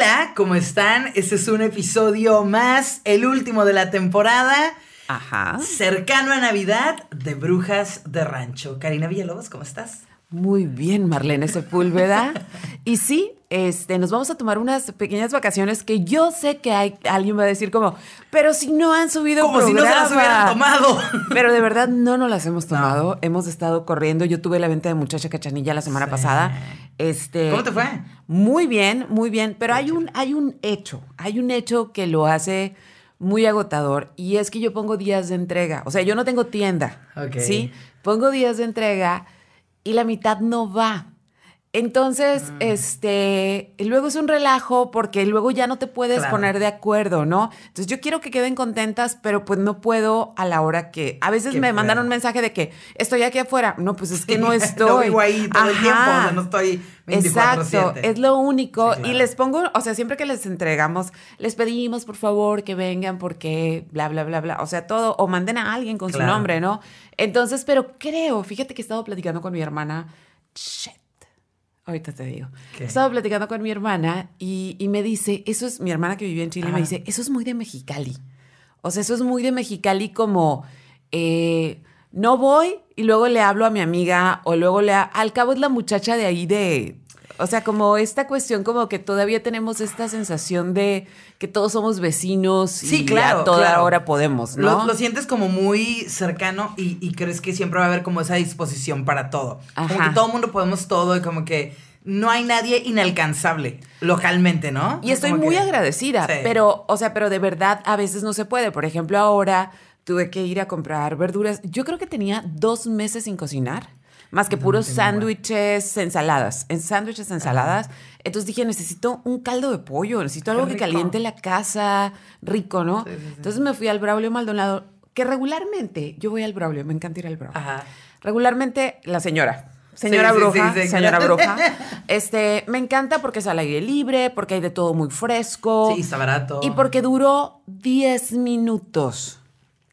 Hola, ¿cómo están? Este es un episodio más, el último de la temporada. Ajá. Cercano a Navidad de Brujas de Rancho. Karina Villalobos, ¿cómo estás? Muy bien, Marlene Sepúlveda. y sí, este, nos vamos a tomar unas pequeñas vacaciones que yo sé que hay, alguien va a decir como, pero si no han subido Como si no se las hubieran tomado. Pero de verdad no nos las hemos tomado. Hemos estado corriendo. Yo tuve la venta de muchacha cachanilla la semana Sí. pasada. Este, ¿Cómo te fue? Muy bien, muy bien. Pero hay un, hay un hecho, hay un hecho que lo hace muy agotador y es que yo pongo días de entrega. O sea, yo no tengo tienda. Ok. ¿Sí? Pongo días de entrega y la mitad no va. Entonces, Mm. este, luego es un relajo porque luego ya no te puedes Claro. poner de acuerdo, ¿no? Entonces yo quiero que queden contentas, pero pues no puedo a la hora que a veces me mandan un mensaje de que estoy aquí afuera. No, pues es que no estoy. no vivo ahí todo el tiempo, o sea, no estoy 24/7. Exacto, es lo único. Sí, claro. Y les pongo, o sea, siempre que les entregamos, les pedimos por favor que vengan porque bla, bla, bla, bla. O sea, todo, o manden a alguien con Claro. su nombre, ¿no? Entonces, pero creo, fíjate que he estado platicando con mi hermana. Shit. Ahorita te digo. Estado platicando con mi hermana y, y me dice, eso es, mi hermana que vivía en Chile, Ajá. me dice, eso es muy de Mexicali. O sea, eso es muy de Mexicali como, eh, no voy y luego le hablo a mi amiga o luego le... ha- Al cabo es la muchacha de ahí de... O sea, como esta cuestión como que todavía tenemos esta sensación de que todos somos vecinos Sí, y claro, a toda claro. hora podemos, ¿no? Lo, lo sientes como muy cercano y, y crees que siempre va a haber como esa disposición para todo. Como Ajá. que todo el mundo podemos todo y como que no hay nadie inalcanzable localmente, ¿no? Y estoy Como muy que- agradecida, Sí. pero, o sea, pero de verdad a veces no se puede. Por ejemplo, ahora tuve que ir a comprar verduras. Yo creo que tenía dos meses sin cocinar, más que puros sándwiches, ensaladas, en sándwiches, ensaladas. Entonces dije, necesito un caldo de pollo, necesito algo que caliente la casa, rico, ¿no? Sí, sí, sí. Entonces me fui al Braulio Maldonado, que regularmente yo voy al Braulio, me encanta ir al Braulio. Ajá. Regularmente la señora. Señora Sí, sí, sí, sí, señora bruja. Este, me encanta porque es al aire libre, porque hay de todo muy fresco. Sí, está barato. Y porque duró 10 minutos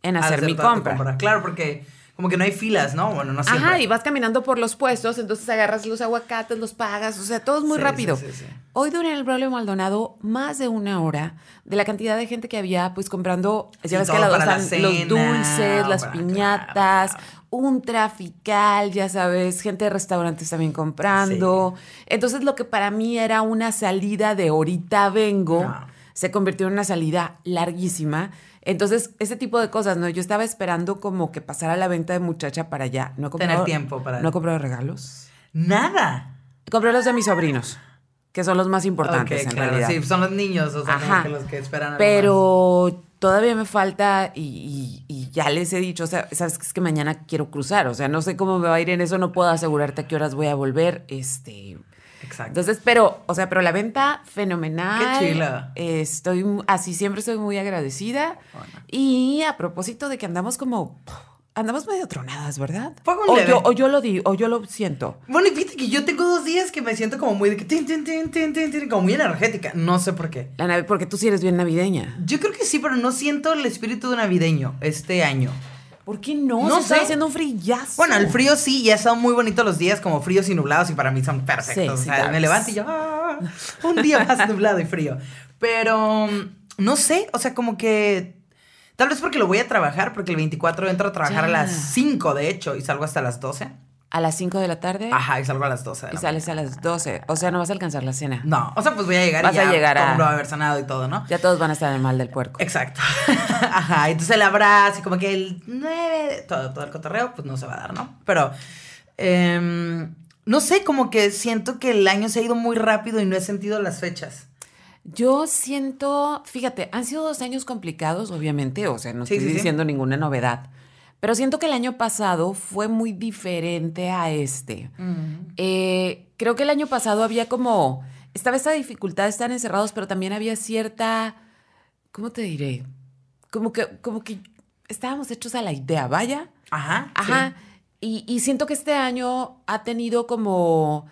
en Al hacer mi compra. Claro, porque como que no hay filas, ¿no? Bueno, no siempre. Ajá, y vas caminando por los puestos, entonces agarras los aguacates, los pagas, o sea, todo es muy Sí, rápido. sí, sí. Hoy duré en el Braulio Maldonado más de una hora de la cantidad de gente que había, pues comprando, ya ves que la- los dulces, las piñatas, un trafical, ya sabes, gente de restaurantes también comprando. Entonces, lo que para mí era una salida de ahorita vengo, No. se convirtió en una salida larguísima. Entonces, ese tipo de cosas, ¿no? Yo estaba esperando como que pasara la venta de muchacha para allá. No he Tener comprado- tiempo para- No he comprado regalos. Nada. Compré los de mis sobrinos, que son los más importantes en claro. realidad. Sí, son los niños, o sea, Ajá. que los que esperan algo Pero todavía me falta y, y- y ya les he dicho, o sea, sabes que es que mañana quiero cruzar, o sea, no sé cómo me va a ir en eso, no puedo asegurarte a qué horas voy a volver, este... Exacto. Entonces, pero, o sea, pero la venta fenomenal. Qué chila. Eh, Estoy así siempre estoy muy agradecida. Bueno. Y a propósito de que andamos como andamos medio tronadas, ¿verdad? O yo, o yo lo di, o yo lo siento. Bueno, y fíjate que yo tengo dos días que me siento como muy de que tin, tin, tin, como muy energética. No sé por qué. La porque tú sí eres bien navideña. Yo creo que sí, pero no siento el espíritu navideño este año. ¿Por qué no? No Se está sé. haciendo un frillazo. Bueno, el frío sí, y ha estado muy bonito los días, como fríos y nublados, y para mí son perfectos. Sí, o sea, claro. me levanto y yo, "Ah, un día más nublado y frío. Pero, no sé, o sea, como que, tal vez porque lo voy a trabajar, porque el 24 entro a trabajar a Ya. las 5, de hecho, y salgo hasta las 12. A las 5 de la tarde Ajá, y salgo a las 12. de y sales a las 12. O sea, no vas a alcanzar la cena. No, o sea, pues voy a llegar Vas y ya a llegar a- a haber sanado y todo, ¿no? Ya todos van a estar en el mal del puerco. Exacto. Ajá, entonces el abrazo y como que el 9, todo, todo el cotorreo, pues no se va a dar, ¿no? Pero, em, no sé, como que siento que el año se ha ido muy rápido y no he sentido las fechas. Yo siento, fíjate, han sido dos años complicados, obviamente, o sea, no Sí, estoy sí, sí. diciendo ninguna novedad, pero siento que el año pasado fue muy diferente a este. Eh, creo que el año pasado había como, estaba esta dificultad de estar encerrados, pero también había cierta, ¿cómo te diré? Como que, como que estábamos hechos a la idea, vaya. Ajá. Ajá. Y, y siento que este año ha tenido como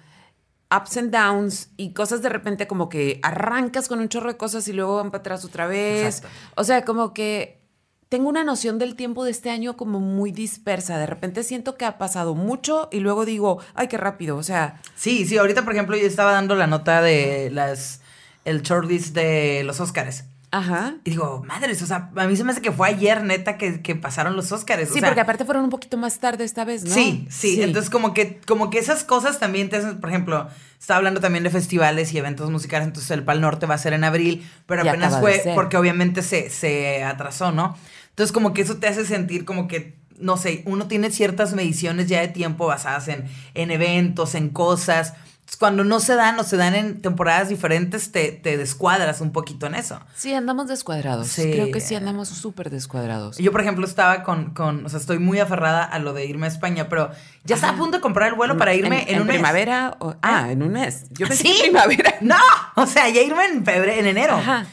ups and downs y cosas de repente como que arrancas con un chorro de cosas y luego van para atrás otra vez. Exacto. O sea, como que tengo una noción del tiempo de este año como muy dispersa. De repente siento que ha pasado mucho y luego digo, ay, qué rápido. O sea, Sí, sí, ahorita por ejemplo yo estaba dando la nota de las el shortlist de los Oscars. Ajá. Y digo, madres, o sea, a mí se me hace que fue ayer, neta, que, que pasaron los Oscars. Sí, porque aparte fueron un poquito más tarde esta vez, ¿no? Sí, sí, Entonces, como que, como que esas cosas también te hacen, por ejemplo, estaba hablando también de festivales y eventos musicales, entonces el Pal Norte va a ser en abril, pero apenas fue porque obviamente se, se atrasó, ¿no? Entonces, como que eso te hace sentir como que no sé, uno tiene ciertas mediciones ya de tiempo basadas en, en eventos, en cosas cuando no se dan o se dan en temporadas diferentes, te, te descuadras un poquito en eso. Sí, andamos descuadrados. Creo que sí andamos súper descuadrados. Yo, por ejemplo, estaba con, con, o sea, estoy muy aferrada a lo de irme a España, pero ya está a punto de comprar el vuelo para irme en, un primavera. O, ah, en un mes. Yo pensé ¿Sí? primavera. No, o sea, ya irme en febrero, en enero. Ajá.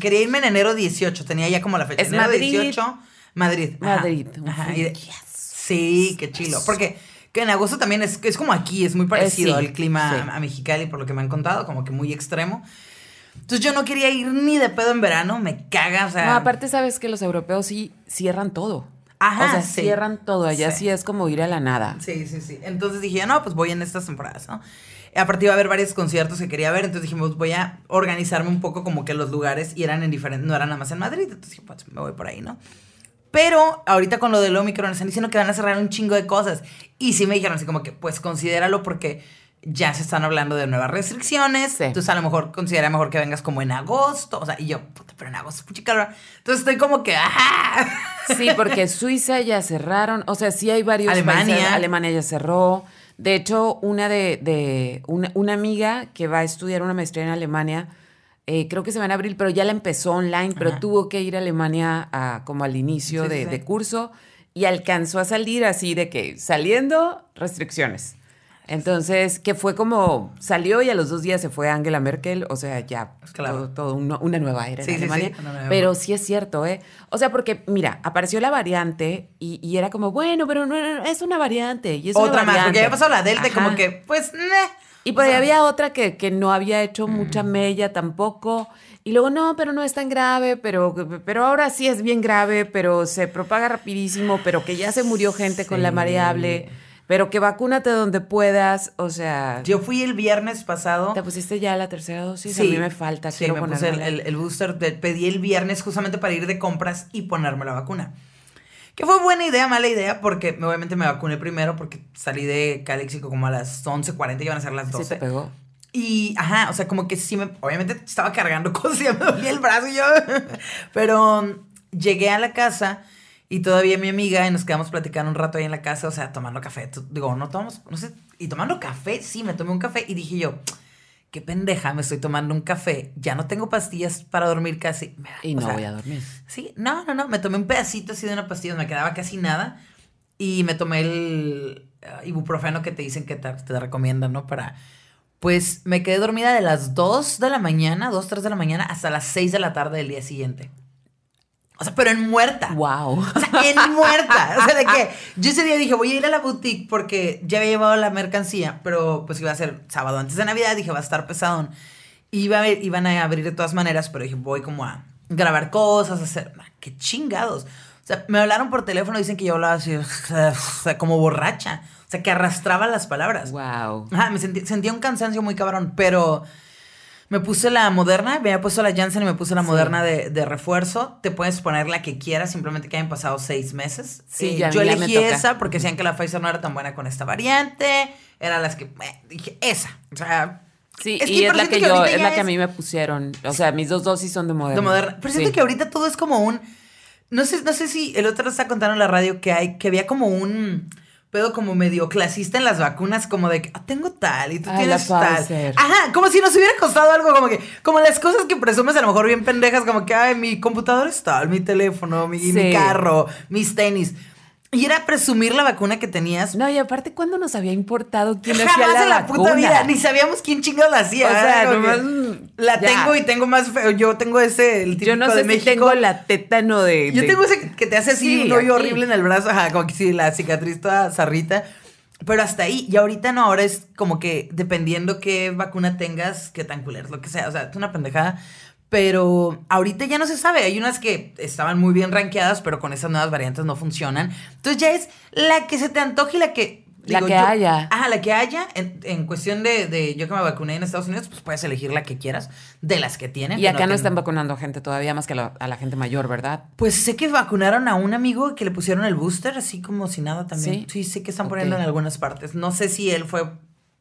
quería irme en enero 18, tenía ya como la fecha. Es enero Madrid. 18, Madrid. Madrid. Ajá. Sí, qué chilo. Porque que en agosto también es, es como aquí, es muy parecido al clima a Mexicali, por lo que me han contado, como que muy extremo. Entonces yo no quería ir ni de pedo en verano, me caga, o sea. No, aparte sabes que los europeos sí cierran todo. Ajá. O sea, cierran todo. Allá sí. es como ir a la nada. Sí, sí, sí. Entonces dije, no, pues voy en estas temporadas, ¿no? Aparte iba a haber varios conciertos que quería ver, entonces dijimos, voy a organizarme un poco como que los lugares y eran en diferentes, no eran nada más en Madrid, entonces dije, pues me voy por ahí, ¿no? Pero ahorita con lo del Omicron están diciendo que van a cerrar un chingo de cosas. Y sí me dijeron así como que, pues considéralo porque ya se están hablando de nuevas restricciones. Entonces a lo mejor considera mejor que vengas como en agosto. O sea, y yo, puta, pero en agosto, pucha calor. Entonces estoy como que, ¡ah! Sí, porque Suiza ya cerraron. O sea, sí hay varios Alemania. Alemania ya cerró. De hecho, una de, de una, una amiga que va a estudiar una maestría en Alemania eh, creo que se va en abril, pero ya la empezó online, pero tuvo que ir a Alemania a, como al inicio de, curso y alcanzó a salir así de que saliendo restricciones. Entonces, que fue como, salió y a los dos días se fue Angela Merkel, o sea, ya todo, una nueva era en Alemania. pero sí es cierto, ¿eh? O sea, porque, mira, apareció la variante y, era como, bueno, pero no, es una variante. Y es Otra una más, porque ya pasó la Delta, como que, pues, y por ahí había otra que, que, no había hecho mucha mm. mella tampoco. Y luego, no, pero no es tan grave, pero, pero ahora sí es bien grave, pero se propaga rapidísimo, pero que ya se murió gente con la variable. Pero que vacúnate donde puedas, o sea... Yo fui el viernes pasado. ¿Te pusiste ya la tercera dosis? Sí. A mí me falta, sí, me puse el, el, booster, pedí el viernes justamente para ir de compras y ponerme la vacuna. Que fue buena idea, mala idea, porque obviamente me vacuné primero porque salí de Calexico como a las 11.40 y iban a ser las 12. Se pegó. Y, ajá, o sea, como que sí me, obviamente estaba cargando cosas y me dolía el brazo y yo, pero um, llegué a la casa y todavía mi amiga y nos quedamos platicando un rato ahí en la casa, o sea, tomando café. Digo, no tomamos, no sé, y tomando café, sí, me tomé un café y dije yo, qué pendeja, me estoy tomando un café, ya no tengo pastillas para dormir casi. Y no voy a dormir. Sí, no, no, no, me tomé un pedacito así de una pastilla, me quedaba casi nada y me tomé el uh, ibuprofeno que te dicen que te, te, recomiendan, ¿no? Para... Pues me quedé dormida de las 2 de la mañana, 2, 3 de la mañana, hasta las 6 de la tarde del día siguiente. O sea, pero en muerta. Wow. O sea, en muerta. O sea, de que yo ese día dije, voy a ir a la boutique porque ya había llevado la mercancía, pero pues iba a ser sábado antes de Navidad, dije, va a estar pesadón. Iba a, iban a abrir de todas maneras, pero dije, voy como a grabar cosas, a hacer. ¡Qué chingados! O sea, me hablaron por teléfono, dicen que yo hablaba así, o sea, como borracha. O sea, que arrastraba las palabras. Wow. Ajá, me sentí, sentía un cansancio muy cabrón, pero me puse la moderna, me había puesto la Janssen y me puse la moderna de, refuerzo. Te puedes poner la que quieras, simplemente que hayan pasado seis meses. Sí, eh, ya, Yo elegí esa porque decían que la Pfizer no era tan buena con esta variante. Eran las que. Eh, dije, esa. O sea. Sí, y es la que, yo, es la que a mí me pusieron. O sea, mis dos dosis son de moderna. De moderna. Pero siento que ahorita todo es como un. No sé, no sé si el otro está contando en la radio que hay, que había como un pedo como medio clasista en las vacunas, como de que ah, tengo tal y tú tienes tal. Ajá, como si nos hubiera costado algo, como que, como las cosas que presumes a lo mejor bien pendejas, como que, ay, mi computador es tal, mi teléfono, mi, mi carro, mis tenis. Y era presumir la vacuna que tenías. No, y aparte, ¿cuándo nos había importado quién hacía la, en la puta vida, ni sabíamos quién chingados la hacía. O sea, nomás, la tengo y tengo más feo. Yo tengo ese, el Yo no sé de México. tengo la tétano de... Yo tengo ese que te hace así un hoyo horrible en el brazo, ajá, como que sí, la cicatriz toda zarrita. Pero hasta ahí, y ahorita no, ahora es como que dependiendo qué vacuna tengas, qué tan culero, lo que sea. O sea, es una pendejada. Pero ahorita ya no se sabe. Hay unas que estaban muy bien rankeadas, pero con esas nuevas variantes no funcionan. Entonces ya es la que se te antoje y la que La que yo- haya. Ajá, la que haya. En, en cuestión de, de yo que me vacuné en Estados Unidos, pues puedes elegir la que quieras, de las que tienen. Y que acá no, están vacunando gente todavía más que a la, a la gente mayor, ¿verdad? Pues sé que vacunaron a un amigo que le pusieron el booster, así como si nada también. ¿Sí? Sí, sé que están poniendo en algunas partes. No sé si él fue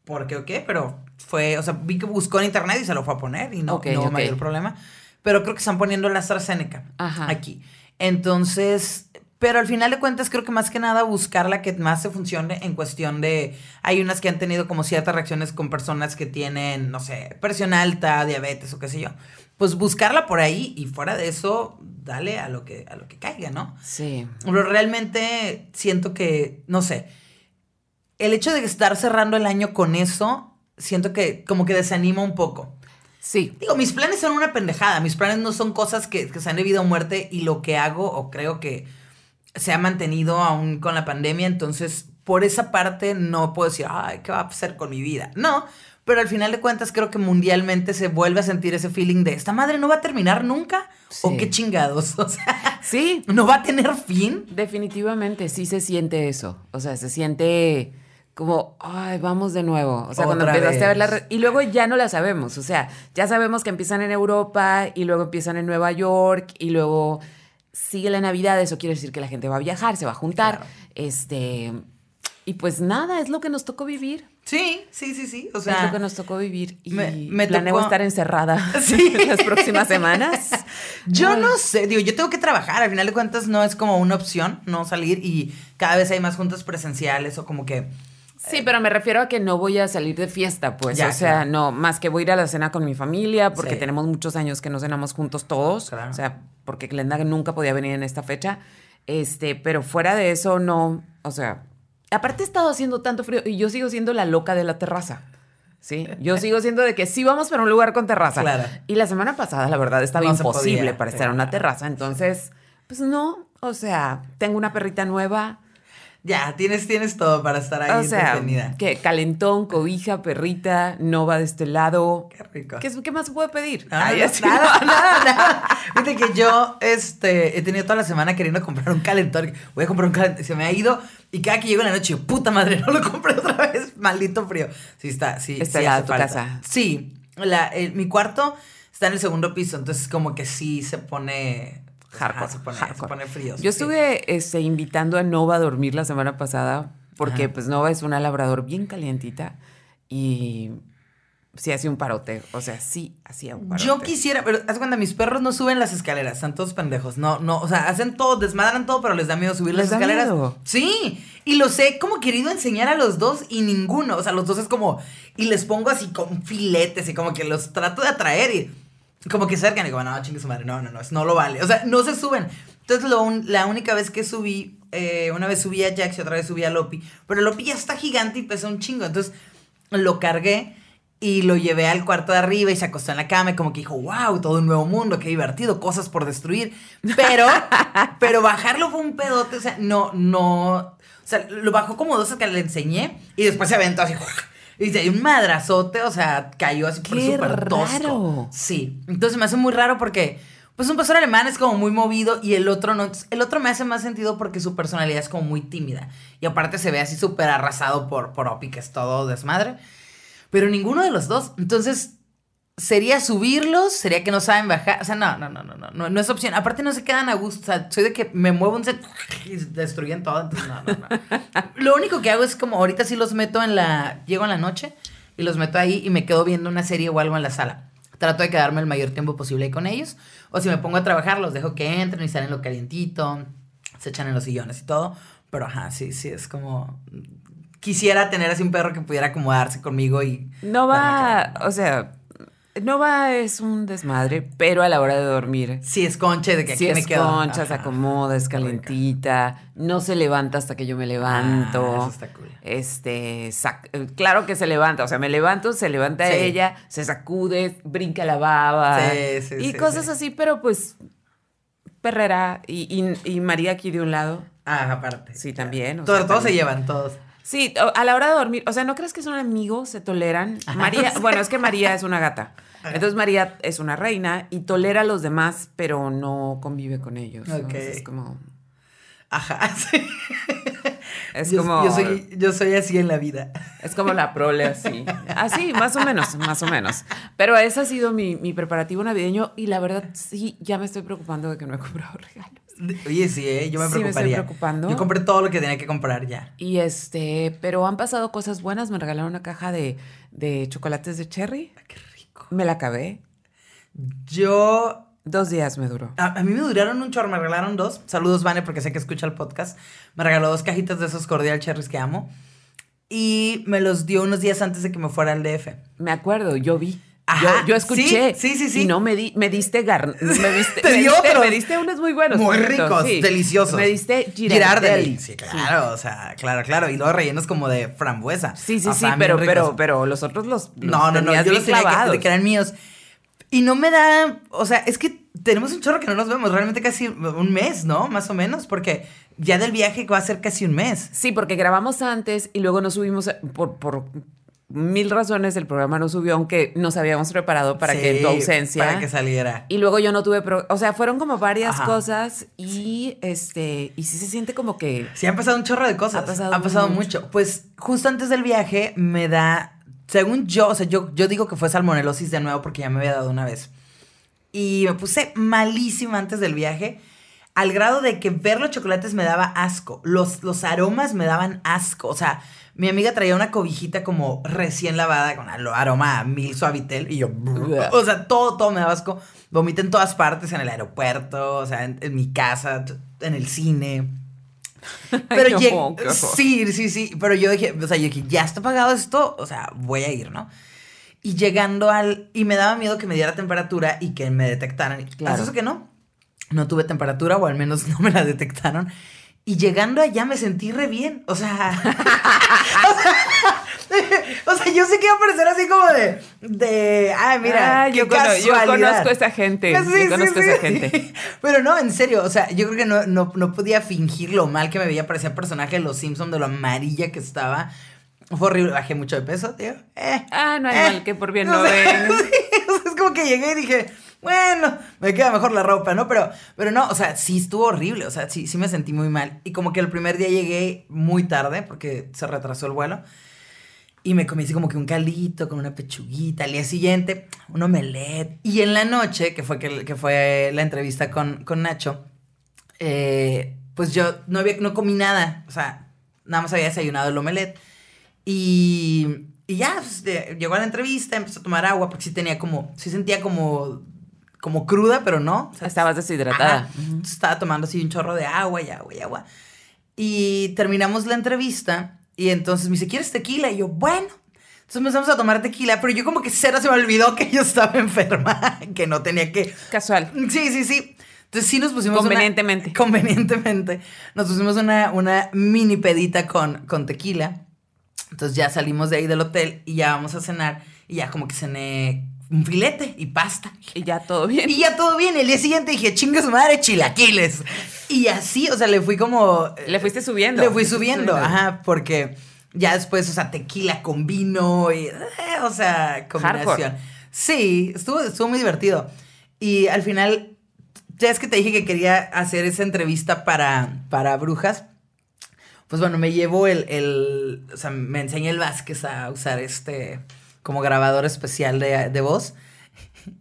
por qué o qué, pero fue, o sea, vi que buscó en internet y se lo fue a poner y no, Ok, no hubo ok. mayor problema. Pero creo que están poniendo la AstraZeneca Ajá. aquí. Entonces, pero al final de cuentas creo que más que nada buscar la que más se funcione en cuestión de, hay unas que han tenido como ciertas reacciones con personas que tienen, no sé, presión alta, diabetes o qué sé yo. Pues buscarla por ahí y fuera de eso, dale a lo que, a lo que caiga, ¿no? Sí. Pero realmente siento que, no sé, el hecho de estar cerrando el año con eso, siento que como que desanima un poco. Sí. Digo, mis planes son una pendejada. Mis planes no son cosas que, que sean de vida o muerte y lo que hago o creo que se ha mantenido aún con la pandemia. Entonces, por esa parte no puedo decir, ay, ¿qué va a hacer con mi vida? No, pero al final de cuentas creo que mundialmente se vuelve a sentir ese feeling de, ¿esta madre no va a terminar nunca? ¿O qué chingados? O sea, Sí, ¿no va a tener fin? definitivamente sí se siente eso. O sea, se siente como, ay, vamos de nuevo. O sea, cuando empezaste a ver la... re- Y luego ya no la sabemos. O sea, ya sabemos que empiezan en Europa y luego empiezan en Nueva York y luego sigue la Navidad. Eso quiere decir que la gente va a viajar, se va a juntar. Claro. Este... Y pues nada, es lo que nos tocó vivir. Sí, sí, sí, sí. O es sea, lo que nos tocó vivir. Y me- me planeo tocó- estar encerrada Sí. las próximas semanas. Yo Ay. no sé, digo, yo tengo que trabajar, al final de cuentas no es como una opción no salir y cada vez hay más juntas presenciales o como que... Sí, pero me refiero a que no voy a salir de fiesta, pues. Ya, o sea, claro. no, más que voy a ir a la cena con mi familia, porque Sí. tenemos muchos años que no cenamos juntos todos. Claro. O sea, porque Glenda nunca podía venir en esta fecha. Este, pero fuera de eso, no. O sea, aparte he estado haciendo tanto frío y yo sigo siendo la loca de la terraza. Sí, yo sigo siendo de que sí vamos para un lugar con terraza. Claro. Y la semana pasada, la verdad, estaba No imposible podía, para estar en una terraza. Entonces, pues no. O sea, tengo una perrita nueva. Ya, tienes, tienes todo para estar ahí O sea, entretenida. que calentón, cobija, perrita, no va de este lado. Qué rico. ¿Qué, qué más se puede pedir? Ah, Ay, no, así, nada, ¿no? nada, nada. Fíjate que yo este, he tenido toda la semana queriendo comprar un calentón. Voy a comprar un calentón. Se me ha ido y cada que llego en la noche, puta madre, no lo compré otra vez. Maldito frío. Sí, está, sí. Está sí tu falta. casa. Sí. La, el- mi cuarto está en el segundo piso, entonces como que sí se pone... Hardcore, ajá, se, pone, hardcore. se pone frío. Yo sí. estuve este, invitando a Nova a dormir la semana pasada porque Ajá. pues Nova es una labrador bien calientita y sí hacía un parote. O sea, sí hacía un parote. Yo quisiera, pero haz cuenta, mis perros no suben las escaleras, están todos pendejos. No, no, o sea, hacen todo, desmadran todo, pero les da miedo subir ¿Les las da escaleras. miedo? Sí, y los he como querido enseñar a los dos y ninguno. O sea, los dos es como, y les pongo así con filetes y como que los trato de atraer y como que cercan y digo, no, chingue su madre, no, no, no, no lo vale. O sea, no se suben. Entonces, lo un- la única vez que subí, eh, una vez subí a Jax y otra vez subí a Lopi, pero Lopi ya está gigante y pesa un chingo. Entonces, lo cargué y lo llevé al cuarto de arriba y se acostó en la cama y como que dijo, wow, todo un nuevo mundo, qué divertido, cosas por destruir. Pero, pero bajarlo fue un pedote, o sea, no, no, o sea, lo bajó como dos que le enseñé y después se aventó así. Y se dio un madrazote, o sea, cayó así por ¡Qué súper tosco. Sí. Entonces me hace muy raro porque, pues un pastor alemán es como muy movido y el otro no. El otro me hace más sentido porque su personalidad es como muy tímida. Y aparte se ve así súper arrasado por, por Opi, que es todo desmadre. Pero ninguno de los dos. Entonces, sería subirlos, sería que no saben bajar. O sea, no, no, no, no, no, no, no es opción. Aparte no se quedan a gusto. O sea, soy de que me muevo un set y destruyen todo. Entonces, no, no, no. Lo único que hago es como ahorita sí los meto en la. Llego en la noche y los meto ahí y me quedo viendo una serie o algo en la sala. Trato de quedarme el mayor tiempo posible ahí con ellos. O si me pongo a trabajar, los dejo que entren y salen lo calientito. Se echan en los sillones y todo. Pero ajá, sí, sí, es como. Quisiera tener así un perro que pudiera acomodarse conmigo y. Nova, o sea, Nova es un desmadre, pero a la hora de dormir. Sí, es concha de que aquí me es quedo. concha, se acomoda, es calentita, no se levanta hasta que yo me levanto. Ah, eso está cool. Este, claro que se levanta, o sea, me levanto, se levanta Sí. ella, se sacude, brinca la baba. Sí, sí, y sí, cosas sí. así, pero pues Perrera y, y- y María aquí de un lado. Ah, aparte. Sí, también, o Todos, sea, todos se llevan, todos. Sí, a la hora de dormir, o sea, ¿no crees que son amigos? ¿Se toleran? Ajá. María, bueno, es que María es una gata. Entonces María es una reina y tolera a los demás, pero no convive con ellos. ¿no? Ok. Es como... Ajá, sí. Es yo, como. Yo soy, yo soy así en la vida. Es como la prole así. Así, más o menos, más o menos. Pero ese ha sido mi, mi preparativo navideño y la verdad sí, ya me estoy preocupando de que no he comprado regalos. Oye, sí, ¿eh? yo me Sí, me estoy preocuparía. preocupando. Yo compré todo lo que tenía que comprar ya. Y este, pero han pasado cosas buenas. Me regalaron una caja de, de chocolates de cherry. Qué rico. Me la acabé. Yo Dos días me duró. A, a mí me duraron un chorro, me regalaron dos. Saludos, Vane, porque sé que escucha el podcast. Me regaló dos cajitas de esos cordial cherries que amo. Y me los dio unos días antes de que me fuera al DF. Me acuerdo, yo vi. Ajá, yo, yo escuché. sí, sí, sí. Y no me di, me diste gar, me diste, Te me di diste, me diste unos muy buenos. Muy ricos, sí. deliciosos. Me diste Girardelli. Sí, claro, o sea, claro, claro. Y luego rellenos como de frambuesa. Sí, sí, O sí, sea, pero, pero, pero los otros los, los No, no, no, yo los tenía que, que eran míos. Y no me da, o sea, es que tenemos un chorro que no nos vemos, realmente casi un mes, ¿no? Más o menos, porque ya del viaje va a ser casi un mes. Sí, porque grabamos antes y luego nos subimos por mil razones el programa no subió, aunque nos habíamos preparado para que en tu Sí, ausencia. Para que saliera. Y luego yo no tuve, pro- o sea, fueron como varias Ajá. cosas y este, y sí se siente como que Sí, han pasado un chorro de cosas. Ha pasado Ha pasado mucho. mucho. Pues justo antes del viaje me da, según yo, o sea, yo, yo digo que fue salmonelosis de nuevo porque ya me había dado una vez. Y me puse malísima antes del viaje, al grado de que ver los chocolates me daba asco. Los, los aromas me daban asco. O sea, mi amiga traía una cobijita como recién lavada con aroma a mil suavitel y yo, o sea, todo, todo me daba asco. Vomité en todas partes, en el aeropuerto, o sea, en, en mi casa, en el cine. Pero no, qué horror. sí, sí, sí, pero yo dije, o sea, yo dije, ya está pagado esto, o sea, voy a ir, ¿no? Y llegando al, y me daba miedo que me diera temperatura y que me detectaran. Claro. Eso que no, no tuve temperatura o al menos no me la detectaron. Y llegando allá me sentí re bien, o sea, o sea, yo sé que iba a parecer así como de, de, ay, mira, Ah, qué yo, cono- yo casualidad". conozco a esa gente. Sí, yo sí, conozco sí, esa gente. Pero no, en serio, o sea, yo creo que no, no, no podía fingir lo mal que me veía, parecía personaje de Los Simpsons, de lo amarilla que estaba. Fue horrible, bajé mucho de peso, tío. Eh, Ah, no hay eh. mal que por bien no sea, ven. sí, es como que llegué y dije, bueno, me queda mejor la ropa, ¿no? Pero, pero no, o sea, sí estuvo horrible, o sea, sí, sí me sentí muy mal. Y como que el primer día llegué muy tarde porque se retrasó el vuelo. Y me comí así como que un caldito con una pechuguita. Al día siguiente, un omelette. Y en la noche, que fue, que, fue la entrevista con, con Nacho, eh, pues yo no, había, no comí nada. O sea, nada más había desayunado el omelette. Y, y ya, pues, llegó a la entrevista, empezó a tomar agua, porque sí tenía como, sí sentía como, como cruda, pero no. O sea, Estabas deshidratada. Estaba tomando así un chorro de agua y agua y agua. Y terminamos la entrevista y entonces me dice, ¿quieres tequila? Y yo, bueno. Entonces empezamos a tomar tequila, pero yo como que cero se me olvidó que yo estaba enferma, que no tenía que... Casual. Sí, sí, sí. Entonces sí nos pusimos... una- Convenientemente. convenientemente. Nos pusimos una, una mini pedita con, con tequila. Entonces ya salimos de ahí del hotel y ya vamos a cenar. Y ya como que cené un filete y pasta. Y ya todo bien. Y ya todo bien. El día siguiente dije, chinga su madre, chilaquiles. Y así, o sea, le fui como. Le fuiste subiendo. Le fui subiendo, subiendo. ajá, porque ya después, o sea, tequila con vino y. eh, o sea, combinación. Hardcore. Sí, estuvo, estuvo muy divertido. Y al final, ya es que te dije que quería hacer esa entrevista para, para brujas. Pues bueno, me llevo el, el. O sea, me enseñé el Vázquez a usar este. Como grabador especial de, de voz.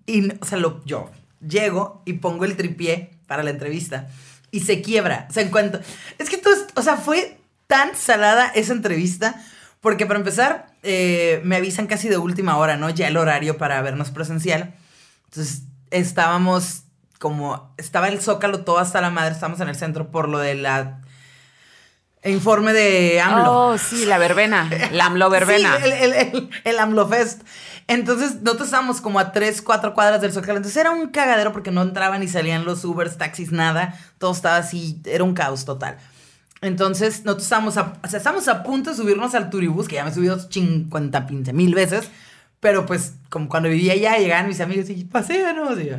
Y, o sea, lo, yo llego y pongo el tripié para la entrevista. Y se quiebra. O sea, en cuanto. Es que todo. O sea, fue tan salada esa entrevista. Porque para empezar, eh, me avisan casi de última hora, ¿no? Ya el horario para vernos presencial. Entonces, estábamos como. Estaba el zócalo todo hasta la madre. Estábamos en el centro por lo de la. Informe de AMLO. Oh, sí, la verbena. La AMLO verbena. Sí, el, el, el, el AMLO Fest. Entonces, nosotros estábamos como a 3, 4 cuadras del Zócalo. Entonces, era un cagadero porque no entraban ni salían los Ubers, taxis, nada. Todo estaba así, era un caos total. Entonces, nosotros estábamos a, o sea, estábamos a punto de subirnos al Turibús, que ya me he subido 50 15 mil veces. Pero pues, como cuando vivía allá, llegaban mis amigos y paséanos. Y yo,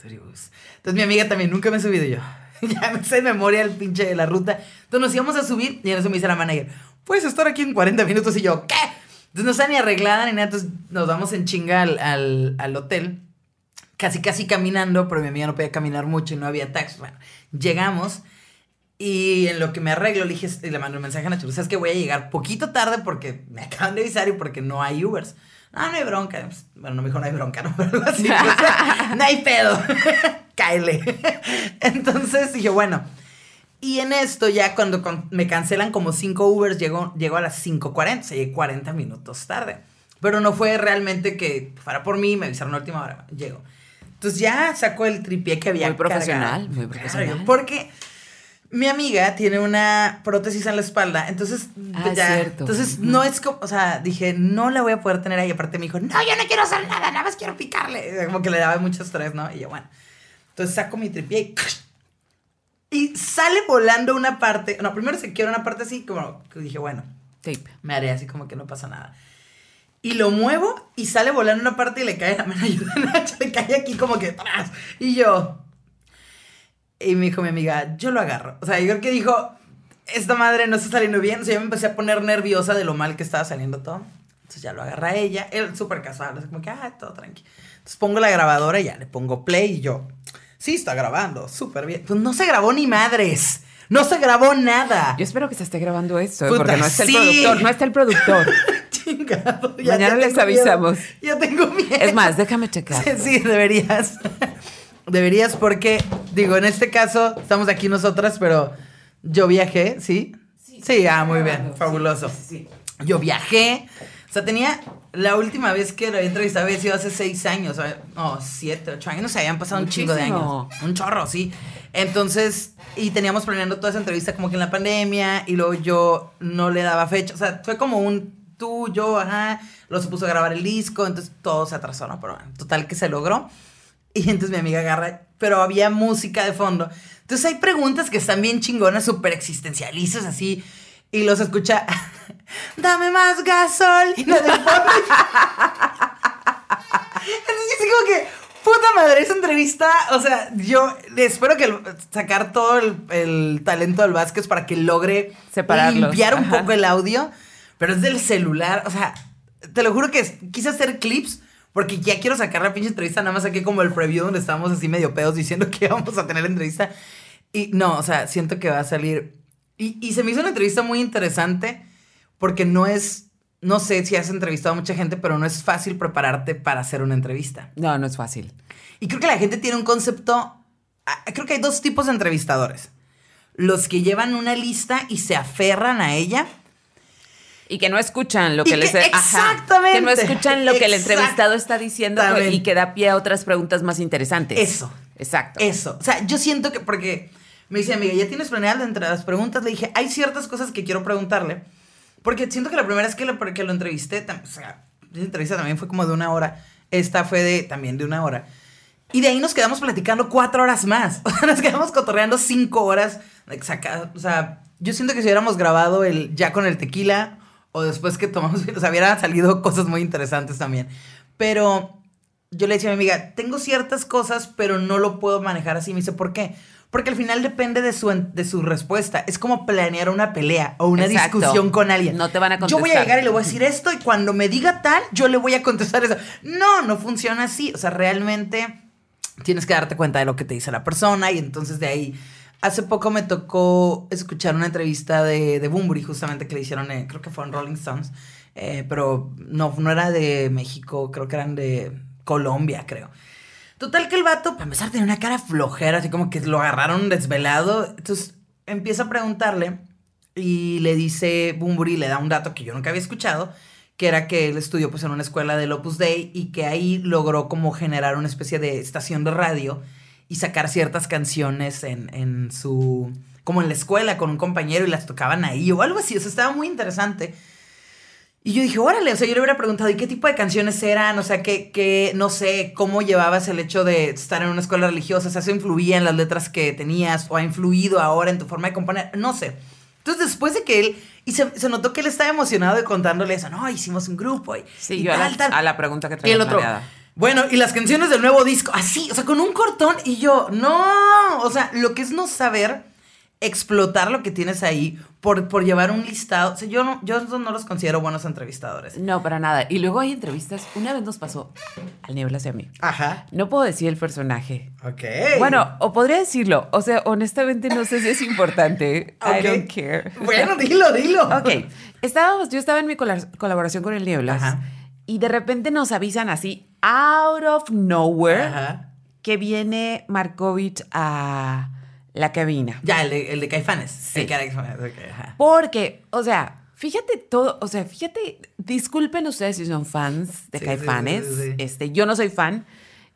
Turibús. Entonces, mi amiga también, nunca me he subido y yo. ya me sé de memoria el pinche de la ruta. Entonces, nos íbamos a subir y en eso me dice la manager, puedes estar aquí en 40 minutos. Y yo, ¿qué? Entonces, no está ni arreglada ni nada. Entonces, nos vamos en chinga al, al, al hotel. Casi, casi caminando, pero mi amiga no podía caminar mucho y no había taxi. Bueno, llegamos Y en lo que me arreglo, le dije, y le mandé un mensaje a Nacho, sabes que voy a llegar poquito tarde porque me acaban de avisar y porque no hay Ubers. No, no hay bronca. Pues, bueno, no me dijo no hay bronca, ¿no? Pero así. no hay pedo. Cáele. Entonces dije, bueno. Y en esto ya cuando con- me cancelan como cinco Ubers, llego, llego a las 5.40, o sea, llegué 40 minutos tarde. Pero no fue realmente que fuera por mí, me avisaron a última hora, llego. Entonces ya sacó el tripié que había Muy profesional, cargado. muy Claro, profesional. yo- porque mi amiga tiene una prótesis en la espalda, entonces Ah, ya, cierto. entonces no es como, o sea, dije, no la voy a poder tener ahí, aparte me dijo, no, yo no quiero hacer nada, nada más quiero picarle, como que le daba mucho estrés, ¿no? Y yo, bueno, entonces saco mi tripié y, y sale volando una parte, no, primero se quiebra una parte así, como que dije, bueno, Tape. me haré así como que no pasa nada. Y lo muevo y sale volando una parte y le cae la mano ayuda Nacho, le cae aquí como que atrás. Y yo. Y me dijo mi amiga, yo lo agarro. O sea, yo creo que dijo, esta madre no está saliendo bien. O sea, yo me empecé a poner nerviosa de lo mal que estaba saliendo todo. Entonces ya lo agarra ella. Él súper casual, así como que, ah, todo tranqui. Entonces pongo la grabadora y ya le pongo play y yo, sí, está grabando, súper bien. Pues no se grabó ni madres. No se grabó nada. Yo espero que se esté grabando esto, ¿eh? Puta, porque no está el sí. productor, no está el productor. Chingado. Mañana les avisamos. miedo. Ya tengo miedo. Es más, déjame checar. Sí, sí, deberías. Deberías porque, digo, en este caso estamos aquí nosotras, pero yo viajé, ¿sí? Sí, ah, muy bien, fabuloso. Yo viajé, sea, tenía, la última vez que lo había entrevistado había sido hace seis años, o no, siete, ocho años, no sé, habían pasado un chingo de años. Un chorro, sí. Entonces, y teníamos planeando toda esa entrevista como que en la pandemia, y luego yo no le daba fecha, o sea, fue como un tú, yo, ajá, luego se puso a grabar el disco, entonces todo se atrasó, ¿no? Pero bueno, total que se logró. Y entonces mi amiga agarra, pero había música de fondo. Entonces hay preguntas que están bien chingonas, súper existencialistas, así. Y los escucha, dame más gasolina de fondo. Entonces yo como que, puta madre, esa entrevista, o sea, yo espero que el- sacar todo el, el talento del Vázquez para que logre Separarlos, limpiar un ajá. poco el audio, pero es del celular, o sea, te lo juro que quise hacer clips porque ya quiero sacar la pinche entrevista, nada más saqué como el preview donde estábamos así medio pedos diciendo que íbamos a tener la entrevista y no, o sea, siento que va a salir y, y se me hizo una entrevista muy interesante porque no es, no sé si has entrevistado a mucha gente, pero no es fácil prepararte para hacer una entrevista. No, no es fácil. Y creo que la gente tiene un concepto. ah, Creo que hay dos tipos de entrevistadores: los que llevan una lista y se aferran a ella. Y que no escuchan lo que les... que- ajá, exactamente. que no escuchan lo que el entrevistado está diciendo Exactamente. y que da pie a otras preguntas más interesantes. Eso. Exacto. Eso. O sea, yo siento que. Porque me dice, amiga, ¿ya tienes planeado entre las preguntas? Le dije, hay ciertas cosas que quiero preguntarle. Porque siento que la primera vez que lo, lo entrevisté, o sea, esa entrevista también fue como de una hora. Esta fue de también de una hora. Y de ahí nos quedamos platicando cuatro horas más. Nos quedamos cotorreando cinco horas. O sea, yo siento que si hubiéramos grabado el ya con el tequila o después que tomamos, o hubieran salido cosas muy interesantes también. Pero yo le decía a mi amiga, tengo ciertas cosas, pero no lo puedo manejar así. Me dice, ¿por qué? Porque al final depende de su, de su respuesta. Es como planear una pelea o una Exacto. discusión con alguien. No te van a Yo voy a contestar. llegar y le voy a decir esto y cuando me diga tal, yo le voy a contestar eso. No, no funciona así. O sea, realmente tienes que darte cuenta de lo que te dice la persona y entonces de ahí... Hace poco me tocó escuchar una entrevista de, de justamente que le hicieron, eh, creo que fue en Rolling Stones, eh, pero no, no era de México, creo que eran de Colombia, creo. Total que el vato, para empezar, tenía una cara flojera, así como que lo agarraron desvelado. Entonces empieza a preguntarle y le dice Bumburi, le da un dato que yo nunca había escuchado, que era que él estudió pues en una escuela del Opus Dei y que ahí logró como generar una especie de estación de radio y sacar ciertas canciones en, en su... como en la escuela con un compañero y las tocaban ahí o algo así, o sea, estaba muy interesante. Y yo dije, órale, o sea, yo le hubiera preguntado, ¿y qué tipo de canciones eran? O sea, ¿qué, qué, no sé, cómo llevabas el hecho de estar en una escuela religiosa? O sea, ¿eso influía en las letras que tenías o ha influido ahora en tu forma de componer? No sé. Entonces, después de que él, y se, se notó que él estaba emocionado de contándole eso, no, hicimos un grupo y, Sí, y yo a la, tal, a la pregunta que Y traía el otro, planeada. bueno, y las canciones del nuevo disco, así, o sea, con un cortón, y yo, no, o sea, lo que es no saber explotar lo que tienes ahí por, por llevar un listado. O sea, yo no, yo no los considero buenos entrevistadores. No, para nada. Y luego hay entrevistas. Una vez nos pasó al Nieblas y a mí. Ajá. No puedo decir el personaje. Ok. Bueno, o podría decirlo. O sea, honestamente no sé si es importante. I Ok. don't care. Bueno, dilo, dilo. Ok. Estábamos, yo estaba en mi cola- colaboración con el Nieblas. Ajá. Y de repente nos avisan así, out of nowhere, Ajá. que viene Markovich a la cabina. Ya, el de, el de Caifanes. Sí. El Caifanes, ajá. Porque, o sea, fíjate todo, o sea, fíjate, disculpen ustedes si son fans de Sí, Caifanes, sí, este, yo no soy fan,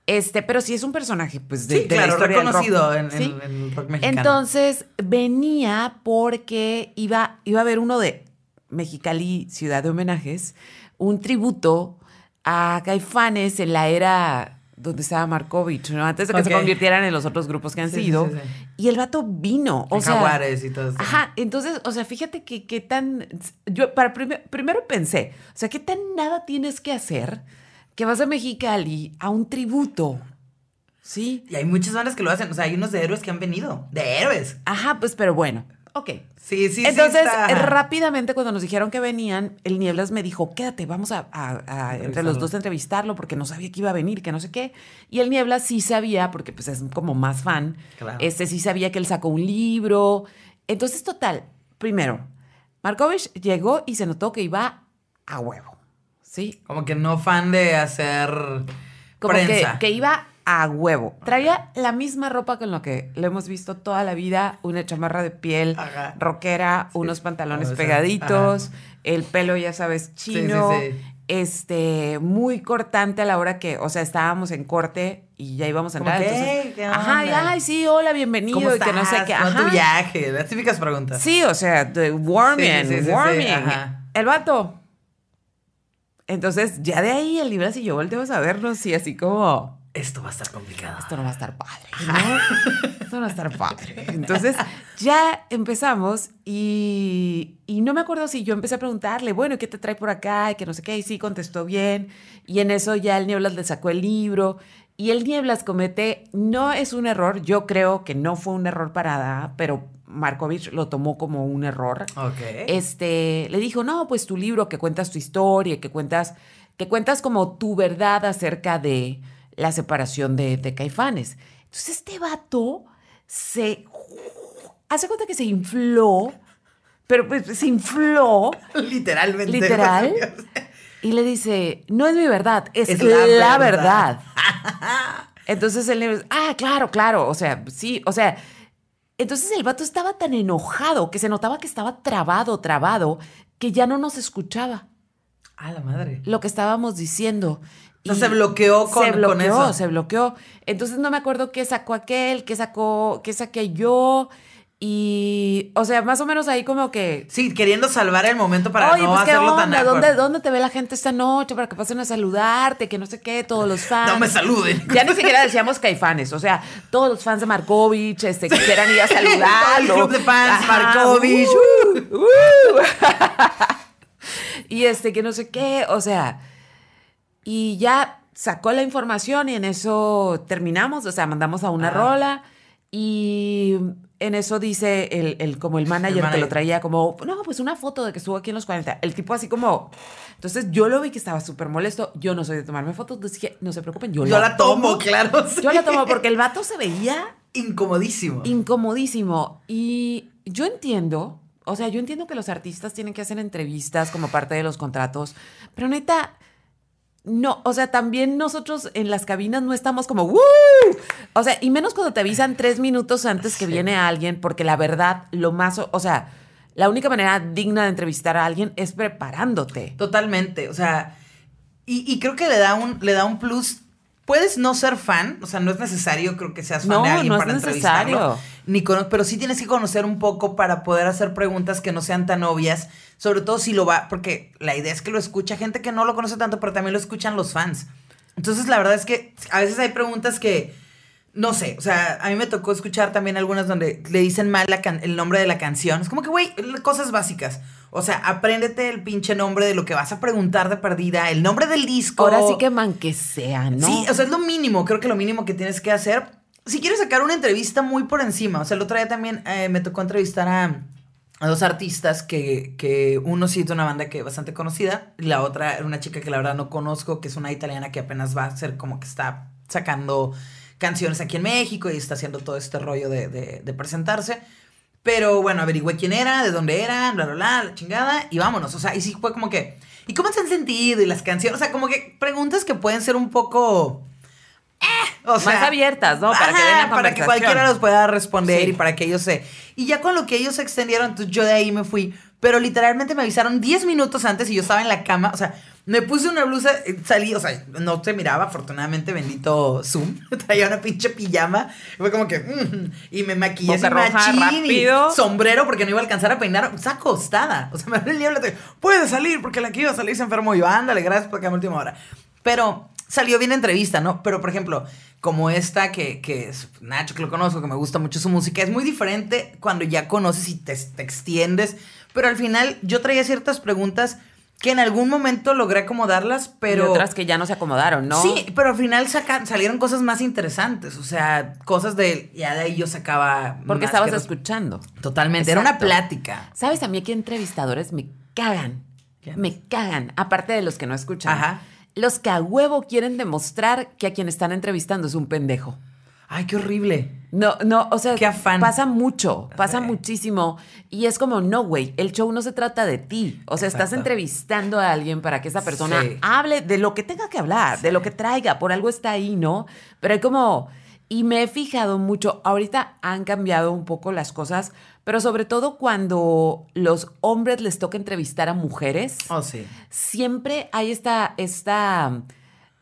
este, pero sí es un personaje, pues, de, Sí, de la claro, historia del rock, reconocido en, ¿sí? en- en el rock mexicano. Entonces, venía porque iba, iba a haber uno de Mexicali, Ciudad de Homenajes, un tributo a Caifanes en la era donde estaba Markovich, ¿no? Antes de que se convirtieran en los otros grupos que han Sí, sido. sí, sí. Y el vato vino. O En sea, Jaguares y todo eso. Ajá, entonces, o sea, fíjate que qué tan. Yo para primer- primero pensé, o sea, qué tan nada tienes que hacer que vas a Mexicali a un tributo. ¿Sí? Y hay muchas bandas que lo hacen. O sea, hay unos de héroes que han venido. De héroes. Ajá, pues, pero bueno. Ok. Sí, sí, sí. Entonces, está- eh, rápidamente cuando nos dijeron que venían, el Nieblas me dijo, quédate, vamos a, a- a entre los dos a entrevistarlo porque no sabía que iba a venir, que no sé qué. Y el Nieblas sí sabía, porque pues es como más fan, Claro. este sí sabía que él sacó un libro. Entonces, total, primero, Markovich llegó y se notó que iba a huevo, ¿sí? Como que no fan de hacer Como que, prensa. que iba a huevo. Traía la misma ropa con lo que lo hemos visto toda la vida, una chamarra de piel Ajá. rockera, unos pantalones o sea, pegaditos, el pelo, ya sabes, sí, chino, sí. este, muy cortante a la hora que, o sea, estábamos en corte y ya íbamos a entrar. entonces, "Hey, ¿qué ajá, y, onda?" ay, sí, hola, bienvenido, ¿Cómo y que no sé estás? qué, ¿Cómo ajá. tu viaje? Las típicas preguntas. Sí, o sea, de warming, Sí, sí, sí, sí, warming. ajá. El vato. Entonces, ya de ahí el Libras y yo volteamos a vernos y así como, Esto va a estar complicado. esto no va a estar padre, ¿no? esto no va a estar padre. Entonces, ya empezamos y, y no me acuerdo si yo empecé a preguntarle, bueno, ¿qué te trae por acá? Y que no sé qué, y sí, contestó bien. Y en eso ya el Nieblas le sacó el libro. Y el Nieblas comete, no es un error, yo creo que no fue un error para nada, pero Markovich lo tomó como un error Ok. este, le dijo, no, pues tu libro, que cuentas tu historia, que cuentas, que cuentas como tu verdad acerca de la separación de, de Caifanes. Entonces este vato se... Hace cuenta que se infló, pero pues se infló, Literalmente. literal, y le dice, no es mi verdad, es, Es la, la verdad. verdad. Entonces él le dice, ah, claro, claro, o sea, sí, o sea, entonces el vato estaba tan enojado que se notaba que estaba trabado, trabado, que ya no nos escuchaba Ah, la madre. lo que estábamos diciendo. O sea, se bloqueó con- se con bloqueó, eso. se bloqueó. Entonces no me acuerdo qué sacó aquel, qué sacó, qué saqué yo. Y, o sea, más o menos ahí como que... Sí, queriendo salvar el momento para Oye, no pues hacerlo tan onda, awkward. ¿Dónde, ¿dónde te ve la gente esta noche para que pasen a saludarte? Que no sé qué, todos los fans. No me saluden. Ya ni siquiera decíamos caifanes, o sea, todos los fans de Markovich, este, que quieran ir a Todo el saludarlo. club de fans, Ajá, Markovich. uh, uh. y este, que no sé qué, o sea, y ya sacó la información y en eso terminamos, o sea, mandamos a una rola y en eso dice el, el- como el manager, que manager. lo traía como, no, pues una foto de que estuvo aquí en los 40. El tipo así como, entonces yo lo vi que estaba súper molesto, yo no soy de tomarme fotos, entonces dije, no se preocupen, yo, Yo la tomo, claro. sí. Yo la tomo porque el vato se veía Incomodísimo. incomodísimo. Y yo entiendo, o sea, yo entiendo que los artistas tienen que hacer entrevistas como parte de los contratos, pero neta, no, o sea, también nosotros en las cabinas no estamos como, ¡Woo! O sea, y menos cuando te avisan tres minutos antes que Sí. viene alguien, porque la verdad, lo más, o sea, la única manera digna de entrevistar a alguien es preparándote. Totalmente. O sea, y, y creo que le da un, le da un plus. Puedes no ser fan, o sea, no es necesario, creo que seas fan No, de alguien no es para entrevistarlo. Ni pero sí tienes que conocer un poco para poder hacer preguntas que no sean tan obvias, sobre todo si lo va, porque la idea es que lo escucha gente que no lo conoce tanto, pero también lo escuchan los fans. Entonces, la verdad es que a veces hay preguntas que, no sé, o sea, a mí me tocó escuchar también algunas donde le dicen mal la can- el nombre de la canción. Es como que, güey, cosas básicas. O sea, apréndete el pinche nombre de lo que vas a preguntar de perdida, el nombre del disco. Ahora sí que man que sea, ¿no? Sí, o sea, es lo mínimo, creo que lo mínimo que tienes que hacer. Si quieres sacar una entrevista muy por encima, o sea, el otro día también eh, me tocó entrevistar a, a dos artistas que, que uno sí es de una banda que es bastante conocida, y la otra era una chica que la verdad no conozco, que es una italiana que apenas va a ser como que está sacando canciones aquí en México y está haciendo todo este rollo de, presentarse. Pero bueno, averigüé quién era, de dónde era, bla, bla, bla, la chingada, y vámonos. O sea, y sí fue como que. ¿Y cómo se han sentido? Y las canciones. O sea, como que preguntas que pueden ser un poco. Eh, o sea, Más abiertas, ¿no? Para que ajá, den la para que cualquiera los pueda responder Sí. y para que ellos se. Y ya con lo que ellos se extendieron, entonces yo de ahí me fui. Pero literalmente me avisaron 10 minutos antes y yo estaba en la cama. O sea, me puse una blusa, eh, salí, o sea, no se miraba, afortunadamente, bendito Zoom. Traía una pinche pijama. Fue como que. mm, y me maquillé así machín y sombrero porque no iba a alcanzar a peinar. Está acostada. O sea, me abrió el diablo. Puede salir porque la que iba a salir se enfermó. Y yo, ándale, gracias por que a última hora. Pero salió bien la entrevista, ¿no? Pero, por ejemplo, como esta que, que es Nacho, que lo conozco, que me gusta mucho su música, es muy diferente cuando ya conoces y te, te extiendes. Pero al final yo traía ciertas preguntas que en algún momento logré acomodarlas, pero... Y otras que ya no se acomodaron, ¿no? Sí, pero al final saca- salieron cosas más interesantes. O sea, cosas de... Ya de ahí yo sacaba... Porque estabas escuchando. Totalmente. Era una plática. ¿Sabes a mí qué entrevistadores me cagan? Me cagan, aparte de los que no escuchan. Ajá. Los que a huevo quieren demostrar que a quien están entrevistando es un pendejo. Ay, qué horrible. No, no, o sea, Qué afán. pasa mucho, pasa muchísimo. Y es como, no, güey, el show no se trata de ti. O sea, estás entrevistando a alguien para que esa persona Sí. hable de lo que tenga que hablar, de lo que traiga, por algo está ahí, ¿no? Pero hay como, y me he fijado mucho, ahorita han cambiado un poco las cosas, pero sobre todo cuando los hombres les toca entrevistar a mujeres Oh, sí. siempre hay esta, esta,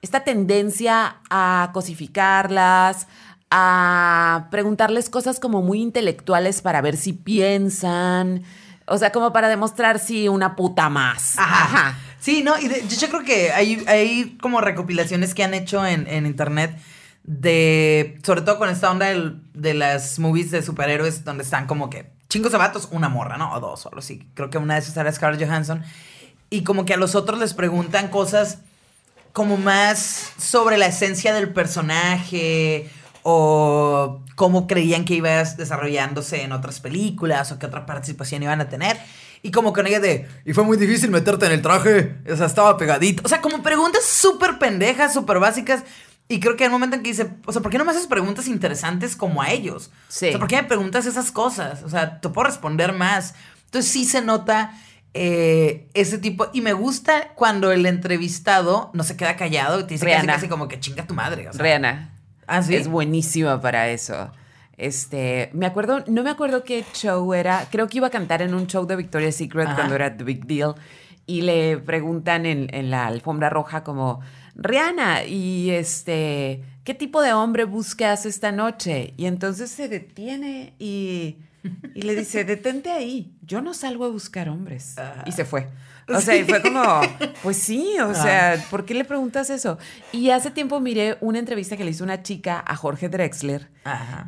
esta tendencia a cosificarlas, a preguntarles cosas como muy intelectuales para ver si piensan, o sea, como para demostrar si una puta más. Ajá. Sí, no, y de- yo, yo creo que hay, hay como recopilaciones que han hecho en, en internet de, sobre todo con esta onda del- de las movies de superhéroes donde están como que chingos de una morra, ¿no? O dos, o algo. Creo que una de esas era Scarlett Johansson. Y como que a los otros les preguntan cosas como más sobre la esencia del personaje o cómo creían que iba desarrollándose en otras películas o qué otra participación iban a tener. Y como con ella de, y fue muy difícil meterte en el traje, o sea, estaba pegadito. O sea, como preguntas súper pendejas, súper básicas. Y creo que hay un momento en que dice, o sea, ¿por qué no me haces preguntas interesantes como a ellos? Sí. O sea, ¿por qué me preguntas esas cosas? O sea, te puedo responder más. Entonces sí se nota eh, ese tipo. Y me gusta cuando el entrevistado no se queda callado y te dice casi, casi como que chinga tu madre. O sea, Rihanna. ¿Ah, sí? Es buenísima para eso. Este, me acuerdo, no me acuerdo qué show era, creo que iba a cantar en un show de Victoria's Secret Ajá. cuando era The Big Deal y le preguntan en, en la alfombra roja como, Rihanna, y este, ¿qué tipo de hombre buscas esta noche? Y entonces se detiene y, y le dice, detente ahí, yo no salgo a buscar hombres. Ah. Y se fue. O sea, y fue como, pues sí, o sea, ¿por qué le preguntas eso? Y hace tiempo miré una entrevista que le hizo una chica a Jorge Drexler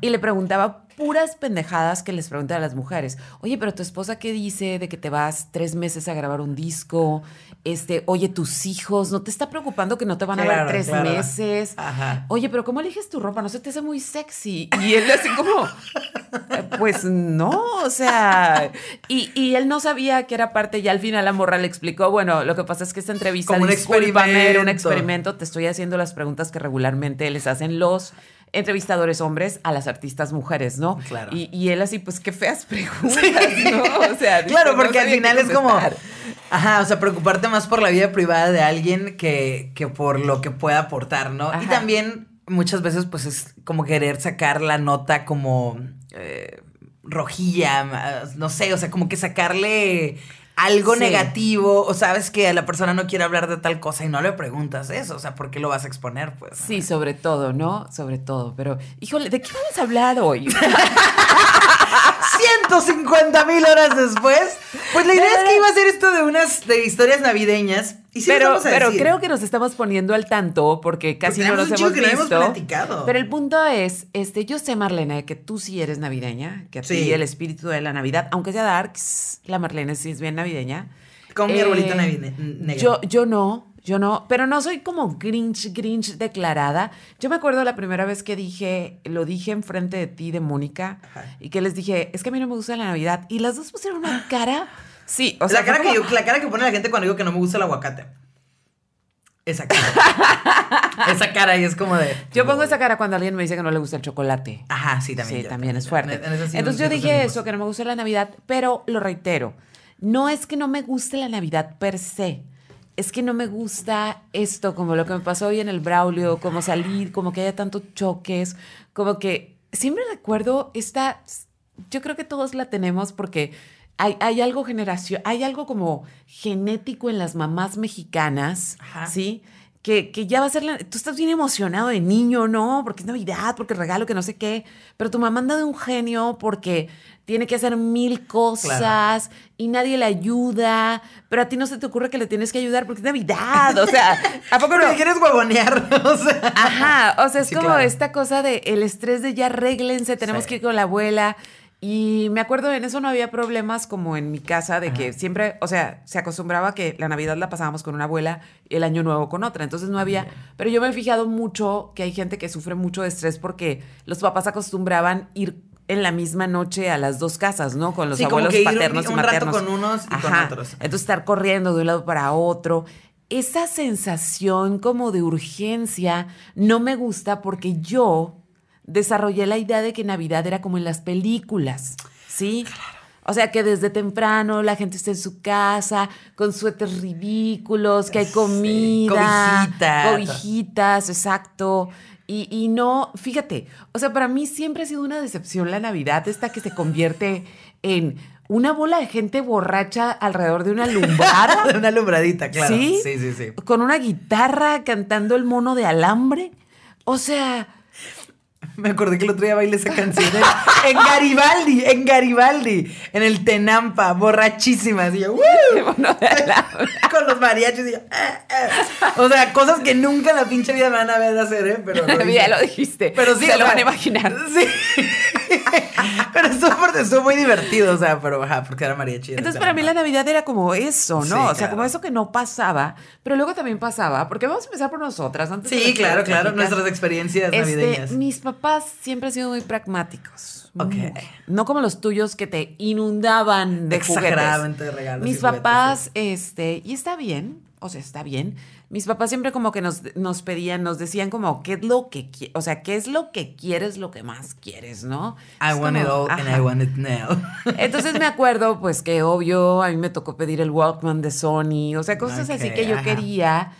y le preguntaba puras pendejadas que les preguntan a las mujeres. Oye, pero tu esposa qué dice de que te vas tres meses a grabar un disco? Este, oye, tus hijos, ¿no te está preocupando que no te van a ver Claro, tres claro. meses? Ajá. Oye, pero ¿cómo eliges tu ropa? ¿No se te hace muy sexy? Y él así como, "Eh, pues no, o sea, y, y él no sabía que era parte, y al final la morra le explicó, bueno, lo que pasa es que esta entrevista, Como un era un experimento. experimento, te estoy haciendo las preguntas que regularmente les hacen los entrevistadores hombres a las artistas mujeres, ¿no? Claro. Y, y él así, pues qué feas preguntas, ¿no? O sea, Claro, "No porque al final es como. Contestar". Ajá, o sea, preocuparte más por la vida privada de alguien que, que por lo que pueda aportar, ¿no? Y también muchas veces, pues es como querer sacar la nota como eh, rojilla, no sé, o sea, como que sacarle algo Sí. negativo, o sabes que la persona no quiere hablar de tal cosa y no le preguntas eso, o sea, ¿por qué lo vas a exponer? Pues. Sí, sobre todo, ¿no? Sobre todo, pero, híjole, ¿de qué vamos a hablar hoy? 150 mil horas después. Pues la idea es que iba a ser esto de unas de historias navideñas. Y sí les pero creo que nos estamos poniendo al tanto porque casi no nos hemos visto. platicado. Pero el punto es, este, yo sé, Marlene, que tú sí eres navideña, que a ti el espíritu de la Navidad, aunque sea Darks, la Marlene sí es bien navideña. Con mi Eh, arbolito navi- negro. Yo, yo no, Yo no, pero no soy como Grinch, Grinch declarada. Yo me acuerdo la primera vez que dije, lo dije enfrente de ti, de Mónica, y que les dije, es que a mí no me gusta la Navidad. Y las dos pusieron una cara. Sí, o sea. La cara, que, la cara que pone la gente cuando digo que no me gusta el aguacate. Esa cara. esa cara y es como de. Yo pongo esa cara cuando alguien me dice que no le gusta el chocolate. Ajá, sí, también. Sí, también es fuerte. Entonces yo dije eso, que no me gusta la Navidad, pero lo reitero. No es que no me guste la Navidad per se es que no me gusta esto, como lo que me pasó hoy en el Braulio, como salir, como que haya tantos choques, como que siempre recuerdo esta, yo creo que todos la tenemos porque hay, hay algo generación, hay algo como genético en las mamás mexicanas, ¿sí? Que, que, ya va a ser la, tú estás bien emocionado de niño, ¿no? Porque es Navidad, porque regalo, que no sé qué, pero tu mamá anda de un genio porque tiene que hacer mil cosas y nadie le ayuda, pero a ti no se te ocurre que le tienes que ayudar porque es Navidad, o sea, ¿a poco no quieres huevonear? O sea, Ajá, o sea, es como esta cosa de el estrés de ya arréglense, tenemos que ir con la abuela. Y me acuerdo, en eso no había problemas como en mi casa, de que siempre, o sea, se acostumbraba que la Navidad la pasábamos con una abuela y el Año Nuevo con otra. Entonces no había. Pero yo me he fijado mucho que hay gente que sufre mucho de estrés porque los papás acostumbraban ir en la misma noche a las dos casas, ¿no? Con los abuelos paternos y maternos. con unos y con otros. Entonces estar corriendo de un lado para otro. Esa sensación como de urgencia no me gusta porque yo desarrollé la idea de que Navidad era como en las películas, ¿sí? O sea, que desde temprano la gente está en su casa con suéteres ridículos, que hay comida, cobijitas. cobijitas, exacto. Y, no, fíjate, o sea, para mí siempre ha sido una decepción la Navidad, esta que se convierte en una bola de gente borracha alrededor de una alumbrada. de una alumbradita, claro. ¿Sí? Sí, sí, sí. Con una guitarra cantando el mono de alambre. O sea, me acordé que el otro día bailé esa canción en, Garibaldi, en Garibaldi, en el Tenampa, borrachísimas. Y yo, Con los mariachis y yo, eh, eh". O sea, cosas que nunca en la pinche vida me van a ver hacer, ¿eh? Pero lo lo dijiste. Pero sí, se lo van a imaginar. Sí. pero estuvo, muy divertido, o sea, pero ajá, porque era mariachi. Entonces, para mí la Navidad era como eso, ¿no? o sea, como eso que no pasaba, pero luego también pasaba, porque vamos a empezar por nosotras. Antes sí, claro, claro, nuestras experiencias este, navideñas. Mis papás siempre han sido muy pragmáticos. Ok. No como los tuyos que te inundaban de Exageradamente de regalos. Mis papás, este, y está bien, o sea, está bien mis papás siempre como que nos, nos pedían, nos decían como, ¿qué es lo que quieres? O sea, ¿qué es lo que quieres, lo que más quieres, no? I want it all and I want it now. Entonces me acuerdo, pues que obvio, a mí me tocó pedir el Walkman de Sony, o sea, cosas así que yo quería,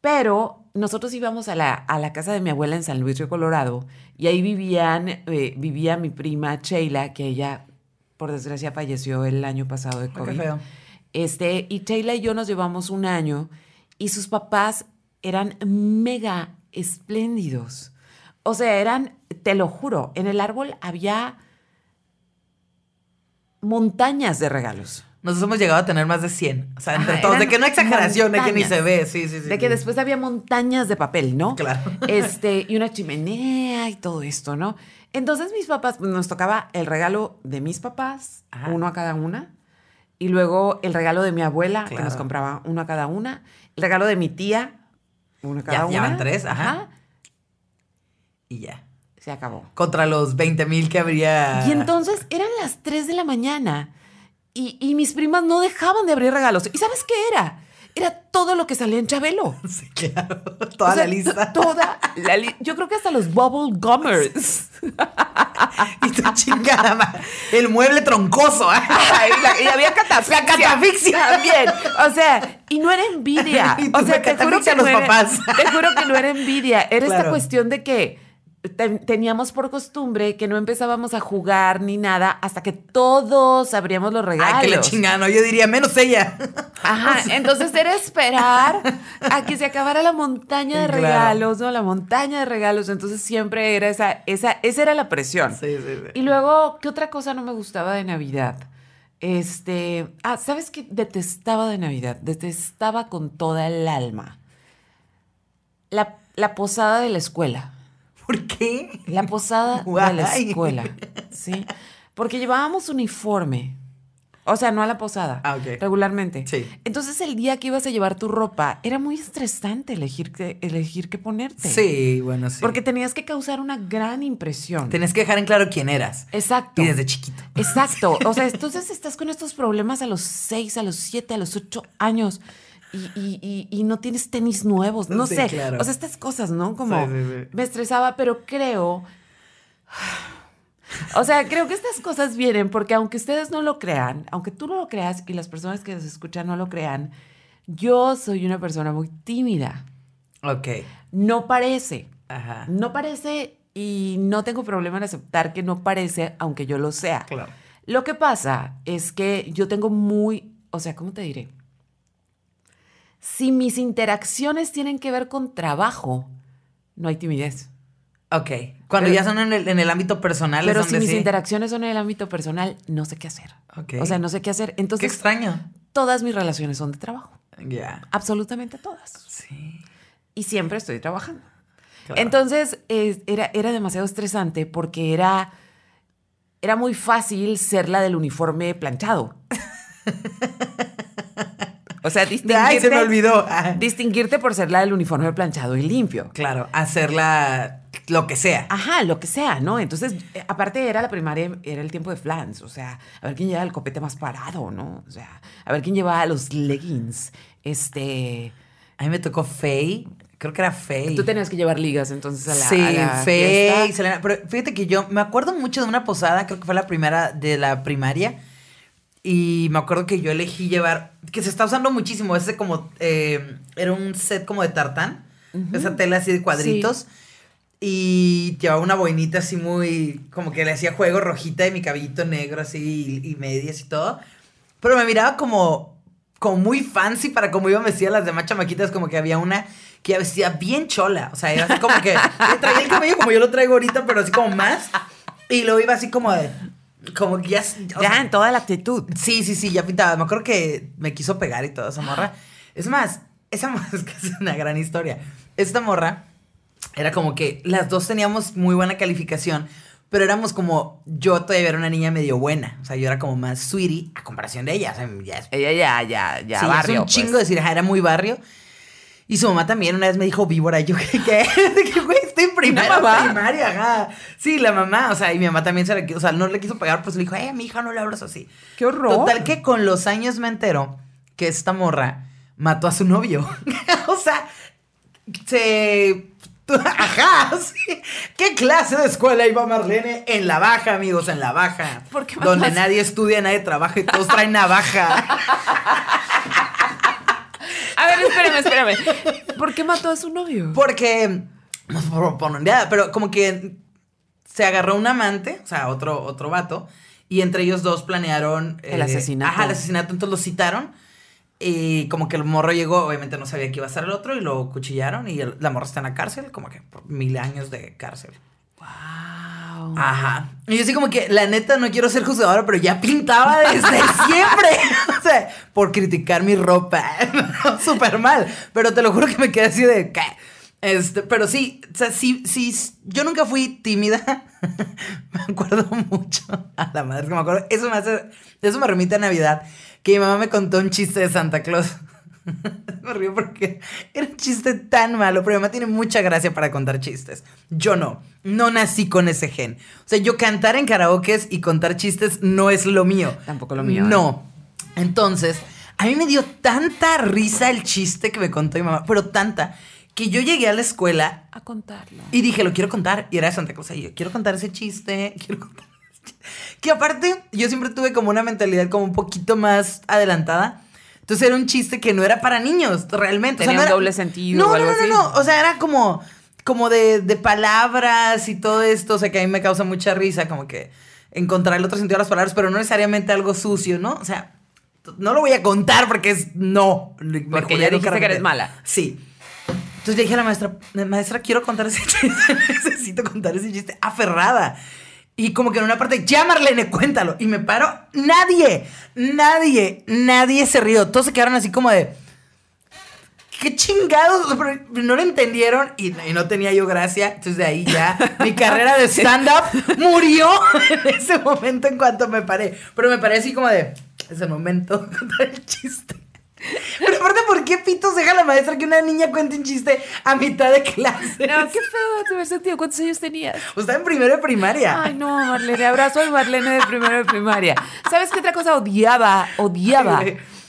pero nosotros íbamos a la, a la casa de mi abuela en San Luis Río Colorado y ahí vivían, eh, vivía mi prima Sheila, que ella, por desgracia, falleció el año pasado de COVID. feo. Este, y Sheila y yo nos llevamos un año y sus papás eran mega espléndidos. O sea, eran, te lo juro, en el árbol había montañas de regalos. Nosotros hemos llegado a tener más de 100. O sea, entre todos. De que no exageración, de que ni se ve. Sí, sí, sí. De que después había montañas de papel, ¿no? Claro. Este, y una chimenea y todo esto, ¿no? Entonces mis papás, nos tocaba el regalo de mis papás, uno a cada una. Y luego el regalo de mi abuela, que nos compraba uno a cada una el regalo de mi tía, una cada ya, una. tres, ajá. Y ya. Se acabó. Contra los 20 mil que habría. Y entonces eran las 3 de la mañana y, y mis primas no dejaban de abrir regalos. ¿Y sabes qué era? Era todo lo que salía en Chabelo. Sí, claro. Toda la lista. Toda la lista. Yo creo que hasta los bubble gummers. y tu chingada, el mueble troncoso. y, había catafixia. catafixia. También. O sea, y no era envidia. o sea, te juro que no Era, te juro que no era envidia. Era esta cuestión de que teníamos por costumbre que no empezábamos a jugar ni nada hasta que todos abríamos los regalos. Ay, que le chingano, yo diría menos ella. Ajá, entonces era esperar a que se acabara la montaña de regalos, ¿no? La montaña de regalos, entonces siempre era esa, esa, esa era la presión. Sí, sí, sí. Y luego, ¿qué otra cosa no me gustaba de Navidad? Este, ah, ¿sabes qué detestaba de Navidad? Detestaba con toda el alma. La, la posada de la escuela. ¿Por qué? La posada de la escuela, ¿sí? Porque llevábamos uniforme. O sea, no a la posada. Ah, ok. Regularmente. Sí. Entonces, el día que ibas a llevar tu ropa, era muy estresante elegir qué, elegir qué ponerte. Sí, bueno, sí. Porque tenías que causar una gran impresión. Tenías que dejar en claro quién eras. Exacto. Y desde chiquito. Exacto. O sea, entonces estás con estos problemas a los 6, a los 7, a los 8 años. Y, y- y- y no tienes tenis nuevos, no Sí, sé. claro. O sea, estas cosas, ¿no? Como Sí, sí, sí. me estresaba, pero creo. O sea, creo que estas cosas vienen porque aunque ustedes no lo crean, aunque tú no lo creas y las personas que nos escuchan no lo crean, yo soy una persona muy tímida. Ok. No parece. Ajá. No parece y no tengo problema en aceptar que no parece, aunque yo lo sea. Claro. Lo que pasa es que yo tengo muy, o sea, ¿cómo te diré? Si mis interacciones tienen que ver con trabajo, no hay timidez. Ok. Cuando Pero- ya son en el, en el ámbito personal Pero es si donde mis sí. interacciones son en el ámbito personal, no sé qué hacer. Ok. O sea, no sé qué hacer. Qué Entonces, extraño. todas mis relaciones son de trabajo. Ya. Absolutamente todas. Sí. Y siempre estoy trabajando. Claro. Entonces, eh, era, era demasiado estresante porque era, era muy fácil ser la del uniforme planchado. o sea, distinguirte, Ay, se me olvidó. Distinguirte por ser la del uniforme planchado y limpio. Claro, hacerla lo que sea. Ajá, lo que sea, ¿no? Entonces, eh, aparte era la primaria, era el tiempo de flans, o sea, a ver quién lleva el copete más parado, ¿no? O sea, a ver quién lleva los leggings. Este, A mí me tocó Faye. Creo que era Faye. tú tenías que llevar ligas entonces a la, sí, a la Faye. Selena. Pero fíjate que yo me acuerdo mucho de una posada, creo que fue la primera de la primaria. Y me acuerdo que yo elegí llevar, que se está usando muchísimo, ese como, eh, era un set como de tartán, esa tela así de cuadritos. Y llevaba una boinita así muy, como que le hacía juego rojita de mi cabellito negro así y, y medias y todo. Pero me miraba como, como muy fancy para como iban vestidas las demás chamaquitas, como que había una que iba vestida bien chola. O sea, era así como que traía el cabello como yo lo traigo ahorita, pero así como más. Y luego iba así como de, como que ya... Ya, sea, en toda la actitud. Sí, sí, sí, ya pintaba. Me acuerdo que me quiso pegar y toda esa morra. Es más, esa morra es que es una gran historia. Esta morra era como que las dos teníamos muy buena calificación, pero éramos como, yo todavía era una niña medio buena. O sea, yo era como más sweetie a comparación de ella. O sea, ya es, Ella ya, ya, ya, sí, barrio. es un pues. chingo decir, ajá, era muy barrio. Y su mamá también una vez me dijo víbora. Yo, ¿qué? ¿Qué? Güey, estoy en primaria, mamá? primaria, ajá. Sí, la mamá. O sea, y mi mamá también se la quiso, o sea, no le quiso pagar, pues le dijo, eh, mi hija no le hablas así. ¡Qué horror! Total que con los años me entero que esta morra mató a su novio. o sea, se... Ajá, sí. ¿Qué clase de escuela iba Marlene? En la baja, amigos, en la baja. ¿Por qué Donde nadie estudia, nadie trabaja y todos traen navaja. A ver, espérame, espérame. ¿Por qué mató a su novio? Porque, no por, por nada, pero como que se agarró un amante, o sea, otro, otro vato, y entre ellos dos planearon... El asesinato. Ajá, el asesinato, entonces lo citaron. Y como que el morro llegó, obviamente no sabía que iba a ser el otro, y lo cuchillaron, y el- la morra está en la cárcel, como que por mil años de cárcel. Wow. Ajá. Y yo así como que, la neta, no quiero ser juzgadora, pero ya pintaba desde siempre. o sea, por criticar mi ropa. Súper mal. Pero te lo juro que me quedé así de... ¿qué? Este, pero sí, o sea, sí, sí, yo nunca fui tímida. me acuerdo mucho. A la madre que me acuerdo. Eso me hace, eso me remite a Navidad. Que mi mamá me contó un chiste de Santa Claus. me río porque era un chiste tan malo, pero mi mamá tiene mucha gracia para contar chistes. Yo no, no nací con ese gen. O sea, yo cantar en karaokes y contar chistes no es lo mío. Tampoco lo mío, ¿eh? No. Entonces, a mí me dio tanta risa el chiste que me contó mi mamá, pero tanta, que yo llegué a la escuela A contarlo. y dije, lo quiero contar. Y era de Santa Claus. Y yo, quiero contar ese chiste. Quiero contar ese chiste. Que aparte, yo siempre tuve como una mentalidad como un poquito más adelantada. Entonces era un chiste que no era para niños, realmente. Tenía no un era- doble sentido No, o algo no, no, así. no. O sea, era como, como de, de palabras y todo esto. O sea, que a mí me causa mucha risa, como que encontrar el otro sentido a las palabras, pero no necesariamente algo sucio, ¿no? O sea, no lo voy a contar porque es no. Me Porque ya dijiste que eres mala. Sí. Entonces le dije a la maestra, maestra, quiero contar ese chiste, necesito contar ese chiste, aferrada. Y como que en una parte, ya Marlene, cuéntalo. Y me paro, nadie, nadie, nadie se rió. Todos se quedaron así como de, qué chingados, no lo entendieron y, y no tenía yo gracia. Entonces de ahí ya mi carrera de stand-up murió en ese momento en cuanto me paré. Pero me paré así como de, Es el momento de contar el chiste. Pero aparte, ¿por qué pitos deja la maestra que una niña cuente un chiste a mitad de clase? No, qué feo de haber sentido. ¿Cuántos años tenías? Usted en primero de primaria. Ay, no, Marlene. Abrazo a Marlene de primero de primaria. ¿Sabes qué otra cosa odiaba? Odiaba.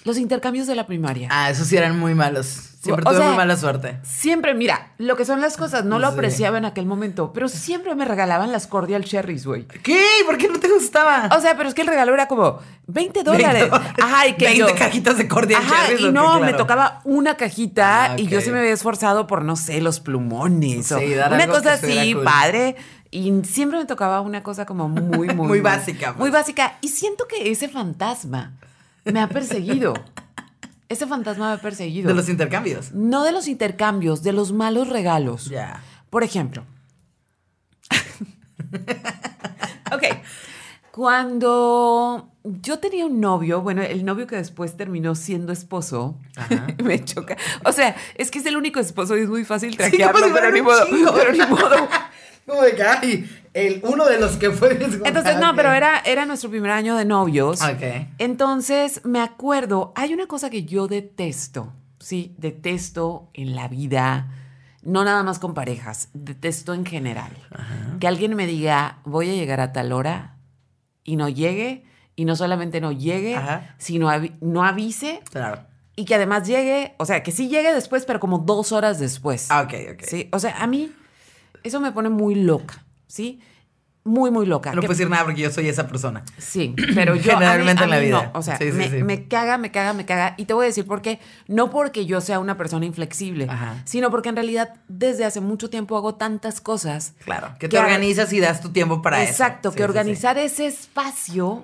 Los intercambios de la primaria. Ah, esos sí eran muy malos. Siempre O tuve sea, muy mala suerte. Siempre, mira, lo que son las cosas, no lo Sí. apreciaba en aquel momento, pero siempre me regalaban las cordial cherries, güey. ¿Qué? ¿Por qué no te gustaba? O sea, pero es que el regalo era como 20 dólares. 20 Ajá, y que 20 yo- cajitas de cordial Ajá, cherries, ¿o y no, me tocaba una cajita Ah, y yo sí me había esforzado por, no sé, los plumones o Sí, dar una cosa así, cool. padre. Y siempre me tocaba una cosa como muy, muy... Muy básica, pues. Muy básica. Y siento que ese fantasma me ha perseguido. ese fantasma me ha perseguido. De los intercambios. No de los intercambios, de los malos regalos. Ya. Por ejemplo. ok. Cuando yo tenía un novio, bueno, el novio que después terminó siendo esposo, Ajá. me choca. O sea, es que es el único esposo y es muy fácil traquearlo, si pero ni modo. Pero ni modo. Como de que, ay, el, uno de los que fue. Entonces, no, pero era, era nuestro primer año de novios. Ok. Entonces, me acuerdo, hay una cosa que yo detesto, ¿sí? Detesto en la vida, no nada más con parejas, detesto en general. Que alguien me diga, voy a llegar a tal hora y no llegue, y no solamente no llegue, Ajá. sino no avise, Claro. y que además llegue, o sea, que sí llegue después, pero como dos horas después. Ah, ok, ok. Sí, o sea, a mí eso me pone muy loca, ¿sí? Muy, muy loca. No Que- puedo decir nada porque yo soy esa persona. Sí, pero yo. Generalmente a en mí- la a mí vida. No, o sea, Sí, sí, me, sí. me caga, me caga, me caga. Y te voy a decir por qué. No porque yo sea una persona inflexible, Ajá. sino porque en realidad desde hace mucho tiempo hago tantas cosas. Claro. Que te Que organizas y das tu tiempo para eso. Exacto, que organizar ese espacio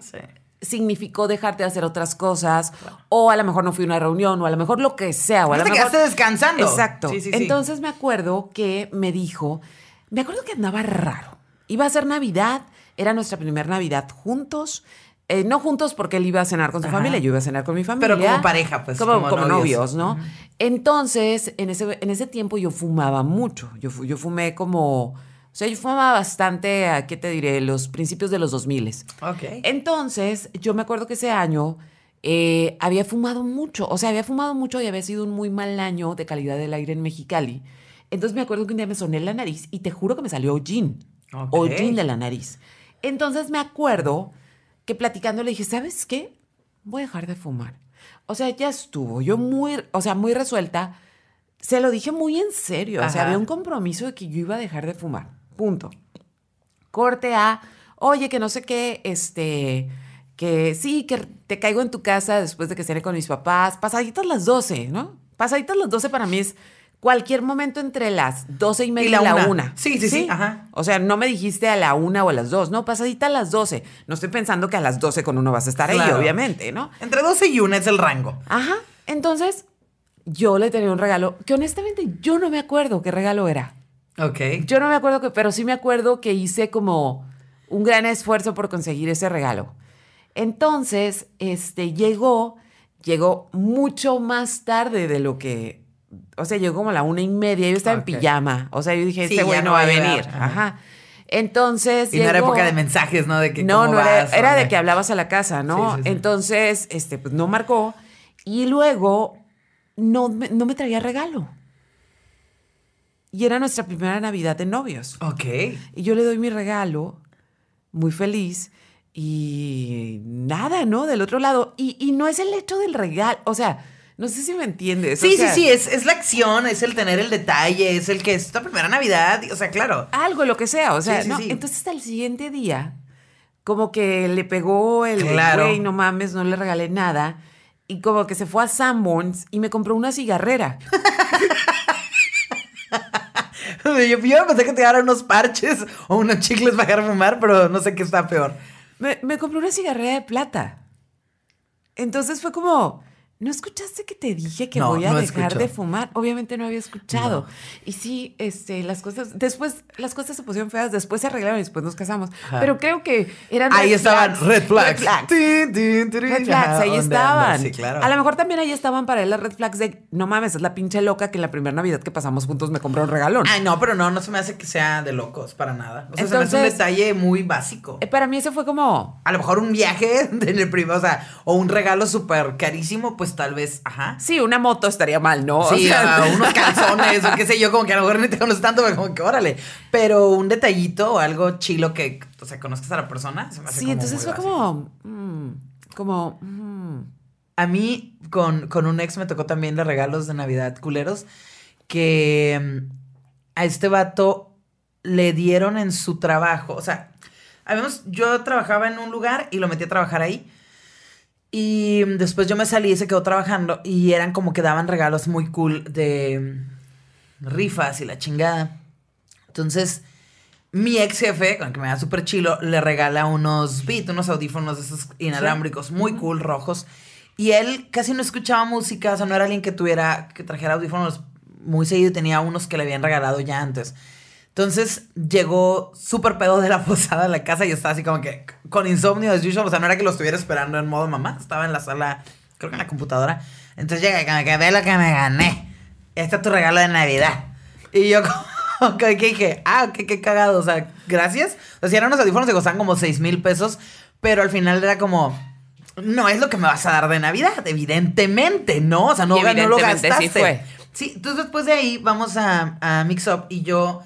significó dejarte de hacer otras cosas. O a lo mejor no fui a una reunión, o a lo mejor lo que sea. O a No te mejor... quedaste descansando. Exacto. Sí, sí, sí. Entonces me acuerdo que me dijo, me acuerdo que andaba raro. Iba a ser Navidad, era nuestra primera Navidad juntos. Eh, no juntos porque él iba a cenar con su Ajá. familia, yo iba a cenar con mi familia. Pero como pareja, pues, Como, como como novios. novios, ¿no? Entonces, en ese, en ese tiempo yo fumaba mucho. Yo, yo fumé como... O sea, yo fumaba bastante, ¿a qué te diré? Los principios de los 2000 Ok. entonces, yo me acuerdo que ese año eh, había fumado mucho, o sea, había fumado mucho y había sido un muy mal año de calidad del aire en Mexicali. Entonces me acuerdo que un día me soné la nariz y te juro que me salió hollín. Ok. Hollín de la nariz. Entonces me acuerdo que platicando le dije, ¿sabes qué? Voy a dejar de fumar. O sea, ya estuvo. Yo muy, o sea, muy resuelta. Se lo dije muy en serio. O sea, había un compromiso de que yo iba a dejar de fumar. Punto corte a, oye, que no sé qué, este, que sí, que te caigo en tu casa después de que cene con mis papás, pasaditas las 12, ¿no? Pasaditas las 12 para mí es cualquier momento entre las 12 y media y la una. una. Sí, sí, sí, ajá. O sea, no me dijiste a la una o a las dos, no, pasadita a las 12. No estoy pensando que a las 12 con uno vas a estar ahí, obviamente, ¿no? Entre 12 y 1 es el rango. Ajá. Entonces, yo le tenía un regalo que honestamente yo no me acuerdo qué regalo era. Ok. Yo no me acuerdo que, pero sí me acuerdo que hice como un gran esfuerzo por conseguir ese regalo. Entonces, este llegó, llegó mucho más tarde de lo que, o sea, llegó como a la una y media. Yo estaba en pijama. O sea, yo dije, Sí, este ya güey no no va a venir. Ajá. Ajá. Entonces. Y no era época de mensajes, ¿no? De que no, cómo no era, vas, era de que hablabas a la casa, ¿no? Sí, sí, sí. Entonces, este, pues no marcó. Y luego no, me- no me traía regalo. Y era nuestra primera Navidad de novios. Ok. Y yo le doy mi regalo, muy feliz, y nada, ¿no? Del otro lado. Y, y no es el hecho del regalo, o sea, no sé si me entiendes. Sí, sí, sea, sí, es, es la acción, es el tener el detalle, es el que es esta primera Navidad, o sea, claro. Algo, lo que sea, o sea, Sí, sí, no. sí. Entonces al siguiente día, como que le pegó el Claro. güey, no mames, no le regalé nada. Y como que se fue a Sanborns y me compró una cigarrera. Yo, yo pensé que te daran unos parches o unos chicles para fumar, pero no sé qué está peor. Me, me compró una cigarrera de plata. Entonces fue como, ¿No escuchaste que te dije que No, voy a no dejar de fumar? Obviamente no había escuchado. Y sí, este, las cosas, después, las cosas se pusieron feas, después se arreglaron y después nos casamos. Ajá. Pero creo que eran Ahí red estaban flags. red flags. Red flags. Red flags, ahí estaban. Sí, claro. A lo mejor también ahí estaban para él las red flags de, no mames, es la pinche loca que en la primera Navidad que pasamos juntos me compró un regalón. Ay, no, pero no, no se me hace que sea de locos para nada. O sea, se me hace un Entonces- detalle muy básico. Eh, Para mí ese fue como, A lo mejor un viaje en el primer, o sea, o un regalo súper carísimo, pues tal vez, ajá. sí, una moto estaría mal, ¿no? O Sí, sea, ah, unos calzones o qué sé yo, como que a lo mejor ni te conoces tanto, pero como que órale. Pero un detallito o algo chilo que, o sea, conozcas a la persona, se me hace sí, como entonces fue como, mm, como, mm. A mí, con, con un ex me tocó también de regalos de Navidad culeros, que mm, a este vato le dieron en su trabajo. O sea, habíamos, yo trabajaba en un lugar y lo metí a trabajar ahí. Y después yo me salí y se quedó trabajando y eran como que daban regalos muy cool de rifas y la chingada. Entonces, mi ex jefe, con el que me da súper chilo, le regala unos beats, unos audífonos esos inalámbricos muy cool, rojos. Y él casi no escuchaba música, o sea, no era alguien que tuviera, que trajera audífonos muy seguido, tenía unos que le habían regalado ya antes. Entonces llegó súper pedo de la posada a la casa y estaba así como que con insomnio as usual, o sea, no era que lo estuviera esperando en modo mamá, estaba en la sala, creo que en la computadora. Entonces llega y que ve lo que me gané. Este es tu regalo de Navidad. Y yo como que dije, ah, qué, qué cagado, o sea, gracias. O sea, eran unos audífonos que costaban como 6 mil pesos, pero al final era como, no es lo que me vas a dar de Navidad, evidentemente, ¿no? O sea, no, no lo gastaste. sí fue. Sí, entonces después de ahí vamos a, a Mix Up y yo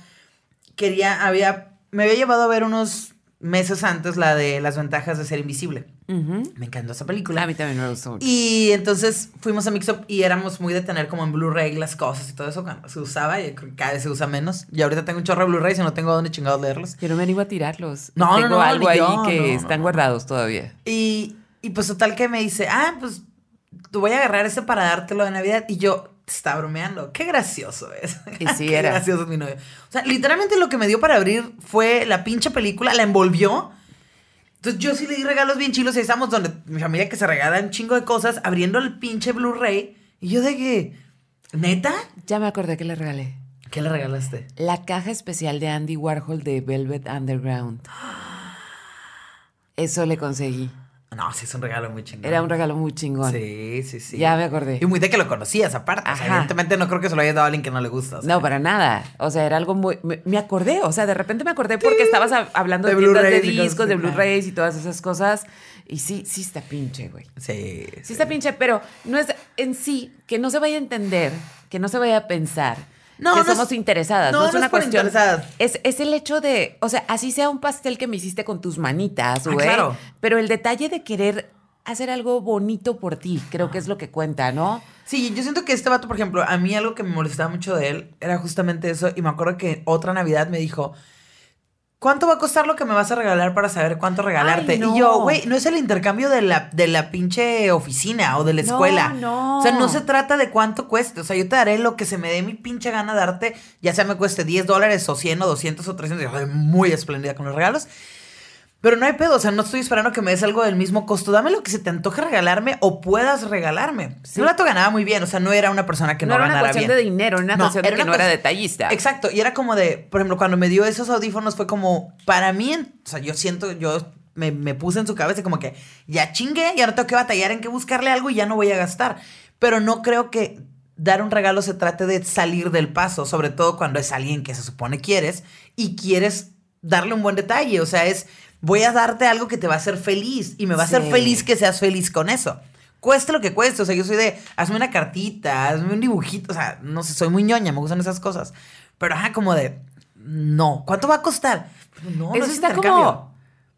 quería, había, me había llevado a ver unos meses antes la de las ventajas de ser invisible. Ujú. Me encantó esa película. A mí también me gustó mucho. Y entonces fuimos a Mix Up y éramos muy de tener como en Blu-ray las cosas y todo eso cuando se usaba y cada vez se usa menos. Y ahorita tengo un chorro de Blu-rays y no tengo dónde chingados leerlos. Yo no me animo a tirarlos. No, no, Tengo no, algo ni ahí yo, que no, no, están no. guardados todavía. Y, y pues total que me dice, ah, pues te voy a agarrar ese para dártelo de Navidad. Y yo te estaba bromeando. Qué gracioso es. Y sí Qué era. gracioso es mi novio. O sea, literalmente lo que me dio para abrir fue la pinche película, la envolvió. Entonces yo sí le di regalos bien chilos y ahí estamos donde mi familia que se regala un chingo de cosas, abriendo el pinche Blu-ray. Y yo de que, ¿neta? Ya me acordé que le regalé. ¿Qué le regalaste? La caja especial de Andy Warhol de Velvet Underground. Eso le conseguí. No, sí, es un regalo muy chingón. Era un regalo muy chingón. Sí, sí, sí. Ya me acordé. Y muy de que lo conocías, aparte. O sea, evidentemente no creo que se lo hayas dado a alguien que no le gusta. o sea. No, para nada. O sea, era algo muy... Me, me acordé, o sea, de repente me acordé porque estabas hablando de, De tiendas discos, de. Blu-rays y todas esas cosas. Y sí, sí está pinche, güey. Sí. Sí está pinche, pero no es en sí que no se vaya a entender, que no se vaya a pensar No, que no somos es- interesadas. no, No, es una cuestión. interesadas. Es, es el hecho de, o sea, así sea un pastel que me hiciste con tus manitas, Ah, güey. claro. Pero el detalle de querer hacer algo bonito por ti, creo que es lo que cuenta, ¿no? Sí, yo siento que este vato, por ejemplo, a mí algo que me molestaba mucho de él era justamente eso. Y me acuerdo que otra Navidad me dijo, ¿cuánto va a costar lo que me vas a regalar para saber cuánto regalarte? Ay, no. Y yo, güey, no es el intercambio de la, de la pinche oficina o de la No, escuela. no. O sea, no se trata de cuánto cueste. O sea, yo te daré lo que se me dé mi pinche gana darte, ya sea me cueste 10 dólares o 100 o 200 o 300. Yo soy muy espléndida con los regalos. Pero no hay pedo, o sea, no estoy esperando que me des algo del mismo costo. Dame lo que se te antoje regalarme o puedas regalarme. Sí. El vato ganaba muy bien, o sea, no era una persona que no, no era una ganara cuestión bien. de dinero, era una cuestión de que una no era detallista. Exacto, y era como de, por ejemplo, cuando me dio esos audífonos fue como, para mí, o sea, yo siento, yo me, me puse en su cabeza como que ya chingué, ya no tengo que batallar en que buscarle algo y ya no voy a gastar. Pero no creo que dar un regalo se trate de salir del paso, sobre todo cuando es alguien que se supone quieres y quieres darle un buen detalle, o sea, es, voy a darte algo que te va a hacer feliz y me va a hacer feliz que seas feliz con eso. Cueste lo que cueste, o sea, yo soy de, hazme una cartita, hazme un dibujito, o sea, no sé, soy muy ñoña, me gustan esas cosas. Pero ajá, como de, no, ¿cuánto va a costar? No, Eso no es está como-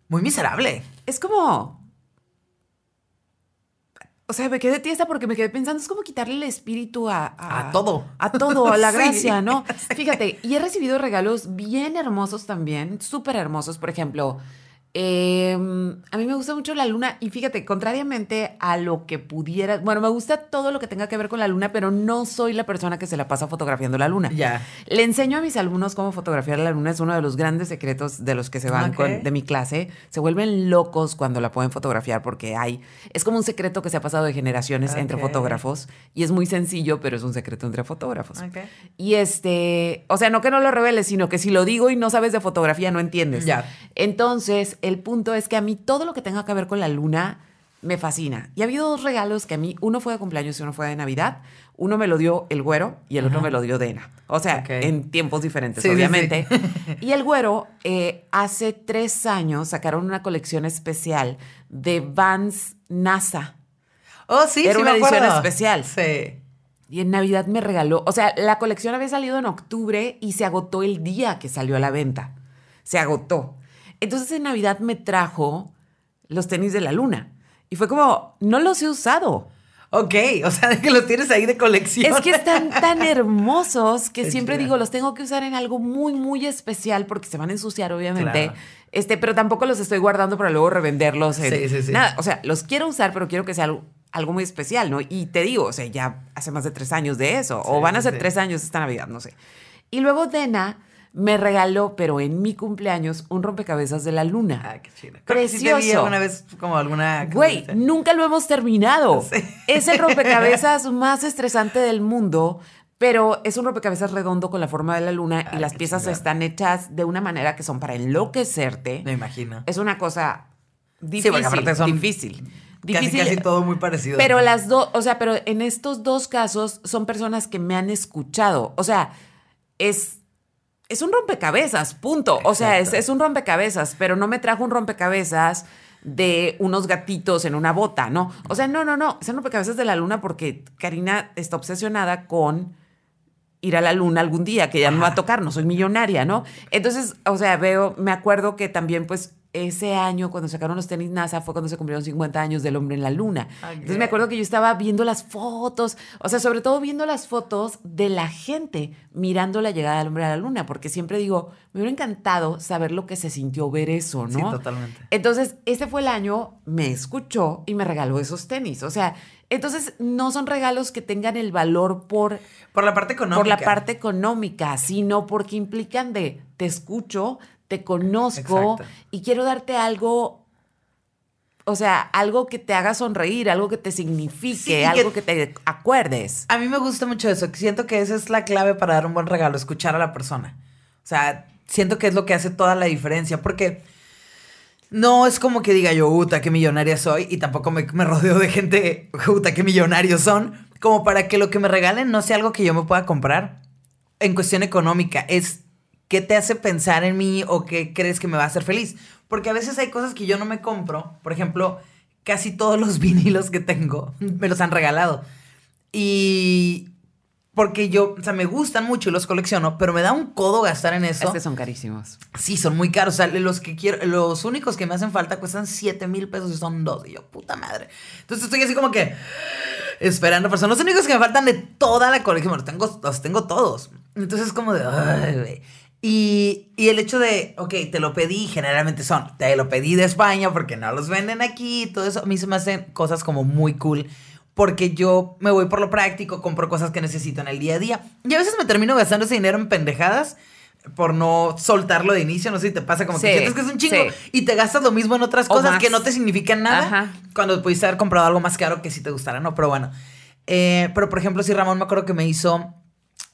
Muy miserable. Es como. O sea, me quedé tiesta porque me quedé pensando, es como quitarle el espíritu a... A todo. A todo, a la Sí. gracia, ¿no? Fíjate, y he recibido regalos bien hermosos también, súper hermosos. Por ejemplo, Em, a mí me gusta mucho la luna y fíjate, contrariamente a lo que pudiera, bueno, me gusta todo lo que tenga que ver con la luna, pero no soy la persona que se la pasa fotografiando la luna. Ya. Le enseño a mis alumnos cómo fotografiar la luna, es uno de los grandes secretos de los que se van con- de mi clase. Se vuelven locos cuando la pueden fotografiar porque hay, es como un secreto que se ha pasado de generaciones entre fotógrafos y es muy sencillo, pero es un secreto entre fotógrafos. Ok. Y este, o sea, no que no lo reveles, sino que si lo digo y no sabes de fotografía, no entiendes. Ya. Entonces, el punto es que a mí todo lo que tenga que ver con la luna me fascina. Y ha habido dos regalos que a mí, uno fue de cumpleaños y uno fue de Navidad. Uno me lo dio el güero y el otro me lo dio Dena. O sea, en tiempos diferentes, Sí, obviamente. sí. Y el güero, eh, hace tres años sacaron una colección especial de Vans NASA. Oh, sí, Era sí una me edición especial. Sí. Y en Navidad me regaló, o sea, la colección había salido en octubre y se agotó el día que salió a la venta. Se agotó. Entonces en Navidad me trajo los tenis de la luna. Y fue como, no los he usado. Ok, o sea, que los tienes ahí de colección. Es que están tan hermosos que siempre digo, los tengo que usar en algo muy, muy especial porque se van a ensuciar, obviamente. Claro. Este, pero tampoco los estoy guardando para luego revenderlos. en- Sí, sí, sí. Nada, o sea, los quiero usar, pero quiero que sea algo, algo muy especial, ¿no? Y te digo, o sea, ya hace más de tres años de eso, o van a ser tres años esta Navidad, no sé. Y luego Dena me regaló, pero en mi cumpleaños, un rompecabezas de la luna. Ah, qué chido. Creo que sí Precioso. alguna vez como alguna... Güey, nunca lo hemos terminado. Sí. Es el rompecabezas más estresante del mundo, pero es un rompecabezas redondo con la forma de la luna y Ay, las piezas están hechas de una manera que son para enloquecerte. Me imagino. Es una cosa Sí, difícil. porque aparte son difícil. Casi, Difícil. casi todo muy parecido. Pero las dos, o sea, pero en estos dos casos son personas que me han escuchado. O sea, es, es un rompecabezas, punto. O sea, es, es un rompecabezas, pero no me trajo un rompecabezas de unos gatitos en una bota, ¿no? O sea, no, no, no. Es un rompecabezas de la luna porque Karina está obsesionada con ir a la luna algún día, que ya me va a tocar, no soy millonaria, ¿no? Entonces, o sea, veo, me acuerdo que también, pues, ese año cuando sacaron los tenis NASA fue cuando se cumplieron 50 años del hombre en la luna. Entonces me acuerdo que yo estaba viendo las fotos, o sea, sobre todo viendo las fotos de la gente mirando la llegada del hombre a la luna, porque siempre digo, me hubiera encantado saber lo que se sintió ver eso, ¿no? Sí, totalmente. Entonces, este fue el año, me escuchó y me regaló esos tenis. O sea, entonces no son regalos que tengan el valor por Por la parte económica. por la parte económica, sino porque implican de te escucho, te conozco Exacto. y quiero darte algo, o sea, algo que te haga sonreír, algo que te signifique, Sí, y que- algo que... te acuerdes. A mí me gusta mucho eso. Siento que esa es la clave para dar un buen regalo, escuchar a la persona. O sea, siento que es lo que hace toda la diferencia. Porque no es como que diga yo, puta, qué millonaria soy. Y tampoco me, me rodeo de gente, puta, qué millonarios son. Como para que lo que me regalen no sea algo que yo me pueda comprar. En cuestión económica, es qué te hace pensar en mí o qué crees que me va a hacer feliz. Porque a veces hay cosas que yo no me compro. Por ejemplo, casi todos los vinilos que tengo me los han regalado. Y porque yo, o sea, me gustan mucho y los colecciono, pero me da un codo gastar en eso. Es que son carísimos. Sí, son muy caros. O sea, los que quiero, los únicos que me hacen falta cuestan 7 mil pesos y son dos. Y yo, puta madre. Entonces estoy así como que esperando, pero son los únicos que me faltan de toda la colección. Los tengo, los tengo todos. Entonces es como de, ay, güey. Y, y el hecho de, ok, te lo pedí, generalmente son, te lo pedí de España porque no los venden aquí todo eso. A mí se me hacen cosas como muy cool porque yo me voy por lo práctico, compro cosas que necesito en el día a día. Y a veces me termino gastando ese dinero en pendejadas por no soltarlo de inicio. No sé si te pasa como que Sí, sientes que es un chingo sí. y te gastas lo mismo en otras O cosas más. que no te significan nada Ajá. cuando pudiste haber comprado algo más caro que si te gustara, ¿no? Pero bueno. Eh, pero por ejemplo, si Ramón me acuerdo que me hizo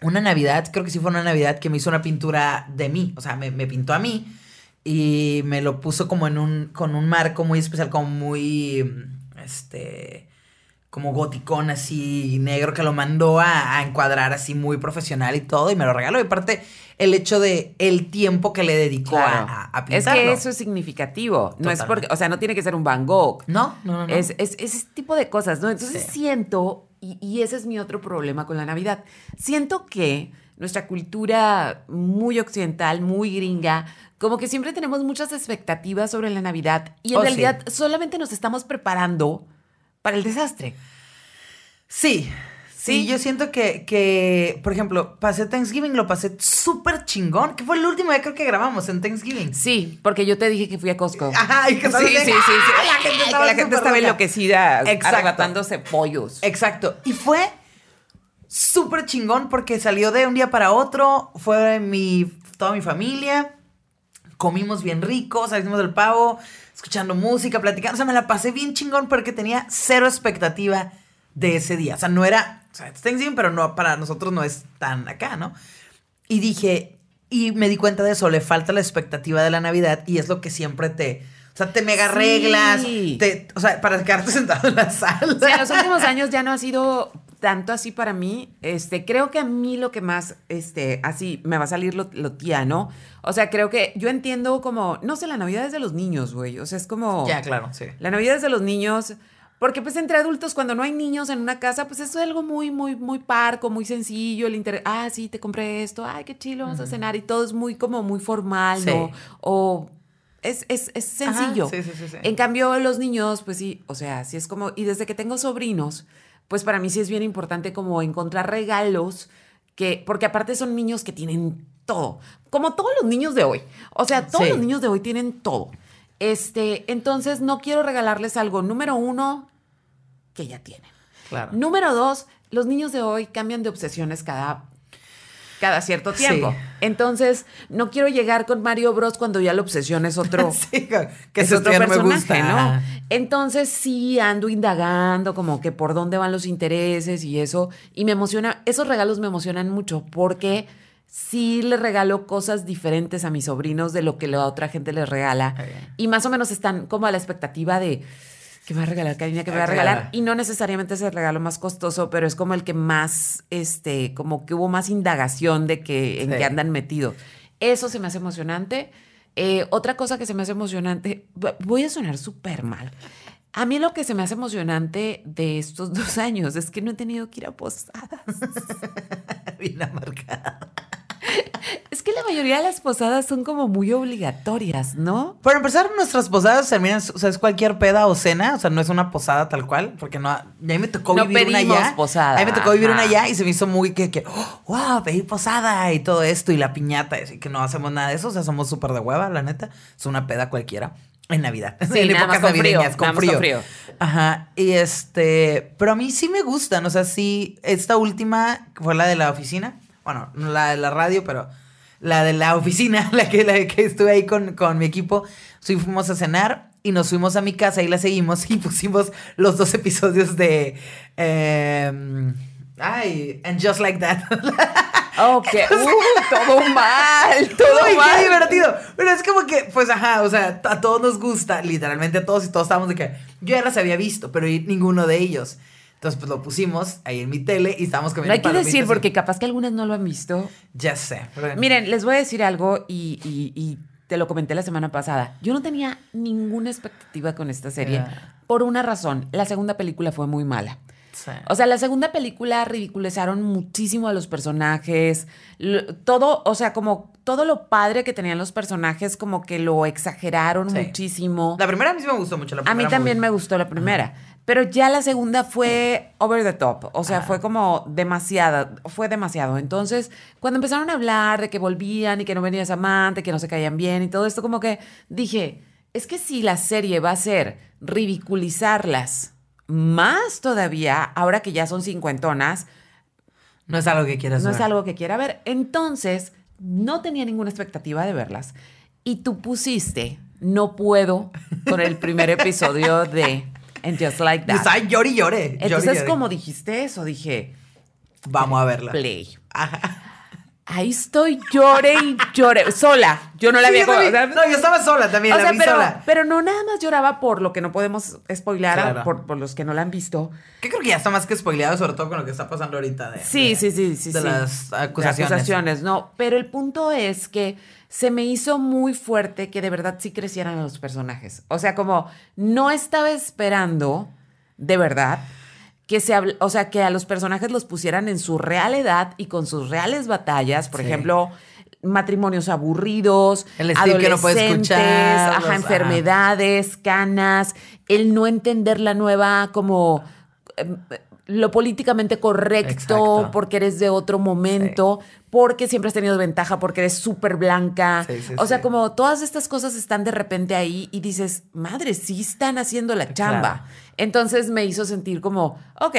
una Navidad, creo que sí fue una Navidad que me hizo una pintura de mí. O sea, me, me pintó a mí y me lo puso como en un, con un marco muy especial, como muy, este, como goticón así negro que lo mandó a, a encuadrar así muy profesional y todo y me lo regaló. Y aparte el hecho de el tiempo que le dedicó a- Claro. a, a es que eso es significativo. No es porque, o sea, no tiene que ser un Van Gogh. No, no, no. no. Es, es- ese tipo de cosas, ¿no? Entonces Sí. siento, y, y ese es mi otro problema con la Navidad, siento que nuestra cultura muy occidental, muy gringa, como que siempre tenemos muchas expectativas sobre la Navidad y en Oh, sí. realidad solamente nos estamos preparando para el desastre. Sí, Sí, yo siento que, que, por ejemplo, pasé Thanksgiving, lo pasé súper chingón, que fue el último día creo que grabamos en Thanksgiving. Sí, porque yo te dije que fui a Costco. Ajá, y que sí, sí, sí, sí. La gente estaba, la gente súper estaba loca. enloquecida Exacto. arrebatándose pollos. Exacto. Y fue súper chingón porque salió de un día para otro. Fue mi, toda mi familia. Comimos bien rico, salimos del pavo, escuchando música, platicando. O sea, me la pasé bien chingón porque tenía cero expectativa de ese día. O sea, no era. O sea, es Thanksgiving, pero no, para nosotros no es tan acá, ¿no? Y dije. Y me di cuenta de eso, le falta la expectativa de la Navidad y es lo que siempre te. O sea, te mega Sí. reglas. Te, o sea, para quedarte sentado en la sala. Sí, en los últimos años ya no ha sido tanto así para mí. Este, creo que a mí lo que más, este, así me va a salir lo, lo tía, ¿no? O sea, creo que yo entiendo como, no sé, la Navidad es de los niños, güey. O sea, es como. Ya, claro, sí. La Navidad es de los niños. Porque pues entre adultos, cuando no hay niños en una casa, pues eso es algo muy, muy, muy parco, muy sencillo. El interés, ah, sí, te compré esto, ay, qué chilo, vamos a cenar. Y todo es muy como muy formal, Sí. ¿no? O es, es, es sencillo. sí, sí, sí, sí. En cambio, los niños, pues sí, o sea, sí es como, y desde que tengo sobrinos, pues para mí sí es bien importante como encontrar regalos que, porque aparte son niños que tienen todo, como todos los niños de hoy. O sea, todos los niños de hoy tienen todo. Este, entonces no quiero regalarles algo, número uno, que ya tienen. Claro. Número dos, los niños de hoy cambian de obsesiones cada, cada cierto tiempo. Sí. Entonces, no quiero llegar con Mario Bros cuando ya la obsesión es otro Sí, que es otro no me personaje, gusta. ¿no? Entonces sí ando indagando como que por dónde van los intereses y eso. Y me emociona, esos regalos me emocionan mucho porque sí le regalo cosas diferentes a mis sobrinos de lo que la otra gente les regala. Y más o menos están como a la expectativa de... ¿Qué me va a regalar, Karina? ¿Qué me va a Ah, regalar? Y no necesariamente es el regalo más costoso, pero es como el que más, este, como que hubo más indagación de que en Sí. qué andan metidos. Eso se me hace emocionante. Eh, otra cosa que se me hace emocionante, voy a sonar súper mal. A mí lo que se me hace emocionante de estos dos años es que no he tenido que ir a posadas. Bien amargada. Es que la mayoría de las posadas son como muy obligatorias, ¿no? Para empezar, nuestras posadas terminan, o sea, es cualquier peda o cena, o sea, no es una posada tal cual, porque no, a mí me tocó No vivir una allá. posada, A mí me tocó vivir una allá y se me hizo muy que, que oh, wow, pedir posada y todo esto y la piñata, y así que no hacemos nada de eso, o sea, somos súper de hueva, la neta. Es una peda cualquiera. En Navidad. Sí, en más con frío, con frío. Ajá. Y este, pero a mí sí me gustan, o sea, sí, esta última fue la de la oficina, bueno, no la de la radio, pero la de la oficina, la que, la que estuve ahí con, con mi equipo, sí fuimos a cenar y nos fuimos a mi casa y la seguimos y pusimos los dos episodios de... em, ay, and just like that. Ok, uh, todo mal, todo Ay, mal. qué divertido. Pero es como que, pues ajá, o sea, a todos nos gusta, literalmente a todos y todos estábamos de que yo ya las había visto, pero ninguno de ellos. Entonces, pues lo pusimos ahí en mi tele y estábamos No comiendo hay que decir y- porque capaz que algunas no lo han visto. Ya sé. pero- Miren, les voy a decir algo y, y- y te lo comenté la semana pasada. Yo no tenía ninguna expectativa con esta serie Ya. por una razón. La segunda película fue muy mala. Sí. O sea, la segunda película ridiculizaron muchísimo a los personajes. Todo, o sea, como todo lo padre que tenían los personajes, como que lo exageraron Sí. muchísimo. La primera a mí sí me gustó mucho. La A mí primera también muy- me gustó la primera. Pero ya la segunda fue over the top. O sea, fue como demasiada. Fue demasiado. Entonces, cuando empezaron a hablar de que volvían y que no venía Samantha, que no se caían bien y todo esto, como que dije, es que si la serie va a ser ridiculizarlas más todavía, ahora que ya son cincuentonas, No es algo que quieras no ver. es algo que quiera ver. Entonces, no tenía ninguna expectativa de verlas. Y tú pusiste, no puedo, con el primer episodio de And Just Like That. estaba llore y llore. Entonces, llore. como dijiste eso, dije, Vamos a verla. play. Ajá. Ahí estoy, llore y llore, sola. Yo no la Sí, había... yo también- o sea, no, yo estaba sola también, o la sea, vi pero, sola. pero no nada más lloraba por lo que no podemos Claro. por, por los que no la han visto. Que creo que ya está más que spoileado, sobre todo con lo que está pasando ahorita. De, Sí, de- sí, sí, sí. De sí. las De acusaciones. acusaciones, no. Pero el punto es que se me hizo muy fuerte que de verdad sí crecieran los personajes. O sea, como no estaba esperando, de verdad, que se habl- o sea, que a los personajes los pusieran en su real edad y con sus reales batallas. Por Sí. ejemplo, matrimonios aburridos, El Steve que no puede adolescentes, escuchar, ajá, los- ajá. enfermedades, canas, el no entender la nueva como... em, lo políticamente correcto, Exacto. porque eres de otro momento, porque siempre has tenido ventaja, porque eres súper blanca. Sí, sí, o sea, como todas estas cosas están de repente ahí y dices, madre, sí están haciendo la chamba. Claro. Entonces me hizo sentir como, ok,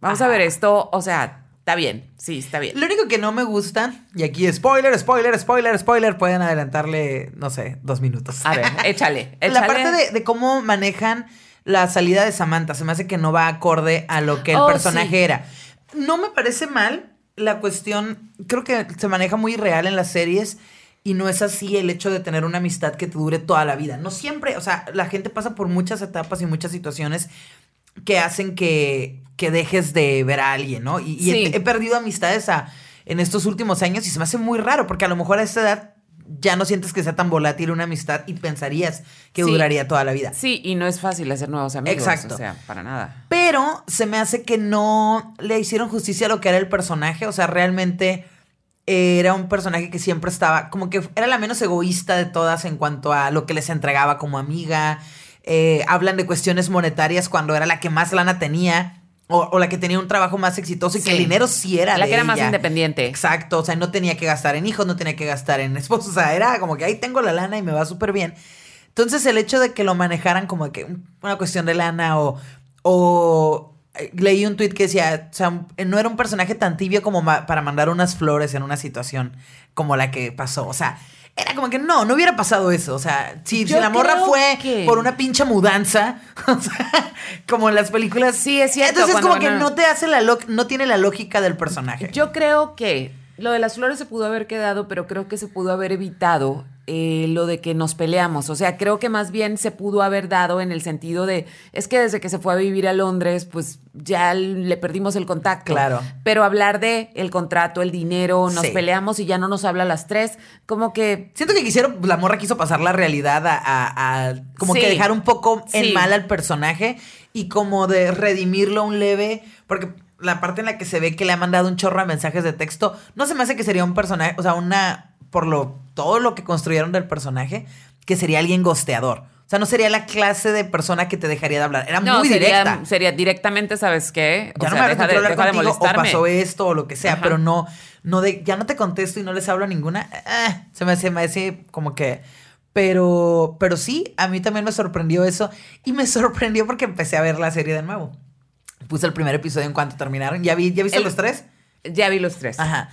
vamos a ver esto, o sea, está bien, sí, está bien. Lo único que no me gusta, y aquí spoiler, spoiler, spoiler, spoiler, pueden adelantarle, no sé, dos minutos. A ver, échale, échale. La parte de, de cómo manejan la salida de Samantha se me hace que no va acorde a lo que el Oh, personaje sí. era. No me parece mal la cuestión, creo que se maneja muy real en las series y no es así el hecho de tener una amistad que te dure toda la vida. No siempre, o sea, la gente pasa por muchas etapas y muchas situaciones que hacen que, que dejes de ver a alguien, ¿no? Y, y Sí. he, he perdido amistades a- en estos últimos años y se me hace muy raro porque a lo mejor a esta edad ya no sientes que sea tan volátil una amistad y pensarías que Sí. duraría toda la vida. Sí, y no es fácil hacer nuevos amigos. Exacto. O sea, para nada. Pero se me hace que no le hicieron justicia a lo que era el personaje. O sea, realmente era un personaje que siempre estaba, como que era la menos egoísta de todas en cuanto a lo que les entregaba como amiga. Eh, hablan de cuestiones monetarias cuando era la que más lana tenía. O, o la que tenía un trabajo más exitoso y que el dinero sí era La de que era más independiente. Exacto, o sea, no tenía que gastar en hijos, no tenía que gastar en esposos, o sea, era como que ahí tengo la lana y me va súper bien. Entonces el hecho de que lo manejaran como que un- una cuestión de lana o, o eh, leí un tweet que decía, o sea, no era un personaje tan tibio como ma- para mandar unas flores en una situación como la que pasó, o sea, era como que no, no hubiera pasado eso, o sea, si, si la morra fue que- por una pinche mudanza, o sea, como en las películas. Sí, es cierto, Entonces como que a- no te hace la lo- no tiene la lógica del personaje. Yo creo que lo de las flores se pudo haber quedado, pero creo que se pudo haber evitado eh, lo de que nos peleamos. O sea, creo que más bien se pudo haber dado en el sentido de, es que desde que se fue a vivir a Londres, pues ya le perdimos el contacto. Claro. Pero hablar de el contrato, el dinero, nos Sí. peleamos y ya no nos habla a las tres, como que... Siento que quisieron, la morra quiso pasar la realidad a, a- a- como Sí. que dejar un poco en Sí. mal al personaje y como de redimirlo un leve, porque la parte en la que se ve que le ha mandado un chorro de mensajes de texto, no se me hace que sería un personaje, o sea, una, por lo, todo lo que construyeron del personaje, que sería alguien gosteador. O sea, no sería la clase de persona que te dejaría de hablar. Era No, muy sería, directa. sería directamente, ¿sabes qué? O ya no sea, me deja de, hablar deja de contigo o pasó esto o lo que sea, Ajá. pero no, no de, ya no te contesto y no les hablo a ninguna. eh, se me hace, me hace como que. Pero, pero sí, a mí también me sorprendió eso. Y me sorprendió porque empecé a ver la serie de nuevo. Puse el primer episodio en cuanto terminaron. ¿Ya, vi, ¿ya viste El- los tres? Ya vi los tres. Ajá.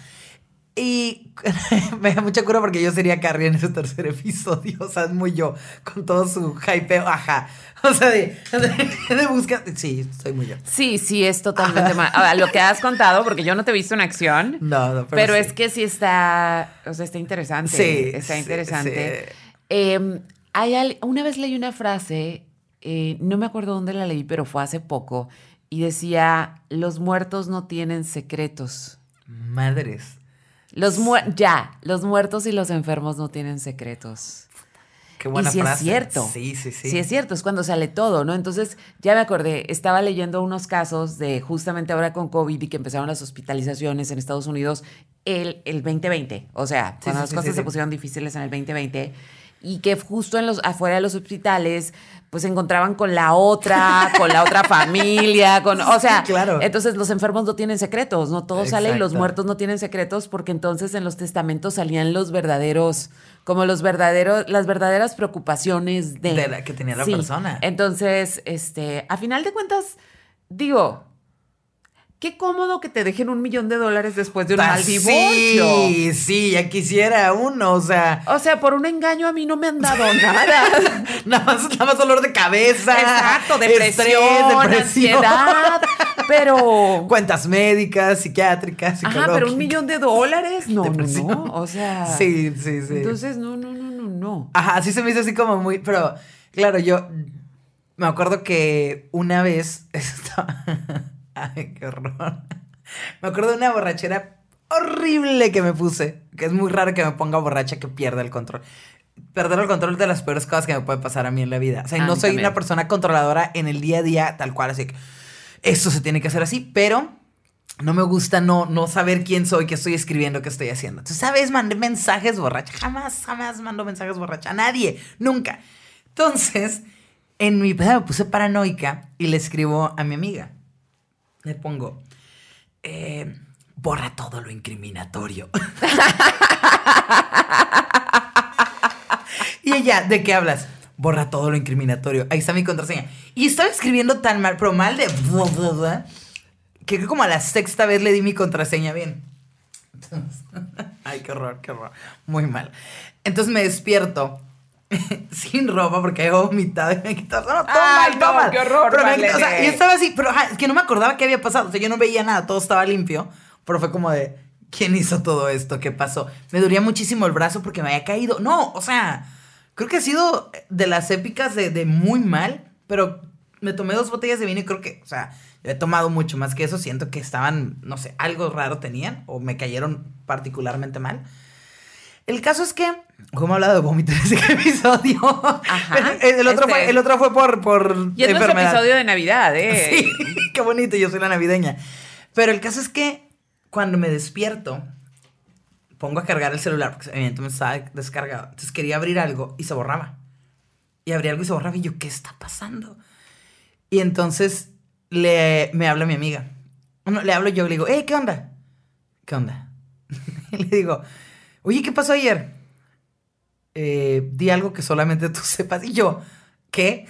Y me da mucha cura porque yo sería Carrie en ese tercer episodio. O sea, es muy yo, con todo su hypeo. Ajá. O sea, de, de, de busca. Sí, soy muy yo. Sí, sí, es totalmente mal. Ahora, lo que has contado, porque yo no te he visto en acción. No, no, Pero, sí. es que sí está, o sea, está interesante. Sí, Está sí, interesante. sí. Eh, hay una vez leí una frase, eh, no me acuerdo dónde la leí, pero fue hace poco, y decía, los muertos no tienen secretos. Madres. Los mu- ya, los muertos y los enfermos no tienen secretos. Qué buena y sí frase. es cierto. Sí, sí, sí. Sí es cierto, es cuando sale todo, ¿no? Entonces, ya me acordé, estaba leyendo unos casos de justamente ahora con COVID y que empezaron las hospitalizaciones en Estados Unidos el, el 2020. O sea, cuando sí, las sí, cosas sí, se pusieron difíciles en el 2020 y que justo en los afuera de los hospitales pues se encontraban con la otra, con la otra familia, con, o sea, Sí, claro. entonces los enfermos no tienen secretos, no todo sale y los Exacto. muertos no tienen secretos porque entonces en los testamentos salían los verdaderos, como los verdaderos, las verdaderas preocupaciones de, De la que tenía la persona. Entonces, este, a final de cuentas, digo, qué cómodo que te dejen un millón de dólares después de un Ah, mal divorcio. Sí, sí, ya quisiera uno, o sea, O sea, por un engaño a mí no me han dado nada. nada más, nada más dolor de cabeza. Exacto, estrés, depresión, depresión, ansiedad, pero Cuentas médicas, psiquiátricas, Ajá, psicológicas. pero un millón de dólares, no, no, Depresión. no. O sea, Sí, sí, sí. Entonces, no, no, no, no, no. Ajá, sí se me hizo así como muy. Pero, claro, yo me acuerdo que una vez estaba. Ay, qué horror. Me acuerdo de una borrachera horrible que me puse. Que es muy raro que me ponga borracha que pierda el control. Perder el control es de las peores cosas que me puede pasar a mí en la vida. O sea, A no soy también. una persona controladora en el día a día, tal cual, así que eso se tiene que hacer así, pero no me gusta no, no saber quién soy, qué estoy escribiendo, qué estoy haciendo. Entonces, ¿sabes? Mandé mensajes borracha. Jamás, jamás mando mensajes borracha. A nadie. Nunca. Entonces, en mi pedo me puse paranoica y le escribo a mi amiga. Le pongo, eh, borra todo lo incriminatorio. y ella, ¿de qué hablas? Borra todo lo incriminatorio. Ahí está mi contraseña. Y estaba escribiendo tan mal, pero mal de... Que como a la sexta vez le di mi contraseña bien. Ay, qué horror, qué horror. Muy mal. Entonces me despierto sin ropa porque había vomitado y me quitado. No, todo Ay, no, qué horror, Pero quitó- o sea, yo estaba así, pero ajá, es que no me acordaba qué había pasado. O sea, yo no veía nada, todo estaba limpio. Pero fue como de, ¿quién hizo todo esto? ¿Qué pasó? Me dolía muchísimo el brazo porque me había caído. No, o sea, creo que ha sido de las épicas de, de muy mal, pero me tomé dos botellas de vino y creo que, o sea, yo he tomado mucho más que eso. Siento que estaban, no sé, algo raro tenían o me cayeron particularmente mal. El caso es que, como he hablado de vómito en ese episodio, Ajá, el, otro este- fue, el otro fue por, por Y es nuestro enfermedad. episodio de Navidad, ¿eh? Sí, qué bonito, yo soy la navideña. Pero el caso es que cuando me despierto, pongo a cargar el celular, porque evidentemente estaba descargado. Entonces quería abrir algo y se borraba. Y abrí algo y se borraba. Y yo, ¿qué está pasando? Y entonces le, me habla mi amiga. No, le hablo yo, le digo, hey, ¿qué onda? ¿Qué onda? y le digo, oye, ¿qué pasó ayer? Eh, di algo que solamente tú sepas. Y yo, ¿qué?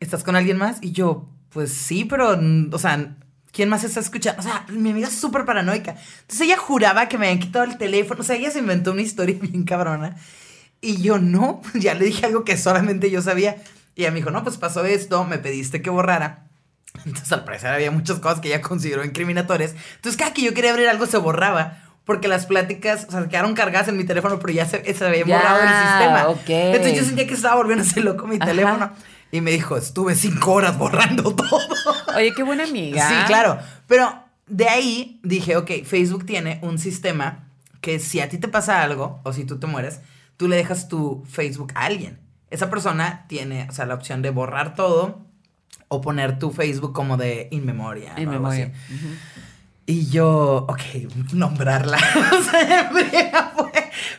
¿Estás con alguien más? Y yo, pues sí, pero, o sea, ¿quién más está escuchando? O sea, mi amiga es súper paranoica. Entonces ella juraba que me habían quitado el teléfono. O sea, ella se inventó una historia bien cabrona. Y yo, no, ya le dije algo que solamente yo sabía. Y ella me dijo, no, pues pasó esto, me pediste que borrara. Entonces, al parecer había muchas cosas que ella consideró incriminatorias. Entonces, cada que yo quería abrir algo se borraba. Porque las pláticas, o sea, quedaron cargadas en mi teléfono, pero ya se, se había Ya, borrado del sistema. ok. Entonces yo sentía que estaba volviéndose loco mi Ajá. teléfono. Y me dijo, estuve cinco horas borrando todo. Oye, qué buena amiga. Sí, claro. Pero de ahí dije, ok, Facebook tiene un sistema que si a ti te pasa algo o si tú te mueres, tú le dejas tu Facebook a alguien. Esa persona tiene, o sea, la opción de borrar todo o poner tu Facebook como de in memoria. Algo memoria. Y yo, ok, nombrarla. o sea, en friega fue.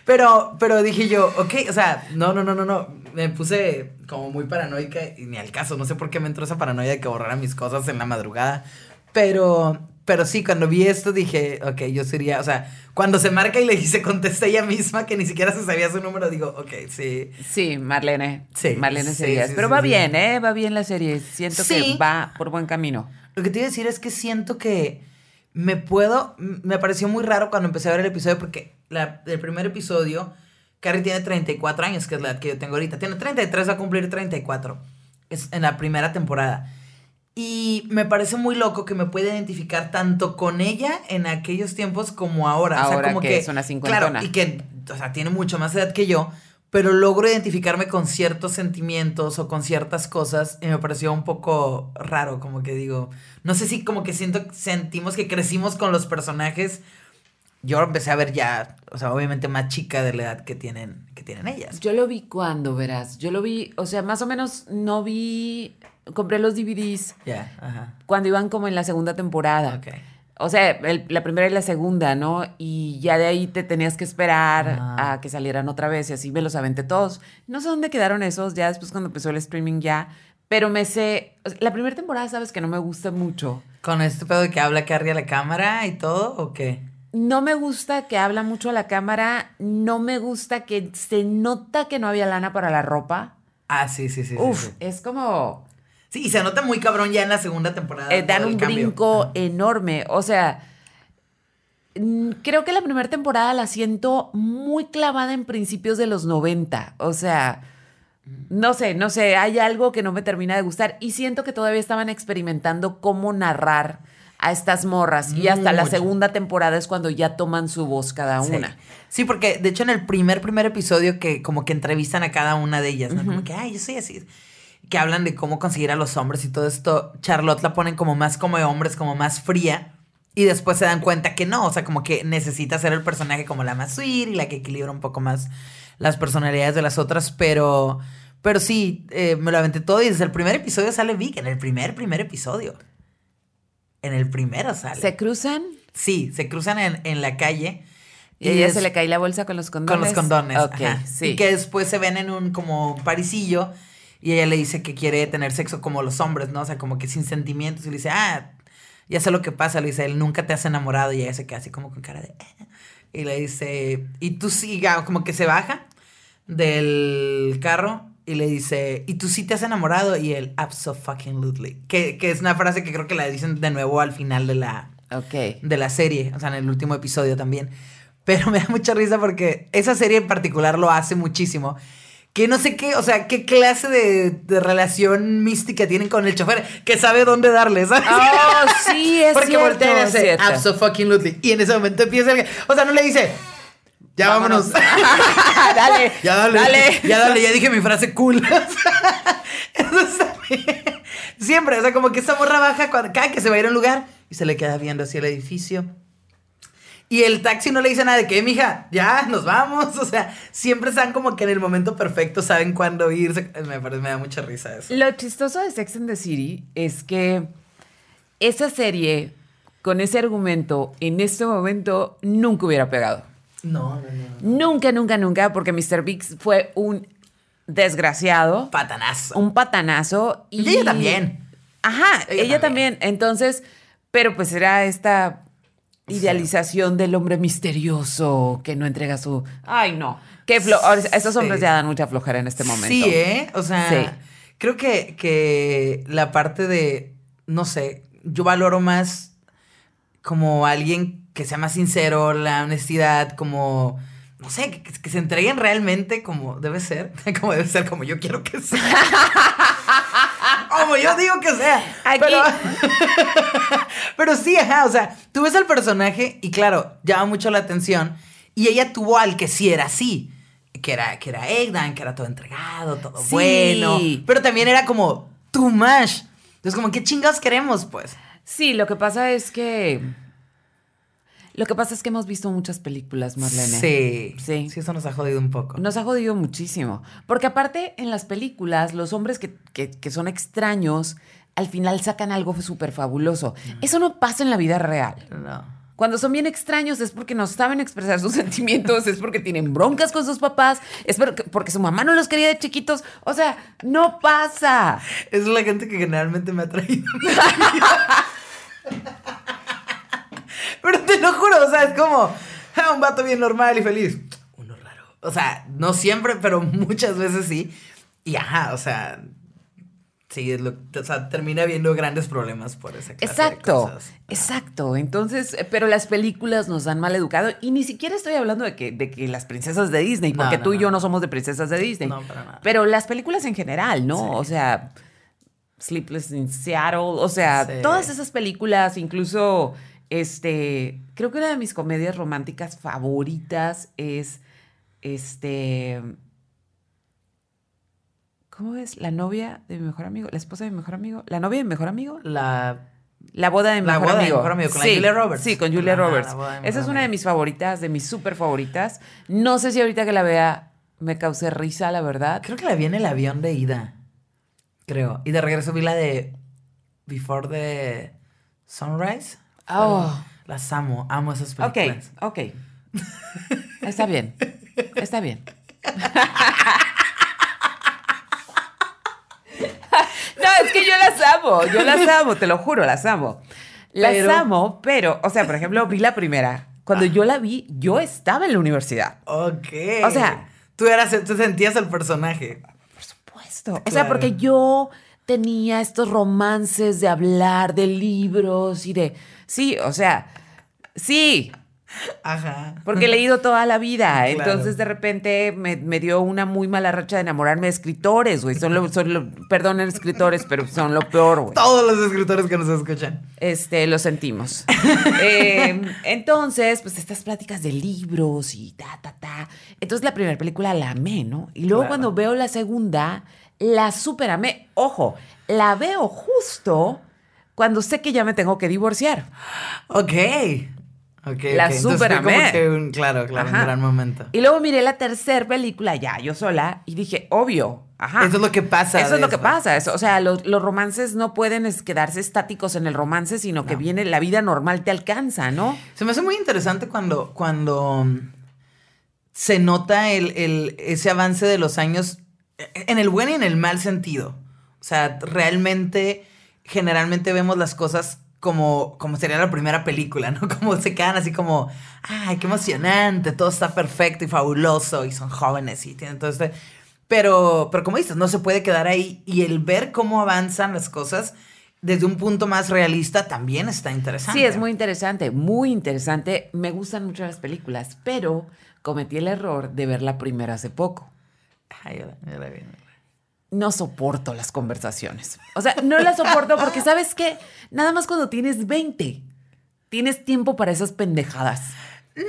Pero, pero dije yo, ok, o sea, no, no, no, no, no. Me puse como muy paranoica y ni al caso. No sé por qué me entró esa paranoia de que borrara mis cosas en la madrugada. Pero, pero sí, cuando vi esto dije, ok, yo sería, o sea, cuando se marca y le se contesta ella misma que ni siquiera se sabía su número, digo, ok, sí. Sí, Marlene. Sí, Marlene sí, Serías. sí, Pero sí, va bien, ¿eh? Va bien la serie. Siento que va por buen camino. Lo que te iba a decir es que siento que me puedo. Me pareció muy raro cuando empecé a ver el episodio porque la, el primer episodio, Carrie tiene 34 años, que es la edad que yo tengo ahorita. Tiene 33, va a cumplir 34. Es en la primera temporada. Y me parece muy loco que me pueda identificar tanto con ella en aquellos tiempos como ahora. o sea, como que que, es una cincuentona. Claro, y que, o sea, tiene mucho más edad que yo, pero logro identificarme con ciertos sentimientos o con ciertas cosas y me pareció un poco raro, como que digo, no sé si como que siento, sentimos que crecimos con los personajes. Yo empecé a ver ya, o sea, obviamente más chica de la edad que tienen, que tienen ellas. Yo lo vi cuando, verás. Yo lo vi, o sea, más o menos no vi. Compré los DVDs Ya, ajá. cuando iban como en la segunda temporada. Ok. O sea, el- la primera y la segunda, ¿no? Y ya de ahí te tenías que esperar a que salieran otra vez y así me los aventé todos. No sé dónde quedaron esos, ya después cuando empezó el streaming ya. Pero me sé. la primera temporada, sabes que no me gusta mucho. ¿Con este pedo de que habla Carrie a la cámara y todo o qué? No me gusta que habla mucho a la cámara. No me gusta que se nota que no había lana para la ropa. Ah, sí, sí, sí. sí, Uf, sí. es como. Sí, y se nota muy cabrón ya en la segunda temporada. eh, dan un cambio. brinco enorme. O sea, mm, creo que la primera temporada la siento muy clavada en principios de los 90. O sea, no sé, no sé, hay algo que no me termina de gustar y siento que todavía estaban experimentando cómo narrar a estas morras y hasta la segunda temporada es cuando ya toman su voz cada una. Sí, porque de hecho en el primer, primer episodio que como que entrevistan a cada una de ellas, ¿no? Como que, ay, yo soy así. Que hablan de cómo conseguir a los hombres y todo esto. Charlotte la ponen como más como de hombres, como más fría. Y después se dan cuenta que no, o sea, como que necesita ser el personaje como la más sweet y la que equilibra un poco más las personalidades de las otras, pero, pero sí, eh, me lo aventé todo y desde el primer episodio sale Vic, en el primer, primer episodio. En el primero sale. ¿Se cruzan? Sí, se cruzan en, en la calle. Y ella es- se le cae la bolsa con los condones. Con los condones. Ok, ajá. sí. Y que después se ven en un como parisillo y ella le dice que quiere tener sexo como los hombres, ¿no? O sea, como que sin sentimientos. Y le dice, ah, ya sé lo que pasa, le dice, él nunca te has enamorado y ella se queda así como con cara de... "Eh". Y le dice, y tú siga, como que se baja del carro y le dice, ¿y tú sí te has enamorado? Y él, absolutely. Que, que es una frase que creo que la dicen de nuevo al final de la, de la serie, o sea, en el último episodio también. Pero me da mucha risa porque esa serie en particular lo hace muchísimo. Que no sé qué, o sea, qué clase de, de relación mística tienen con el chofer, que sabe dónde darle, ¿sabes? Oh, sí, es Porque cierto, voltea y es hace cierto. absolutely. Y en ese momento empieza el... O sea, no le dice, ya vámonos. dale. ya dale. Dale. Ya dale, ya dije mi frase cool. Entonces, también, siempre, o sea, como que esa morra baja cuando, cada que se va a ir a un lugar y se le queda viendo así el edificio. Y el taxi no le dice nada de que, mija, ya nos vamos. O sea, siempre están como que en el momento perfecto, saben cuándo irse. Me parece, me da mucha risa eso. Lo chistoso de Sex and the City es que esa serie, con ese argumento, en este momento nunca hubiera pegado. No, no, no. Nunca, nunca, nunca, porque Mr. Biggs fue un desgraciado, Patanazo. un patanazo. Y ella también. Ajá, Ella ella, también. también. Entonces, pero pues era esta idealización del hombre misterioso que no entrega su... Ay, no. Qué flo- Esos hombres Sí. ya dan mucha flojera en este momento. Sí, ¿eh? O sea, Sí. creo que, que la parte de, no sé, yo valoro más como alguien que sea más sincero, la honestidad, como, no sé, que, que se entreguen realmente como debe ser, como debe ser, como yo quiero que sea. como yo digo que sea. Aquí- Pero, pero sí, ajá, o sea, tú ves al personaje y claro, llama mucho la atención y ella tuvo al que sí era así. Que era, que era Egdan, que era todo entregado, todo Sí. bueno. Pero también era como too much. Entonces, como, ¿qué chingados queremos, pues? Sí, lo que pasa es que... Lo que pasa es que hemos visto muchas películas, Marlene. Sí. Sí. Sí, eso nos ha jodido un poco. Nos ha jodido muchísimo. Porque aparte, en las películas, los hombres que, que- que son extraños, al final sacan algo súper fabuloso. Eso no pasa en la vida real. No. Cuando son bien extraños es porque no saben expresar sus sentimientos, es porque tienen broncas con sus papás, es porque, porque su mamá no los quería de chiquitos. O sea, no pasa. Es la gente que generalmente me ha traído. Pero te lo juro, o sea, es como ah, un vato bien normal y feliz. Uno raro. O sea, no siempre, pero muchas veces sí. Y ajá, o sea, sí, es lo, o sea, termina habiendo grandes problemas por esa clase de Exacto, cosas. exacto. Entonces, eh, pero las películas nos han mal educado y ni siquiera estoy hablando de que, de que las princesas de Disney, porque no, tú y yo no. somos de princesas de Disney. No, para nada. Pero las películas en general, ¿no? Sí. O sea, Sleepless in Seattle, o sea, Sí. todas esas películas, incluso, este, creo que una de mis comedias románticas favoritas es, este, ¿cómo es? La novia de mi mejor amigo, la esposa de mi mejor amigo, la novia de mi mejor amigo. La La boda de mi La mejor boda de mi amigo. mejor amigo, con la Julia Roberts. Sí, con Julia Roberts. Esa es una de amigo. mis favoritas, de mis súper favoritas. No sé si ahorita que la vea me cause risa, la verdad. Creo que la vi en el avión de ida. Creo. Y de regreso vi la de Before the Sunrise. Oh. Las amo, amo esas Ok, películas. ok. Está bien. Está bien. No, es que yo las amo, yo las amo, te lo juro, las amo. Las Pero- amo, pero, o sea, por ejemplo, vi la primera. Cuando yo la vi, yo estaba en la universidad. Ok. O sea- Tú, eras, tú sentías el personaje. Por supuesto. O sea, porque yo tenía estos romances de hablar de libros y de. Sí, o sea, sí, Ajá. porque he leído toda la vida. Claro. Entonces, de repente, me, me dio una muy mala racha de enamorarme de escritores, güey. Son lo, son lo- perdonen escritores, pero son lo peor, güey. Todos los escritores que nos escuchan. Este, lo sentimos. Eh, entonces, pues estas pláticas de libros y ta, ta, ta. Entonces la primera película la amé, ¿no? Y luego Claro. cuando veo la segunda, la super amé. Ojo, la veo justo cuando sé que ya me tengo que divorciar. Ok. Ok. La ok. Entonces súper fue como amé. que un- claro, claro, un gran momento. Y luego miré la tercera película ya, yo sola, y dije, obvio, ajá. Eso es lo que pasa. Eso es lo que pasa. eso- o sea, los, los romances no pueden quedarse estáticos en el romance, sino que viene la vida normal te alcanza, ¿no? Se me hace muy interesante cuando, cuando mm, se nota el, el- ese avance de los años eh, en el buen y en el mal sentido. O sea, realmente, generalmente vemos las cosas como, como sería la primera película, ¿no? Como se quedan así como, ay, qué emocionante, todo está perfecto y fabuloso y son jóvenes y tienen todo este... Pero, pero como dices, no se puede quedar ahí y el ver cómo avanzan las cosas desde un punto más realista también está interesante. Sí, es muy interesante, muy interesante. Me gustan mucho las películas, pero cometí el error de ver la primera hace poco. Ay, yo la- yo la vi. No soporto las conversaciones. O sea, no las soporto porque, ¿sabes qué? Nada más cuando tienes 20, tienes tiempo para esas pendejadas. No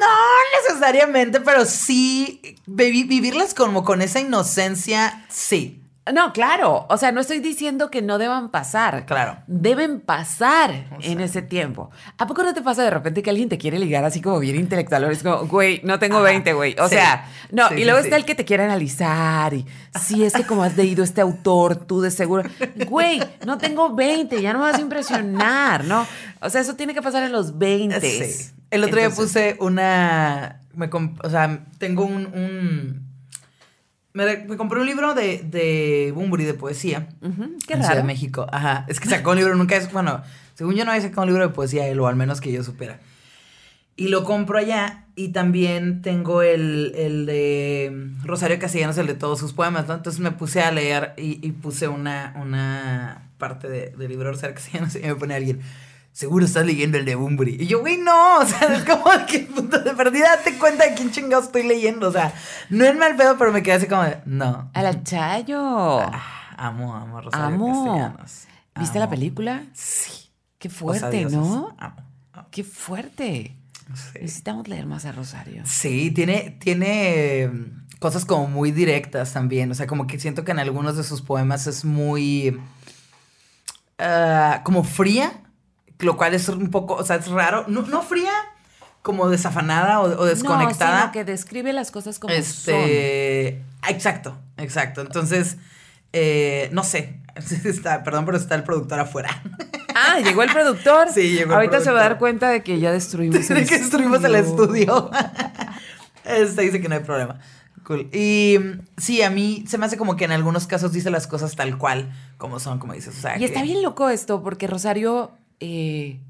necesariamente, pero sí vivi- vivirlas como con esa inocencia, sí. No, claro. O sea, no estoy diciendo que no deban pasar. Claro. Deben pasar en ese tiempo. ¿A poco no te pasa de repente que alguien te quiere ligar así como bien intelectual? Es como, güey, no tengo Ajá. 20, güey. O Sí. sea, no. Sí, y luego sí. está el que te quiere analizar y si es que como has leído este autor, tú de seguro. Güey, no tengo 20, ya no me vas a impresionar, ¿no? O sea, eso tiene que pasar en los 20. Sí. El otro día puse una. Me o sea, tengo un. un- me, me compré un libro de, de Bumburi de poesía. Qué en Ciudad raro. de México. Ajá. Es que sacó un libro, nunca es. Bueno, según yo no había sacado un libro de poesía él, o al menos que yo supiera. Y lo compro allá. Y también tengo el, el de Rosario Castellanos, el de todos sus poemas, ¿no? Entonces me puse a leer y, y puse una, una parte de- del libro de Rosario Castellanos y me pone alguien. Seguro estás leyendo el de Bumburi. Y yo, güey, no. O sea, es como que punto de perdida, date cuenta de quién chingados estoy leyendo. O sea, no es mal pedo, pero me quedé así como de, no. A la Chayo. Ah, amo, amo Rosario Amo. Castellanos. ¿Viste la película? Sí. Qué fuerte. ¿no? Amo, amo. Qué fuerte. Sí. Necesitamos leer más a Rosario. Sí, tiene, tiene eh, cosas como muy directas también. O sea, como que siento que en algunos de sus poemas es muy. ah, como fría, lo cual es un poco. O sea, es raro. No, no fría, como desafanada o, o desconectada. No, sino que describe las cosas como son. Este. Exacto, exacto. Entonces, eh, no sé. Está, perdón, pero está el productor afuera. Ah, llegó el productor. Sí, llegó el Ahorita se va a dar productor. cuenta de que ya destruimos Tiene que destruimos el estudio. Este dice que no hay problema. Cool. Y sí, a mí se me hace como que en algunos casos dice las cosas tal cual como son, como dices. O sea, Y está bien loco esto, porque Rosario. Eh,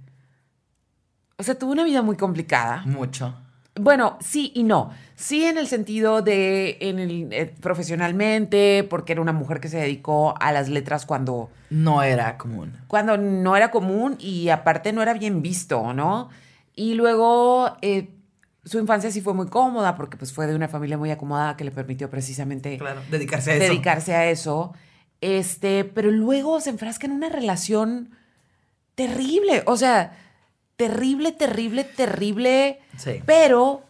o sea, tuvo una vida muy complicada. Mucho. Bueno, sí y no. Sí en el sentido de en el, eh, profesionalmente, porque era una mujer que se dedicó a las letras cuando, No era común. cuando no era común y aparte no era bien visto, ¿no? Y luego eh, su infancia sí fue muy cómoda porque pues fue de una familia muy acomodada que le permitió precisamente Claro. Dedicarse a eso. dedicarse a eso. Este, pero luego se enfrasca en una relación terrible. O sea, terrible, terrible, terrible. Sí. Pero,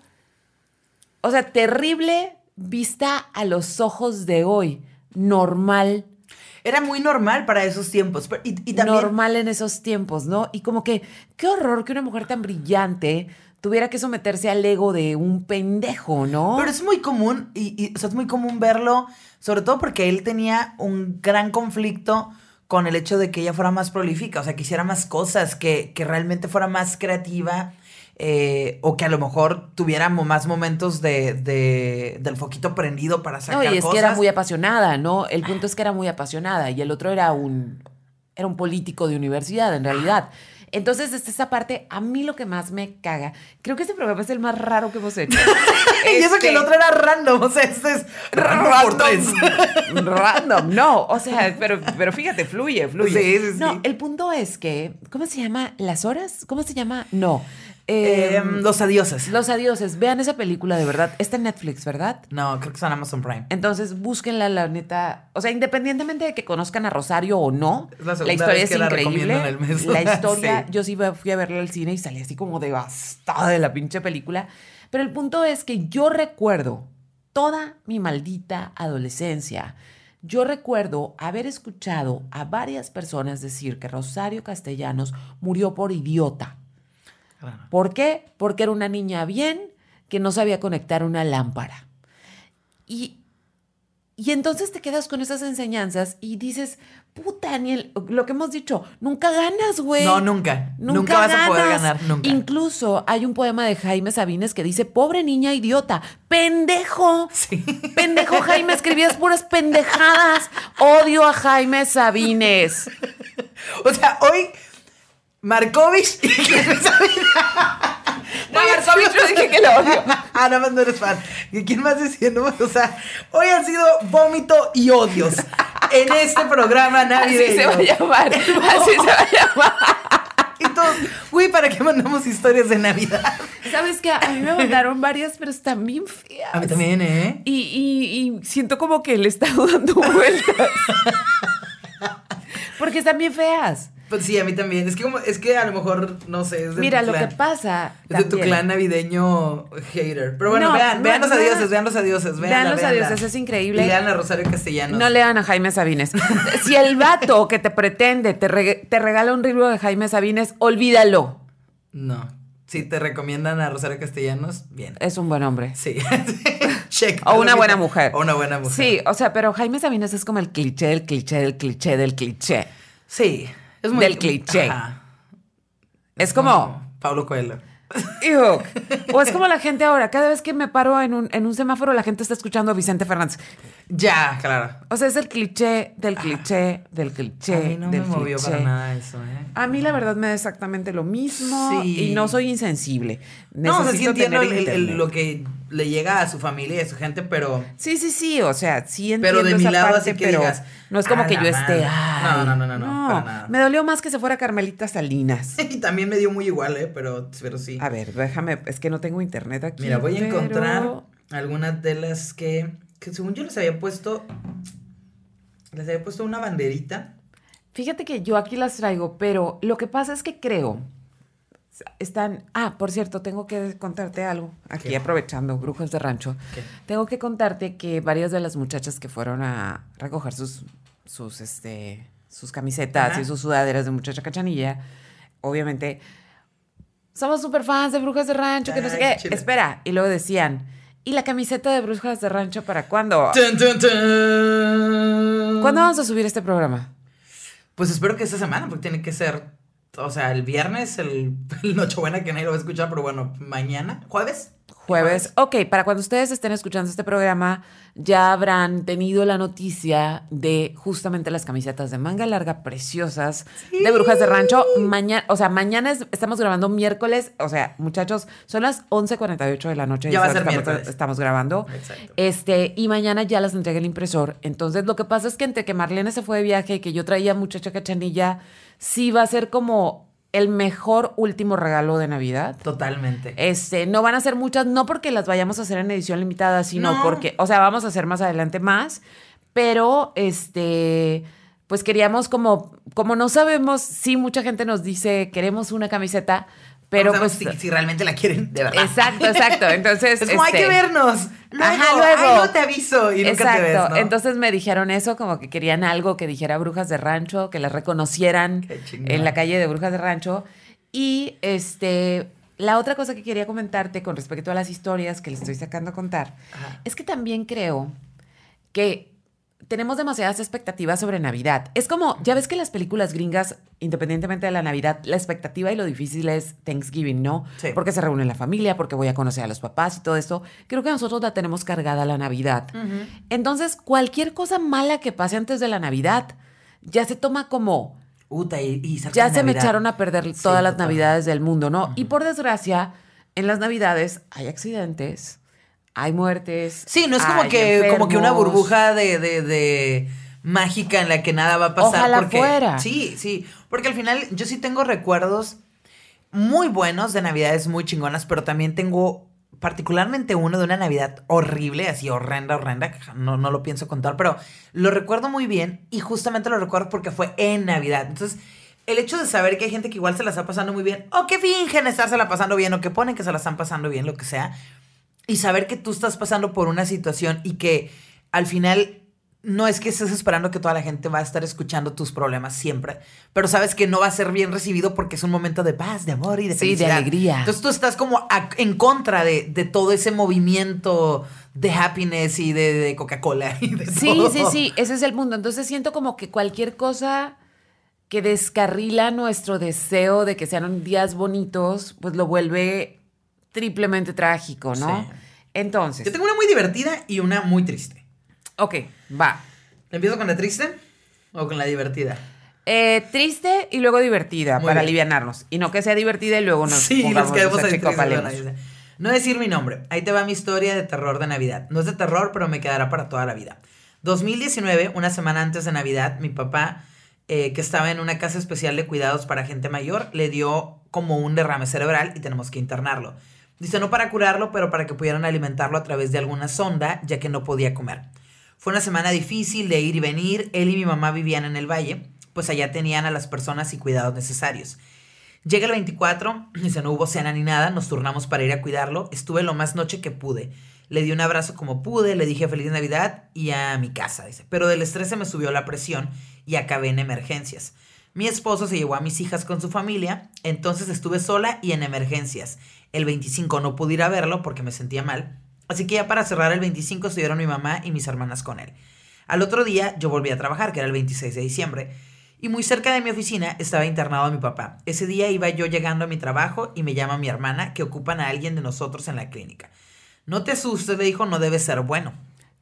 o sea, terrible vista a los ojos de hoy. Normal. Era muy normal para esos tiempos. pero- Y, y también. normal en esos tiempos, ¿no? Y como que, qué horror que una mujer tan brillante tuviera que someterse al ego de un pendejo, ¿no? Pero es muy común, y, y, o sea, es muy común verlo, sobre todo porque él tenía un gran conflicto con el hecho de que ella fuera más prolífica, o sea, que hiciera más cosas, que, que realmente fuera más creativa, eh, o que a lo mejor tuviera mo- más momentos de, de- del foquito prendido para No, sacar y es cosas. que era muy apasionada, ¿no? El punto es que era muy apasionada y el otro era un, era un político de universidad, en realidad. Entonces, desde esa parte, a mí lo que más me caga, creo que este programa es el más raro que hemos hecho. y eso que el otro era random, o sea, este es. Random, no. O sea, pero, pero fíjate, fluye, fluye. Sí, sí, sí. No, el punto es que, ¿cómo se llama? ¿Las horas? ¿Cómo se llama? No. Eh, Em, los adioses. Los adioses. Vean esa película, de verdad. Está en Netflix, ¿verdad? No, creo que son Amazon Prime. Entonces, búsquenla, la neta. O sea, independientemente de que conozcan a Rosario o no, la la, historia es que la increíble. recomiendo en el mes. La historia, Sí. yo sí fui a verla al cine y salí así como devastada de la pinche película. Pero el punto es que yo recuerdo toda mi maldita adolescencia. Yo recuerdo haber escuchado a varias personas decir que Rosario Castellanos murió por idiota. Claro. ¿Por qué? Porque era una niña bien que no sabía conectar una lámpara. Y, y entonces te quedas con esas enseñanzas y dices, puta, Daniel, lo que hemos dicho, nunca ganas, güey. No, nunca. Nunca, vas a poder ganar, nunca. Incluso hay un poema de Jaime Sabines que dice, pobre niña idiota, pendejo. Sí. Pendejo Jaime, escribías puras pendejadas. Odio a Jaime Sabines. O sea, hoy Markovich y. No, Markovich no dije que lo odio. ah, nada más no eres fan. ¿Y quién más decía? No, o sea, hoy han sido vómito y odios en este programa navideño. Así se va a llamar. Así se va a llamar. Y todos, güey, ¿para qué mandamos historias de Navidad? ¿Sabes qué? A mí me mandaron varias, pero están bien feas. A mí también, ¿eh? Y, y, y siento como que le está dando vueltas. Porque están bien feas. Pues sí, a mí también. Es que como, es que a lo mejor, no sé, es de Mira, tu lo clan. que pasa. Es de tu clan navideño hater. Pero bueno, No, vean, no, vean los no. adioses, vean los adioses. Vean los véanla. adioses, es increíble. Y lean a Rosario Castellanos. No lean a Jaime Sabines. si el vato que te pretende te, te regala un libro de Jaime Sabines, olvídalo. No. Si te recomiendan a Rosario Castellanos, bien. Es un buen hombre. Sí. Check. O una buena mujer. O una buena mujer. Sí, o sea, pero Jaime Sabines es como el cliché del cliché del cliché del cliché. Sí. Es muy. Del cliché. Ajá. Es como, Pablo Coelho. Hijo. O es como la gente ahora, cada vez que me paro en un, en un semáforo, la gente está escuchando a Vicente Fernández. Ya, claro. O sea, es el cliché del cliché del cliché. a mí no me movió cliché. para nada eso, ¿eh? A mí la verdad me da exactamente lo mismo Sí. y no soy insensible. No, o sea, sí entiendo el- el- lo que le llega a su familia y a su gente, pero. Sí, sí, sí, o sea, sí entiendo Pero de mi lado, parte, así que pero digas, no es como "A que yo esté, madre". ay, No, no, no, no, no, para nada. Me dolió más que se fuera Carmelita Salinas. Y también me dio muy igual, ¿eh? Pero, pero sí. A ver, déjame, es que no tengo internet aquí. Mira, voy a encontrar algunas de las que, que según yo les había puesto. Les había puesto una banderita. Fíjate que yo aquí las traigo, pero lo que pasa es que creo. Están. Ah, por cierto, tengo que contarte algo. Aquí ¿Qué? aprovechando, brujas de rancho. ¿Qué? Tengo que contarte que varias de las muchachas que fueron a recoger sus, sus, este, sus camisetas Ajá. y sus sudaderas de muchacha cachanilla, obviamente, somos súper fans de brujas de rancho, que no sé qué. Espera, y luego decían, ¿y la camiseta de brujas de rancho para cuándo? Tun, tun, tun. ¿Cuándo vamos a subir este programa? Pues espero que esta semana, porque tiene que ser. O sea, el viernes, el, el Nochebuena, que nadie lo va a escuchar, pero bueno, mañana, jueves. Jueves. Ok, para cuando ustedes estén escuchando este programa, ya habrán tenido la noticia de justamente las camisetas de manga larga preciosas de Brujas de Rancho. Mañana, o sea, mañana es- estamos grabando miércoles. O sea, muchachos, son las 11.48 de la noche. Ya va a ser estamos, miércoles. estamos grabando. Exacto. Este, y mañana ya las entrega el impresor. Entonces, lo que pasa es que entre que Marlene se fue de viaje y que yo traía muchacha cachanilla, sí va a ser como el mejor último regalo de Navidad. Totalmente. Este, no van a ser muchas, no porque las vayamos a hacer en edición limitada, sino No. porque, o sea, vamos a hacer más adelante más, pero este, pues queríamos como, como no sabemos, sí mucha gente nos dice queremos una camiseta, pero No pues, si, si realmente la quieren, de verdad. exacto, exacto, entonces, Es como, hay este, que vernos. Luego, Ajá, luego. Ay, no te aviso. Y nunca Exacto. te ves, ¿no? Entonces me dijeron eso, como que querían algo que dijera Brujas de Rancho, que las reconocieran en la calle de Brujas de Rancho. Y este, la otra cosa que quería comentarte con respecto a las historias que les estoy sacando a contar, Ajá. es que también creo que tenemos demasiadas expectativas sobre Navidad. Es como, ya ves que las películas gringas, independientemente de la Navidad, la expectativa y lo difícil es Thanksgiving, ¿no? Sí. Porque se reúne la familia, porque voy a conocer a los papás y todo esto. Creo que nosotros la tenemos cargada la Navidad. Entonces, cualquier cosa mala que pase antes de la Navidad ya se toma como, Uta, y, y ya se me echaron a perder Sí, todas las total. Navidades del mundo, ¿no? Y por desgracia, en las Navidades hay accidentes, hay muertes. Sí, no es como que, como que una burbuja de, de, de mágica en la que nada va a pasar. Ojalá porque, fuera. Sí, sí. Porque al final yo sí tengo recuerdos muy buenos de navidades muy chingonas, pero también tengo particularmente uno de una Navidad horrible, así horrenda, horrenda, que no, no lo pienso contar, pero lo recuerdo muy bien y justamente lo recuerdo porque fue en Navidad. Entonces, el hecho de saber que hay gente que igual se la está pasando muy bien, o que fingen estársela pasando bien, o que ponen que se la están pasando bien, lo que sea, y saber que tú estás pasando por una situación y que al final no es que estés esperando que toda la gente va a estar escuchando tus problemas siempre, pero sabes que no va a ser bien recibido porque es un momento de paz, de amor y de Sí, de alegría. Entonces tú estás como a- en contra de, de todo ese movimiento de happiness y de, de Coca-Cola Sí, todo. sí, sí, ese es el mundo. Entonces siento como que cualquier cosa que descarrila nuestro deseo de que sean días bonitos, pues lo vuelve triplemente trágico, ¿no? Sí. Entonces, Yo tengo una muy divertida y una muy triste. ok, va. ¿Empiezo con la triste o con la divertida? Eh, triste y luego divertida Muy para bien. alivianarnos. Y no que sea divertida y luego nos Sí, nos quedamos. No decir mi nombre. Ahí te va mi historia de terror de Navidad. No es de terror, pero me quedará para toda la vida. 2019, una semana antes de Navidad, mi papá, eh, que estaba en una casa especial de cuidados para gente mayor, le dio como un derrame cerebral y tenemos que internarlo. Dice, no para curarlo, pero para que pudieran alimentarlo a través de alguna sonda, ya que no podía comer. Fue una semana difícil de ir y venir. Él y mi mamá vivían en el valle, pues allá tenían a las personas y cuidados necesarios. Llega el 24, dice, no hubo cena ni nada, nos turnamos para ir a cuidarlo. Estuve lo más noche que pude. Le di un abrazo como pude, le dije feliz Navidad y a mi casa, dice. Pero del estrés se me subió la presión y acabé en emergencias. Mi esposo se llevó a mis hijas con su familia, entonces estuve sola y en emergencias. El 25 no pude ir a verlo porque me sentía mal, así que ya para cerrar el 25 estuvieron mi mamá y mis hermanas con él. Al otro día yo volví a trabajar, que era el 26 de diciembre, y muy cerca de mi oficina estaba internado mi papá. Ese día iba yo llegando a mi trabajo y me llama mi hermana que ocupan a alguien de nosotros en la clínica. No te asustes, le dijo, no debe ser bueno.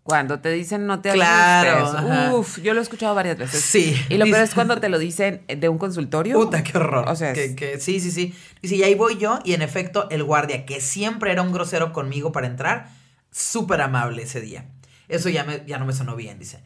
Cuando te dicen no te Claro, asustes. ajá. Uf, yo lo he escuchado varias veces. Sí. Y lo peor es cuando te lo dicen de un consultorio. Puta, qué horror. O sea, que, que- sí, sí, sí. Y ahí voy yo, y en efecto, el guardia, que siempre era un grosero conmigo para entrar, súper amable ese día. Eso ya, me, ya no me sonó bien, dice.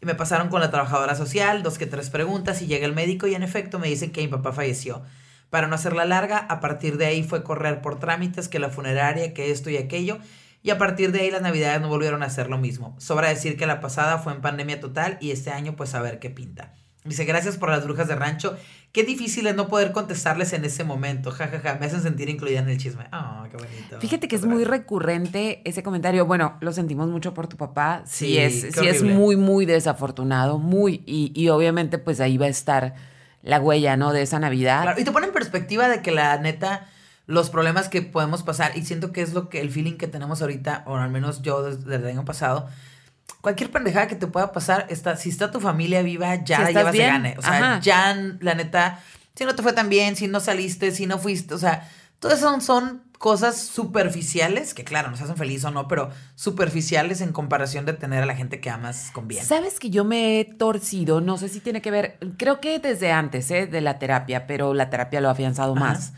Y me pasaron con la trabajadora social, dos que tres preguntas, y llega el médico, y en efecto me dicen que mi papá falleció. Para no hacerla larga, a partir de ahí fue correr por trámites, que la funeraria, que esto y aquello, y a partir de ahí las navidades no volvieron a ser lo mismo. Sobra decir que la pasada fue en pandemia total y este año pues a ver qué pinta. Dice, gracias por las brujas de rancho. Qué difícil es no poder contestarles en ese momento. Ja, ja, ja. Me hacen sentir incluida en el chisme. Ah, qué bonito. Fíjate que es muy recurrente ese comentario. Bueno, lo sentimos mucho por tu papá. Sí, Sí, es, sí es muy, muy desafortunado. Muy. Y, y obviamente, pues ahí va a estar la huella, ¿no? De esa Navidad. Claro, y te pone en perspectiva de que la neta, los problemas que podemos pasar, y siento que es lo que el feeling que tenemos ahorita, o al menos yo desde el año pasado, cualquier pendejada que te pueda pasar, está, si está tu familia viva, ya Si la estás llevas de bien, gane. O sea, ajá. ya la neta, si no te fue tan bien, si no saliste, si no fuiste, o sea, todas son, son cosas superficiales, que claro, nos hacen feliz o no, pero superficiales en comparación de tener a la gente que amas con bien. Sabes que yo me he torcido, no sé si tiene que ver, creo que desde antes ¿eh? de la terapia, pero la terapia lo ha afianzado Ajá. más.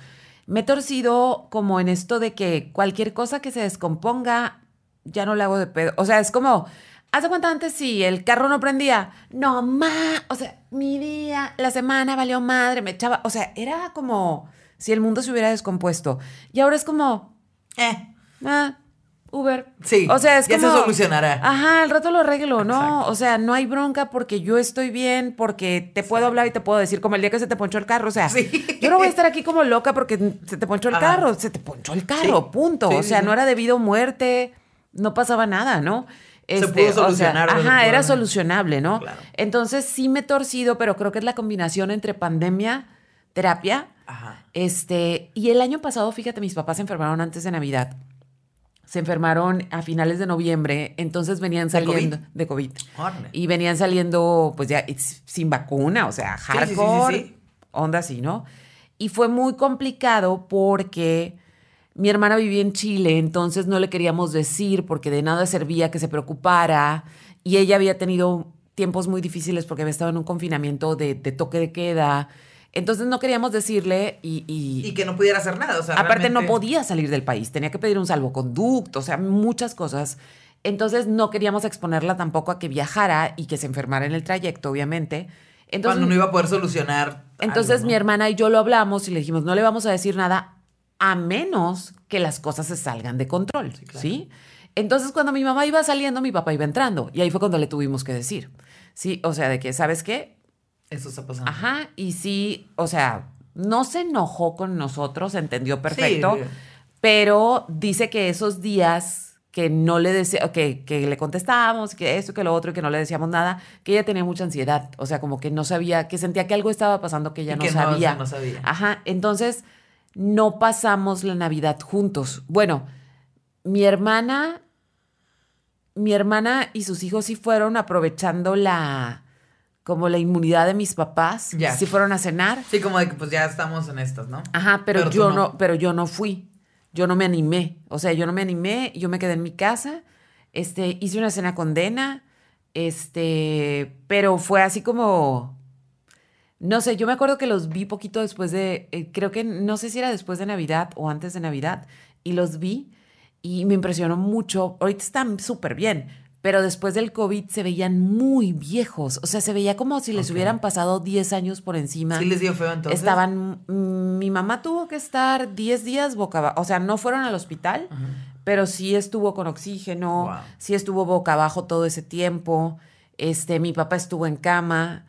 Me he torcido como en esto de que cualquier cosa que se descomponga, ya no le hago de pedo. O sea, es como, haz de cuenta antes si el carro no prendía, no, ma, o sea, mi día, la semana valió madre, me echaba, o sea, era como si el mundo se hubiera descompuesto. Y ahora es como, Eh, ah, Uber. Sí, O sea, es ya se como. solucionará. Ajá, al rato lo arreglo, ¿no? Exacto. O sea, no hay bronca porque yo estoy bien, porque te puedo hablar y te puedo decir como el día que se te ponchó el carro. O sea, Sí. yo no voy a estar aquí como loca porque se te ponchó el Ajá. carro. Se te ponchó el carro, Sí. punto. O sea, no era debido a muerte, no pasaba nada, ¿no? Este, pudo o sea, solucionar, se ajá, era solucionable, ¿no? Claro. Entonces sí me he torcido, pero creo que es la combinación entre pandemia, terapia. Ajá. Este, y el año pasado, fíjate, mis papás se enfermaron antes de Navidad. Se enfermaron a finales de noviembre, entonces venían ¿De saliendo COVID? de COVID. Y venían saliendo, pues ya sin vacuna, o sea, Sí, sí, sí, hardcore, onda así, ¿no? Y fue muy complicado porque mi hermana vivía en Chile, entonces no le queríamos decir porque de nada servía que se preocupara. Y ella había tenido tiempos muy difíciles porque había estado en un confinamiento de, de toque de queda. Entonces no queríamos decirle y, y- Y que no pudiera hacer nada. O sea, Aparte no podía salir del país, tenía que pedir un salvoconducto, o sea, muchas cosas. Entonces no queríamos exponerla tampoco a que viajara y que se enfermara en el trayecto, obviamente. Entonces, Cuando no iba a poder solucionar. entonces algo, ¿no? mi hermana y yo lo hablamos y le dijimos, no le vamos a decir nada a menos que las cosas se salgan de control, ¿sí? claro. Entonces cuando mi mamá iba saliendo, mi papá iba entrando y ahí fue cuando le tuvimos que decir, ¿sí? O sea, de que, ¿sabes qué? Eso está pasando. Ajá, y sí, o sea, no se enojó con nosotros, entendió perfecto, Sí. pero dice que esos días que no le decía, que, que le contestábamos, que esto, que lo otro, y que no le decíamos nada, que ella tenía mucha ansiedad, o sea, como que no sabía, que sentía que algo estaba pasando que ella Y no que no, sabía. o sea, no sabía. Ajá, entonces no pasamos la Navidad juntos. Bueno, mi hermana, mi hermana y sus hijos sí fueron aprovechando la, como la inmunidad de mis papás, Ya. sí fueron a cenar. Sí, como de que pues ya estamos en estas, ¿no? Ajá, pero, yo no. no. pero yo no fui. Yo no me animé. O sea, yo no me animé, yo me quedé en mi casa. Este, hice una cena con Dena. Este, pero fue así como no sé, yo me acuerdo que los vi poquito después de, eh, creo que no sé si era después de Navidad o antes de Navidad, y los vi y me impresionó mucho. Ahorita están súper bien, pero después del COVID se veían muy viejos. O sea, se veía como si les hubieran pasado 10 años por encima. ¿Sí les dio feo entonces? Estaban, mm, mi mamá tuvo que estar 10 días boca abajo, o sea, no fueron al hospital, pero sí estuvo con oxígeno, Wow. sí estuvo boca abajo todo ese tiempo. Este, mi papá estuvo en cama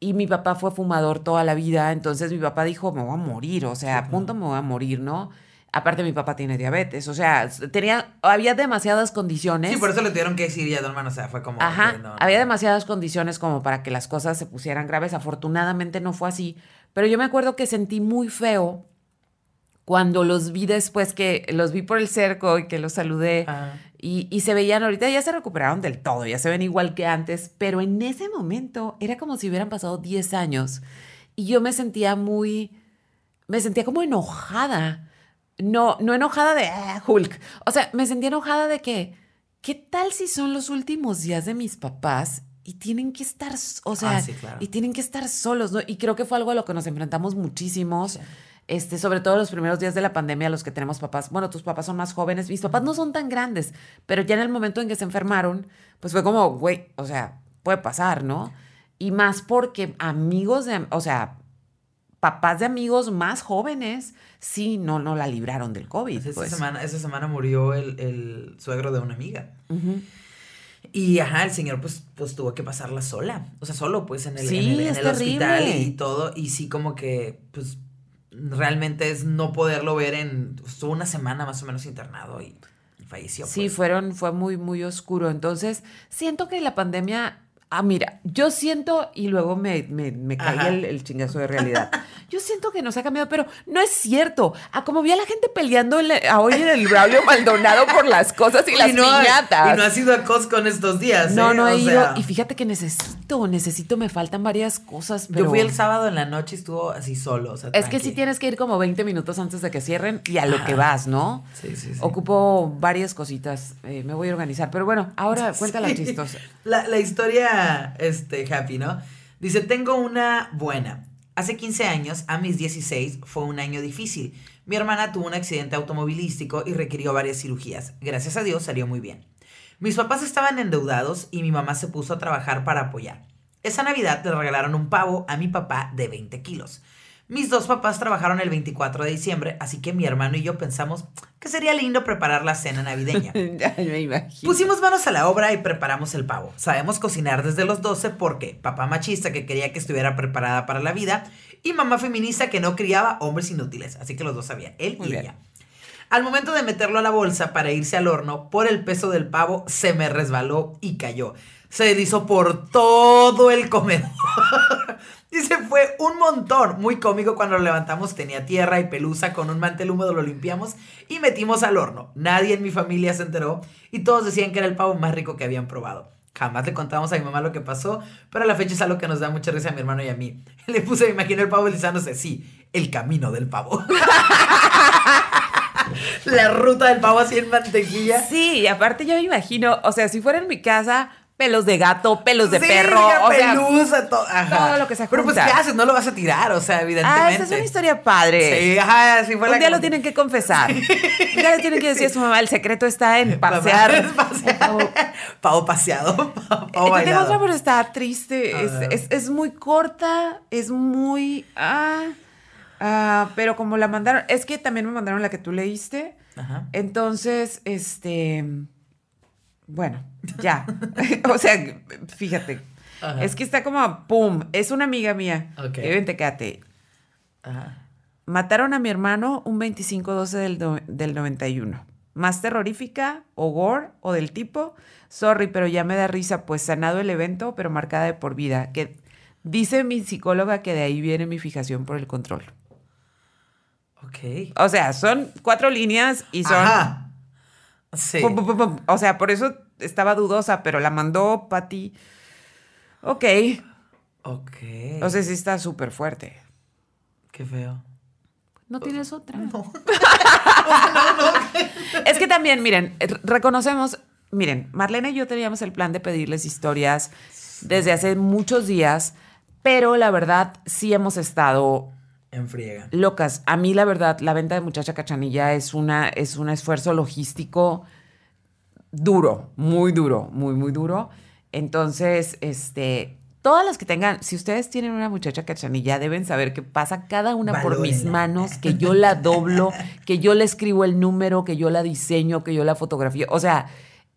y mi papá fue fumador toda la vida, entonces mi papá dijo, me voy a morir, o sea, a punto me voy a morir, ¿no? Aparte mi papá tiene diabetes, o sea, tenía, había demasiadas condiciones. Sí, por eso le tuvieron que decir ya, hermano, o sea, fue como... Ajá, ok, no, no. había demasiadas condiciones como para que las cosas se pusieran graves. Afortunadamente no fue así, pero yo me acuerdo que sentí muy feo cuando los vi después que los vi por el cerco y que los saludé Ah. y, y se veían ahorita ya se recuperaron del todo, ya se ven igual que antes, pero en ese momento era como si hubieran pasado 10 años y yo me sentía muy, me sentía como enojada. No, no enojada de "Ah, Hulk. O sea, me sentía enojada de que, ¿qué tal si son los últimos días de mis papás y tienen que estar, o sea, Ah, sí, claro. y tienen que estar solos, ¿no? Y creo que fue algo a lo que nos enfrentamos muchísimos. Sí. Este, sobre todo los primeros días de la pandemia, los que tenemos papás, bueno, tus papás son más jóvenes, mis papás no son tan grandes, pero ya en el momento en que se enfermaron, pues fue como, güey, o sea, puede pasar, ¿no? Y más porque amigos de, o sea, papás de amigos más jóvenes, sí, no, no la libraron del COVID. Pues esa, pues. semana, esa semana murió el, el suegro de una amiga. Y ajá, el señor pues, pues tuvo que pasarla sola. O sea, solo pues en el, Sí, en el, en es el hospital terrible. y todo. Y sí, como que pues realmente es no poderlo ver en. Estuvo una semana más o menos internado y, y falleció. Sí, pues. fueron, fue muy, muy oscuro. Entonces, siento que la pandemia. Ah, mira, yo siento, y luego me, me, me cae el, el chingazo de realidad. Yo siento que nos ha cambiado, pero no es cierto. A como vi a la gente peleando a hoy en el Braulio Maldonado por las cosas y, las no, piñatas. Y no has ido a Costco en estos días. no, ¿eh? no he O ido. sea, Y fíjate que necesito, necesito, me faltan varias cosas. Pero Yo fui el sábado en la noche y estuvo así solo. O sea, Es que sí tienes que ir como 20 minutos antes de que cierren y a lo que vas, ¿no? Sí, sí, sí. Ocupo varias cositas. eh, me voy a organizar. Pero bueno, ahora cuéntala Sí. chistosa. La, la historia, este, happy, ¿no? Dice, tengo una buena. Hace 15 años, a mis 16, fue un año difícil. Mi hermana tuvo un accidente automovilístico y requirió varias cirugías. Gracias a Dios salió muy bien. Mis papás estaban endeudados y mi mamá se puso a trabajar para apoyar. Esa Navidad le regalaron un pavo a mi papá de 20 kilos. Mis dos papás trabajaron el 24 de diciembre, así que mi hermano y yo pensamos que sería lindo preparar la cena navideña. ya me imagino. Pusimos manos a la obra y preparamos el pavo. Sabemos cocinar desde los 12 porque papá machista que quería que estuviera preparada para la vida y mamá feminista que no criaba hombres inútiles. Así que los dos sabían, él Muy y bien. ella. Al momento de meterlo a la bolsa para irse al horno, por el peso del pavo se me resbaló y cayó. Se deslizó por todo el comedor. Y se fue un montón. Muy cómico cuando lo levantamos. Tenía tierra y pelusa. Con un mantel húmedo lo limpiamos y metimos al horno. Nadie en mi familia se enteró y todos decían que era el pavo más rico que habían probado. Jamás le contamos a mi mamá lo que pasó, pero a la fecha es algo que nos da mucha risa a mi hermano y a mí. Le puse, me imagino el pavo deslizándose. Sí, el camino del pavo. la ruta del pavo así en mantequilla. Sí, y aparte yo me imagino, o sea, si fuera en mi casa, pelos de gato, pelos de Sí, perro, mira, o sea, pelusa, to- ajá. todo lo que se Pero pues, junta. ¿qué haces? No lo vas a tirar, o sea, evidentemente. ah, esa es una historia padre. Sí, ajá, sí fue Un la día como- lo tienen que confesar. Un día le tienen que decir a su mamá, el secreto está en pasear. Pasear. Pavo. Pavo paseado. Pavo Eh, Yo tengo otra, pero está triste. Es, es- es muy corta, es muy... Ah, ah, pero como la mandaron, es que también me mandaron la que tú leíste. Ajá. Entonces, este... Bueno, ya. o sea, fíjate. Ajá. Es que está como, ¡pum! Es una amiga mía. Ok. Eh, vente, quédate. Ajá. Mataron a mi hermano un 25-12 del, del 91. Más terrorífica, o gore, o del tipo. Sorry, pero ya me da risa, pues sanado el evento, pero marcada de por vida. Que dice mi psicóloga que de ahí viene mi fijación por el control. Ok. O sea, son cuatro líneas y son. Ajá. Sí. pum, pum, pum, pum. O sea, por eso estaba dudosa, pero la mandó Patty. Ok. Ok. O sea, sí está súper fuerte. Qué feo. ¿No tienes otra? No. Es que también, miren, eh, reconocemos, miren, Marlene y yo teníamos el plan de pedirles historias desde hace muchos días, Pero la verdad, sí hemos estado En friega. locas. A mí, la verdad, la venta de Muchacha Cachanilla es, una, es un esfuerzo logístico duro, muy duro, muy, muy duro. Entonces, este, todas las que tengan, si ustedes tienen una muchacha cachanilla, deben saber que pasa cada una por mis manos, que yo la doblo, que yo le escribo el número, que yo la diseño, que yo la fotografío. O sea,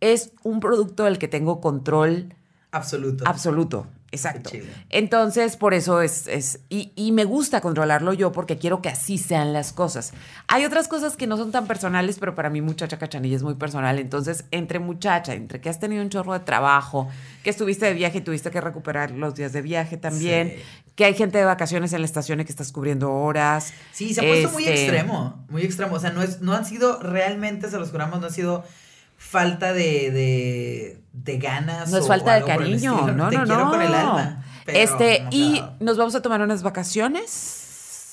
es un producto del que tengo control Absoluto. absoluto. Exacto. Entonces, por eso es, es y, y me gusta controlarlo yo porque quiero que así sean las cosas. Hay otras cosas que no son tan personales, pero para mí muchacha cachanilla es muy personal. Entonces, entre muchacha, entre que has tenido un chorro de trabajo, que estuviste de viaje y tuviste que recuperar los días de viaje también, Sí. que hay gente de vacaciones en la estación y que estás cubriendo horas. Sí, se ha puesto muy Este, extremo, muy extremo. O sea, no, es, no han sido, realmente, se los juramos, no ha sido falta de, de, de ganas. No es falta de cariño, estilo. no, Te no, quiero no. con el alma. este, no y nos vamos a tomar unas vacaciones.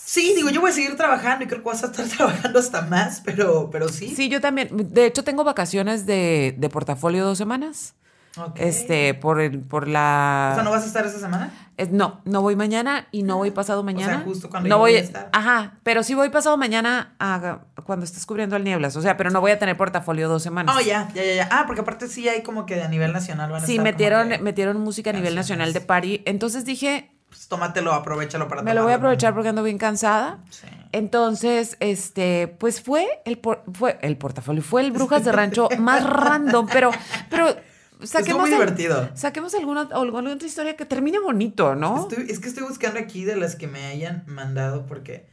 Sí, digo, yo voy a seguir trabajando y creo que vas a estar trabajando hasta más, pero, pero sí. Sí, yo también. De hecho, tengo vacaciones de, de portafolio dos semanas. Ok. Este, por el, por la. O sea, ¿no vas a estar esa semana? Es- no, no voy mañana y no voy pasado mañana. justo cuando no yo voy, voy a estar. Ajá, pero sí voy pasado mañana a, cuando estés cubriendo al nieblas. O sea, pero no voy a tener portafolio dos semanas. Oh, ya, ya, ya, ya. Ah, porque aparte sí hay como que a nivel nacional van a Sí, estar metieron, que, metieron música a nivel nacional de party. Entonces dije, pues, tómatelo, aprovechalo para me lo voy a aprovechar porque ando bien cansada. Sí. Entonces, este, pues fue el, por- fue el portafolio, fue el Brujas de Rancho más random, pero, pero saquemos, muy el- divertido. saquemos alguna, alguna otra historia que termine bonito, ¿no? Estoy- es que estoy buscando aquí de las que me hayan mandado porque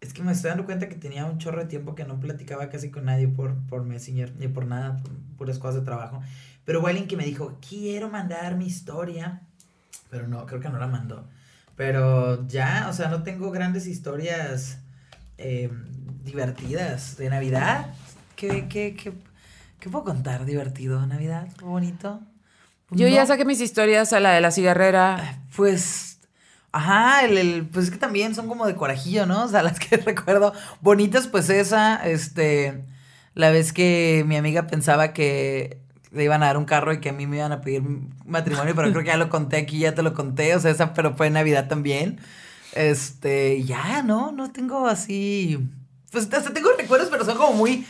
es que me estoy dando cuenta que tenía un chorro de tiempo que no platicaba casi con nadie por, por Messenger ni por nada, por puras cosas de trabajo. Pero hubo alguien que me dijo, quiero mandar mi historia, pero no, creo que no la mandó. Pero ya, o sea, no tengo grandes historias eh, divertidas de Navidad. ¿Qué, qué, qué, qué puedo contar divertido? ¿Navidad? ¿Bonito? Yo ya saqué mis historias a la de la cigarrera. Pues, ajá, el, el- pues es que también son como de corajillo, ¿no? O sea, las que recuerdo bonitas, pues esa, este, la vez que mi amiga pensaba que le iban a dar un carro y que a mí me iban a pedir matrimonio, pero creo que ya lo conté aquí, ya te lo conté, o sea, esa, pero fue en Navidad también. Este, ya, ¿no? No tengo así, pues hasta tengo recuerdos, pero son como muy,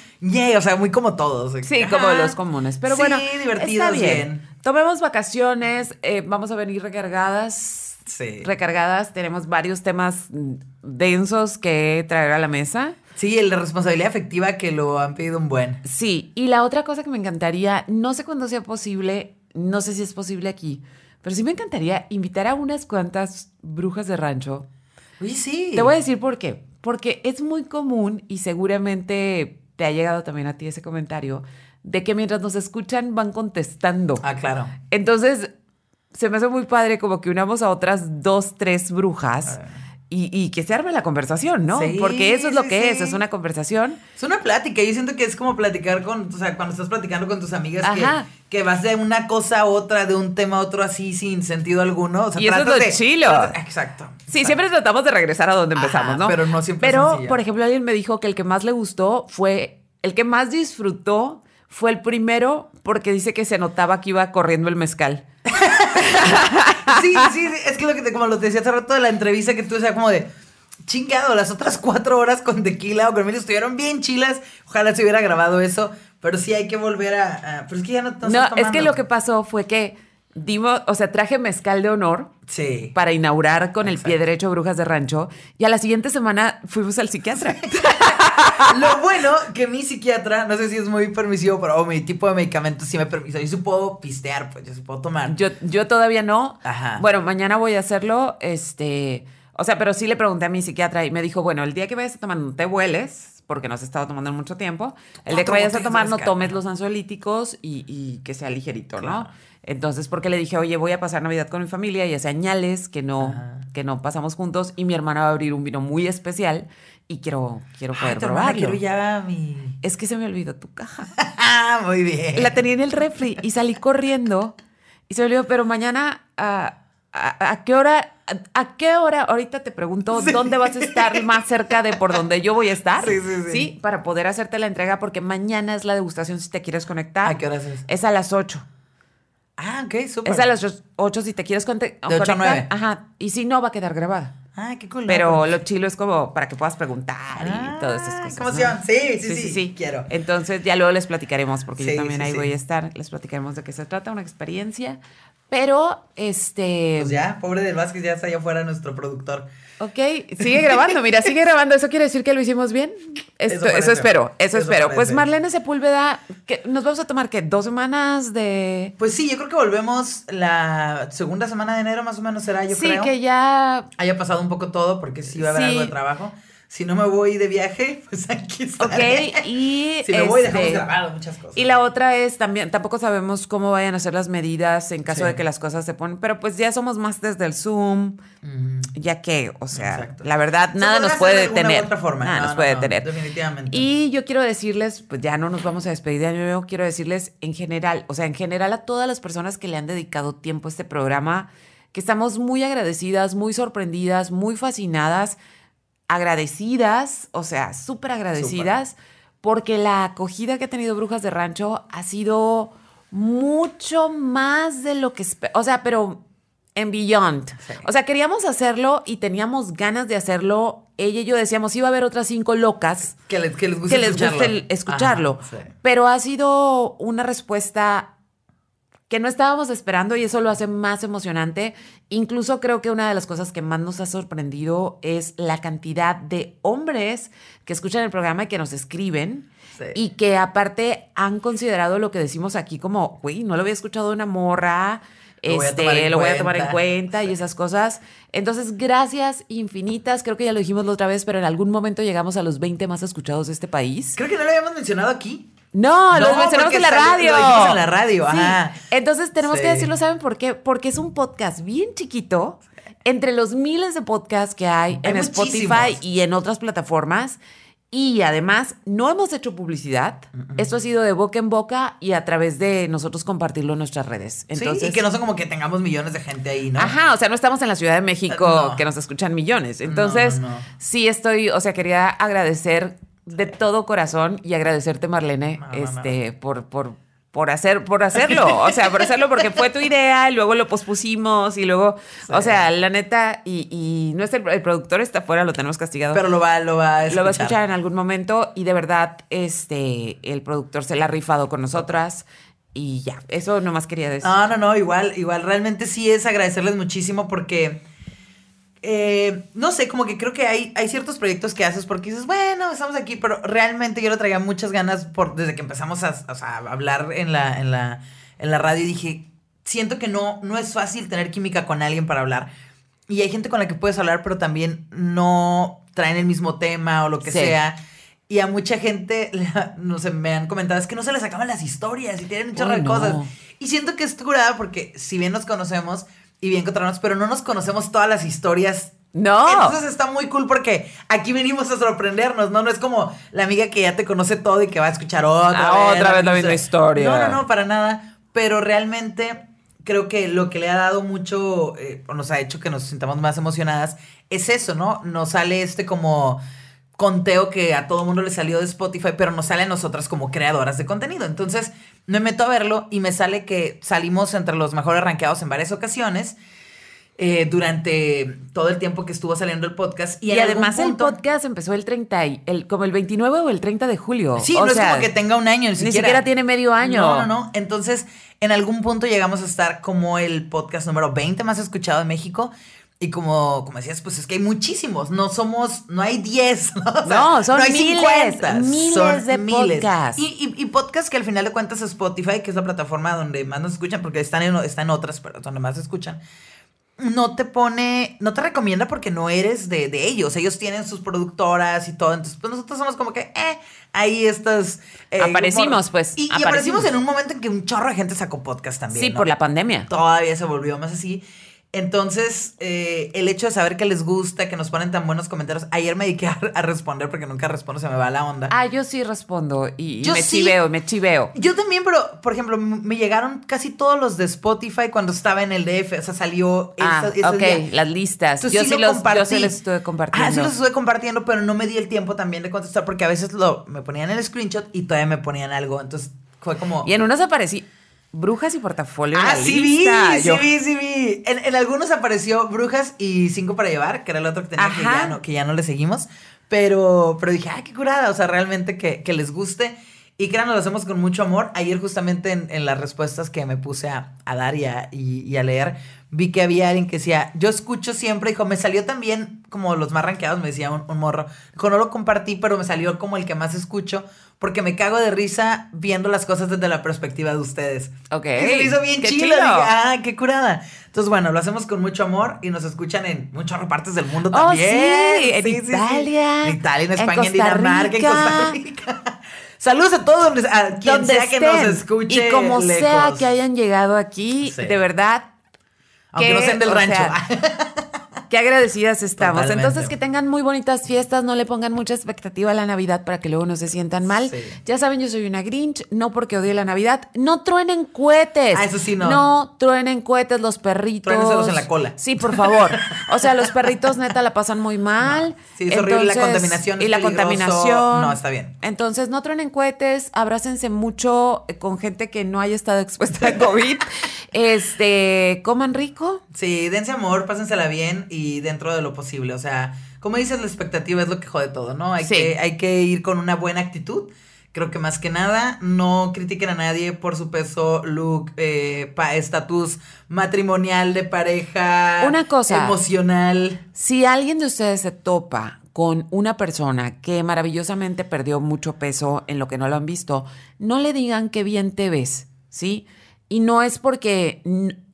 o sea, muy como todos. Sí, como los comunes. Pero Sí, bueno, divertidos, está bien. bien. Tomemos vacaciones, eh, vamos a venir recargadas. Sí. Recargadas, tenemos varios temas densos que traer a la mesa. Sí, el de responsabilidad afectiva que lo han pedido un buen. Sí, y la otra cosa que me encantaría, no sé cuándo sea posible, no sé si es posible aquí, pero sí me encantaría invitar a unas cuantas brujas de rancho. Uy, sí. Te voy a decir por qué. Porque es muy común y seguramente te ha llegado también a ti ese comentario de que mientras nos escuchan van contestando. Ah, claro. Entonces, se me hace muy padre como que unamos a otras dos, tres brujas y, y que se arme la conversación, ¿no? Sí, Porque eso es lo sí, que es, sí. es una conversación. Es una plática. Yo siento que es como platicar con, o sea, cuando estás platicando con tus amigas que, Ajá. que vas de una cosa a otra, de un tema a otro así sin sentido alguno. O sea, Y eso es lo de- chilo. tratas- exacto. Sí, exacto. siempre tratamos de regresar a donde Ajá, empezamos, ¿no? pero no siempre es Pero, sencillo. por ejemplo, alguien me dijo que el que más le gustó fue, el que más disfrutó fue el primero porque dice que se notaba que iba corriendo el mezcal. Sí, sí, sí, es que lo que te, como lo te decía hace rato de la entrevista que tú decías como de chingado, las otras cuatro horas con tequila o con miel estuvieron bien chilas. Ojalá se hubiera grabado eso, pero sí hay que volver a. a- pero es que ya no. No, es que lo que pasó fue que dimos, o sea, traje mezcal de honor Sí. para inaugurar con el pie derecho Brujas de Rancho y a la siguiente semana fuimos al psiquiatra. Lo bueno que mi psiquiatra, no sé si es muy permisivo, pero oh, mi tipo de medicamento sí me permite. Yo sí puedo pistear, pues yo sí puedo tomar. Yo, yo todavía no. Ajá. Bueno, mañana voy a hacerlo. Este, o sea, pero sí le pregunté a mi psiquiatra y me dijo, bueno, el día que vayas a tomar, no te hueles, porque no has estado tomando en mucho tiempo. El día que vayas a tomar, no tomes los ansiolíticos y, y que sea ligerito, ¿no? Entonces, porque le dije, oye, voy a pasar Navidad con mi familia y hace añales que no, Ajá. que no pasamos juntos y mi hermana va a abrir un vino muy especial y quiero, quiero poder probarlo. quiero ya mi. Es que se me olvidó tu caja. Ah, muy bien. La tenía en el refri y salí corriendo y se me olvidó, pero mañana, ¿a, a, a qué hora? A, a qué hora? Ahorita te pregunto, ¿dónde vas a estar más cerca de por donde yo voy a estar? Sí, sí, sí. para poder hacerte la entrega, porque mañana es la degustación si te quieres conectar. ¿A qué horas es? Es a las 8. Ah, ok, súper. Es a las 8 si te quieres conte- De ocho a conectar. nueve. Ajá. Y si no, va a quedar grabada. Ah, qué cool. Pero. Pues- lo chilo es como para que puedas preguntar Ah, y todas esas cosas. qué emoción. ¿no? Sí, sí, sí, quiero. Entonces ya luego les platicaremos, porque Sí, yo también sí, ahí sí. voy a estar. Les platicaremos de qué se trata, una experiencia. Pero, este. Pues ya, pobre del Vázquez, ya está allá afuera nuestro productor. Ok, sigue grabando, mira, sigue grabando. ¿Eso quiere decir que lo hicimos bien? Esto- Eso espero, eso, Eso espero. Pues. Marlene Sepúlveda, ¿qué- ¿nos vamos a tomar qué? ¿Dos semanas de...? Pues sí, yo creo que volvemos la segunda semana de enero, más o menos será, yo sí, creo. que ya... Haya pasado un poco todo, porque sí va a haber Sí. algo de trabajo. Si no me voy de viaje, pues aquí estaré. Ok, y... Si me voy, este, dejamos grabado muchas cosas. Y la otra es también, tampoco sabemos cómo vayan a ser las medidas en caso Sí. de que las cosas se ponen, pero pues ya somos más desde el Zoom, ya que, o sea, Exacto. la verdad, Se nada nos puede detener. otra forma. Nada No, nos no, puede no, detener. definitivamente. Y yo quiero decirles, pues ya no nos vamos a despedir de año nuevo, quiero decirles en general, o sea, en general a todas las personas que le han dedicado tiempo a este programa, que estamos muy agradecidas, muy sorprendidas, muy fascinadas, agradecidas, o sea, súper agradecidas, porque la acogida que ha tenido Brujas de Rancho ha sido mucho más de lo que... O sea, pero en Beyond. Sí. O sea, queríamos hacerlo y teníamos ganas de hacerlo. Ella y yo decíamos, iba a haber otras cinco locas que les, que les guste que les escucharlo. guste el- escucharlo. Ajá, sí. Pero ha sido una respuesta que no estábamos esperando y eso lo hace más emocionante. Incluso creo que una de las cosas que más nos ha sorprendido es la cantidad de hombres que escuchan el programa y que nos escriben. Sí. Y que aparte han considerado lo que decimos aquí como, güey, no lo había escuchado de una morra, Lo voy a este, tomar en lo voy a tomar en cuenta". cuenta y esas cosas. Entonces, gracias infinitas. Creo que ya lo dijimos la otra vez, pero en algún momento llegamos a los 20 más escuchados de este país. Creo que no lo habíamos mencionado aquí. No, No, mencionamos porque en la radio. lo en la radio, Sí. ajá. Entonces tenemos Sí. que decirlo, ¿saben por qué? Porque es un podcast bien chiquito, entre los miles de podcasts que hay, Hay en Spotify y en otras plataformas. Y además, no hemos hecho publicidad. Esto ha sido de boca en boca y a través de nosotros compartirlo en nuestras redes. Entonces, sí, y que no son como que tengamos millones de gente ahí, ¿no? Ajá, o sea, no estamos en la Ciudad de México No. que nos escuchan millones. Entonces, no, no. sí estoy, o sea, quería agradecer de todo corazón y agradecerte, Marlene, No, no, este, por, por, por hacer, por hacerlo. O sea, por hacerlo porque fue tu idea y luego lo pospusimos y luego, o sea, la neta, y, y no es el, el productor está afuera, lo tenemos castigado. Pero lo va, lo va a escuchar. Lo va a escuchar en algún momento y de verdad, este, el productor se la ha rifado con nosotras y ya, eso nomás quería decir. No, no, no, igual, igual, realmente sí es agradecerles muchísimo porque, eh, no sé, como que creo que hay, hay ciertos proyectos que haces porque dices, bueno, estamos aquí, pero realmente yo le traía muchas ganas por, desde que empezamos a, o sea, a hablar en la, en, la, en la radio y dije, siento que no, no es fácil tener química con alguien para hablar. Y hay gente con la que puedes hablar, pero también no traen el mismo tema o lo que Sí. sea. Y a mucha gente, no sé, me han comentado, es que no se les acaban las historias y tienen un chorro de no. cosas. Y siento que es curada porque si bien nos conocemos y bien controlamos, pero no nos conocemos todas las historias. No. Entonces está muy cool porque aquí venimos a sorprendernos, ¿no? No es como la amiga que ya te conoce todo y que va a escuchar otra Ah, vez. otra vez la misma historia. No, no, no, para nada. Pero realmente creo que lo que le ha dado mucho, eh, o nos ha hecho que nos sintamos más emocionadas, es eso, ¿no? Nos sale este como conteo que a todo mundo le salió de Spotify, pero nos sale a nosotras como creadoras de contenido. Entonces me meto a verlo y me sale que salimos entre los mejores rankeados en varias ocasiones. eh, durante todo el tiempo que estuvo saliendo el podcast. Y, en además el punto- podcast empezó el 30, y- el, como el 29 o el 30 de julio. Sí, O no sea, es como que tenga un año, ni siquiera. siquiera tiene medio año. No, no, no. Entonces, en algún punto llegamos a estar como el podcast número 20 más escuchado de México. Y como, como decías, pues es que hay muchísimos. No somos, no hay 10. No, O sea, No, son hay miles, miles son de podcasts. Y, y, y podcasts que al final de cuentas Spotify, que es la plataforma donde más nos escuchan, porque están en, están otras, pero donde más se escuchan no te pone, no te recomienda porque no eres de, de ellos. Ellos tienen sus productoras y todo. Entonces, pues nosotros somos como que, eh, ahí estas. eh, Aparecimos, humor. pues, Y, y aparecimos. aparecimos en un momento en que un chorro de gente sacó podcast también. Sí, ¿no? por la pandemia. Todavía se volvió más así. Entonces, eh, el hecho de saber que les gusta, que nos ponen tan buenos comentarios. Ayer me dediqué a, a responder porque nunca respondo, se me va la onda. Ah, yo sí respondo y, y Yo me sí. chiveo, me chiveo. Yo también, pero, por ejemplo, me llegaron casi todos los de Spotify cuando estaba en el DF. O sea, salió Ah, ese ok, día. las listas. Entonces, yo, sí sí lo los, yo compartí. sí les estuve compartiendo. Ah, sí los estuve compartiendo, pero no me di el tiempo también de contestar porque a veces lo, me ponían el screenshot y todavía me ponían algo. Entonces fue como... Y en unas aparecí. Brujas y portafolio. en Ah, la sí vi, sí vi, sí vi. En, en algunos apareció Brujas y Cinco para llevar, que era el otro que tenía que ya, no, que ya no le seguimos. Pero, pero dije, ay, qué curada. O sea, realmente que, que les guste. Y créanos, lo hacemos con mucho amor. Ayer justamente en, en las respuestas que me puse a, a dar y a, y- y a leer, vi que había alguien que decía, yo escucho siempre, dijo, me salió también como los más rankeados, me decía un, un morro. Dijo, no lo compartí, pero me salió como el que más escucho, porque me cago de risa viendo las cosas desde la perspectiva de ustedes. Ok. Y se me hizo bien chido. ah, qué curada. Entonces, bueno, lo hacemos con mucho amor y nos escuchan en muchas partes del mundo Oh, también. sí, en Italia, En Italia, en España, en, Dinamarca, en Costa Rica. Saludos a todos, donde- a quien Donde sea que nos escuche. Y como sea que hayan llegado aquí, Sí. de verdad, Aunque que, no sean del rancho. sea, Qué agradecidas estamos. Totalmente. Entonces, que tengan muy bonitas fiestas, no le pongan mucha expectativa a la Navidad para que luego no se sientan mal. Sí. Ya saben, yo soy una Grinch, no porque odie la Navidad. No truenen cohetes. Ah, eso sí, no. No truenen cohetes los perritos. Truéneselos en la cola. Sí, por favor. O sea, los perritos neta la pasan muy mal. Sí, es horrible, la contaminación Y la peligroso. contaminación. No, está bien. Entonces, no truenen cohetes, abrácense mucho eh, con gente que no haya estado expuesta a COVID. este, coman rico. Sí, dense amor, pásensela bien y dentro de lo posible. O sea, como dices, la expectativa es lo que jode todo, ¿no? Hay, Sí. que, hay que ir con una buena actitud. Creo que más que nada, no critiquen a nadie por su peso, look, eh, estatus matrimonial de pareja. Una cosa. Emocional. Si alguien de ustedes se topa con una persona que maravillosamente perdió mucho peso en lo que no lo han visto, no le digan qué bien te ves, ¿sí? Y no es porque,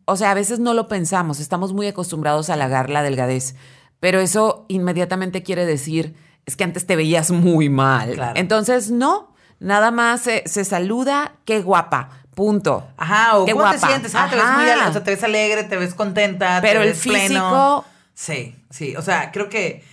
o sea, a veces no lo pensamos, estamos muy acostumbrados a halagar la delgadez, pero eso inmediatamente quiere decir, es que antes te veías muy mal. Claro. Entonces, no, nada más se, se saluda, qué guapa, punto. Ajá, o Qué cómo te guapa. sientes. Ah, te ves muy Ajá. ale- o sea, te ves alegre, te ves contenta, Pero te el ves pleno. físico- Sí, sí. O sea, creo que.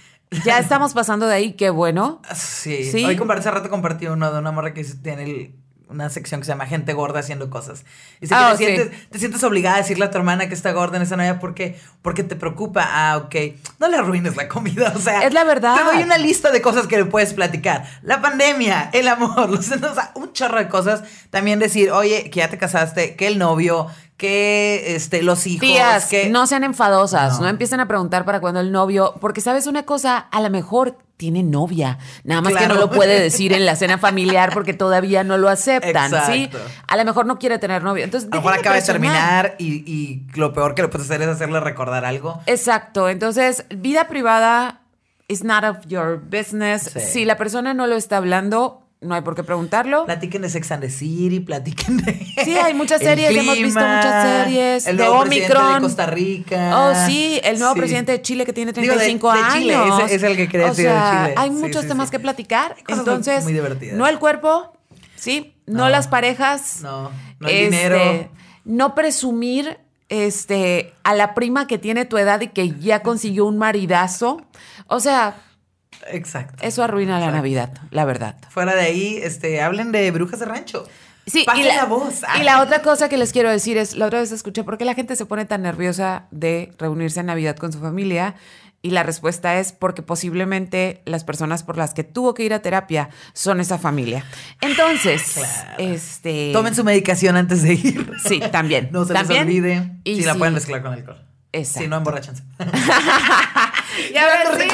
Ya estamos pasando de ahí, qué bueno. Sí. Sí. Hoy compartí, hace rato compartí uno de una morra que tiene el- una sección que se llama Gente Gorda haciendo cosas. Dice Ah, que te, sí. sientes, te sientes obligada a decirle a tu hermana que está gorda en esa Navidad porque, porque te preocupa. Ah, ok. No le arruines la comida. O sea, Es la verdad. Te doy una lista de cosas que le puedes platicar. La pandemia, el amor, los, o sea, un chorro de cosas. También decir, oye, que ya te casaste, que el novio, que este, los hijos, Tías, que. no sean enfadosas, no. No. empiecen a preguntar para cuándo el novio, porque sabes una cosa, a lo mejor tiene novia, nada más que no lo puede decir en la cena familiar porque todavía no lo aceptan, ¿sí? A lo mejor no quiere tener novio. Entonces, A lo mejor acaba de terminar y, y lo peor que le puedes hacer es hacerle recordar algo. Exacto, entonces, vida privada is not of your business. Sí. Si la persona no lo está hablando, no hay por qué preguntarlo. Platiquen de Sex and the City, platiquen de. Sí, hay muchas series, hemos visto muchas series, El de nuevo presidente Omicron. de Costa Rica. Oh, sí, el nuevo Sí. presidente de Chile que tiene Digo, de- 35 de años. Ese es el que quería o decir, de sea, Chile. Hay Sí, muchos sí, temas que platicar. Entonces, muy divertidas. no el cuerpo, sí, no, No. las parejas. No, no el este, dinero. No presumir este, a la prima que tiene tu edad y que ya consiguió un maridazo. O sea, Exacto. eso arruina la. Navidad, la verdad. Fuera de ahí, este, hablen de brujas de rancho. Sí, Pasen y la, la voz. y la otra cosa que les quiero decir es, la otra vez escuché, ¿por qué la gente se pone tan nerviosa de reunirse en Navidad con su familia? Y la respuesta es porque posiblemente las personas por las que tuvo que ir a terapia son esa familia. Entonces, Claro. este... Tomen su medicación antes de ir. Sí, también. No se También. les olvide. Y si la sí. pueden mezclar con alcohol. Exacto. Si no, emborrachanse. Y ahora sí,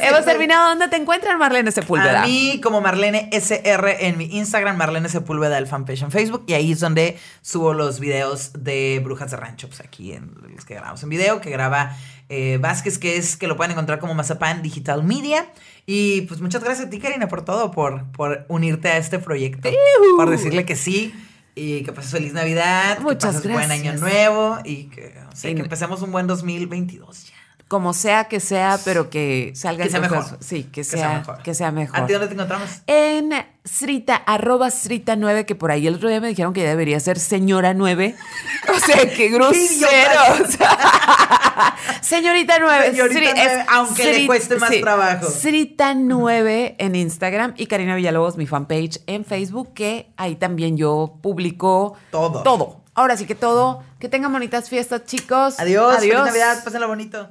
hemos terminado. ¿Dónde te encuentran, Marlene Sepúlveda? A mí como Marlene SR en mi Instagram, Marlene Sepúlveda, el fanpage en Facebook. Y ahí es donde subo los videos de Brujas de Rancho. Pues aquí en los que grabamos en video, que graba eh, Vázquez, que es que lo pueden encontrar como Mazapán Digital Media. Y pues muchas gracias a ti, Karina, por todo, por, por unirte a este proyecto. Por decirle que sí. Y que pases feliz Navidad. Muchas que pases buen año gracias. nuevo. Y que, o sea, que empecemos un buen 2022 ya. Como sea que sea, pero que salga Que sea cosas- mejor. Sí, que, Que sea, sea mejor. que sea mejor. ¿A ti dónde te encontramos? En Srita, arroba Srita9, que por ahí el otro día me dijeron que ya debería ser señora 9. O sea, qué groseros. Señorita 9. Señorita nueve, aunque le cueste más trabajo. Srita 9 en Instagram y Karina Villalobos, mi fanpage en Facebook, que ahí también yo publico Todo. Todo. Ahora sí que todo. Que tengan bonitas fiestas, chicos. Adiós. Feliz Adiós. Navidad. Pásenlo bonito.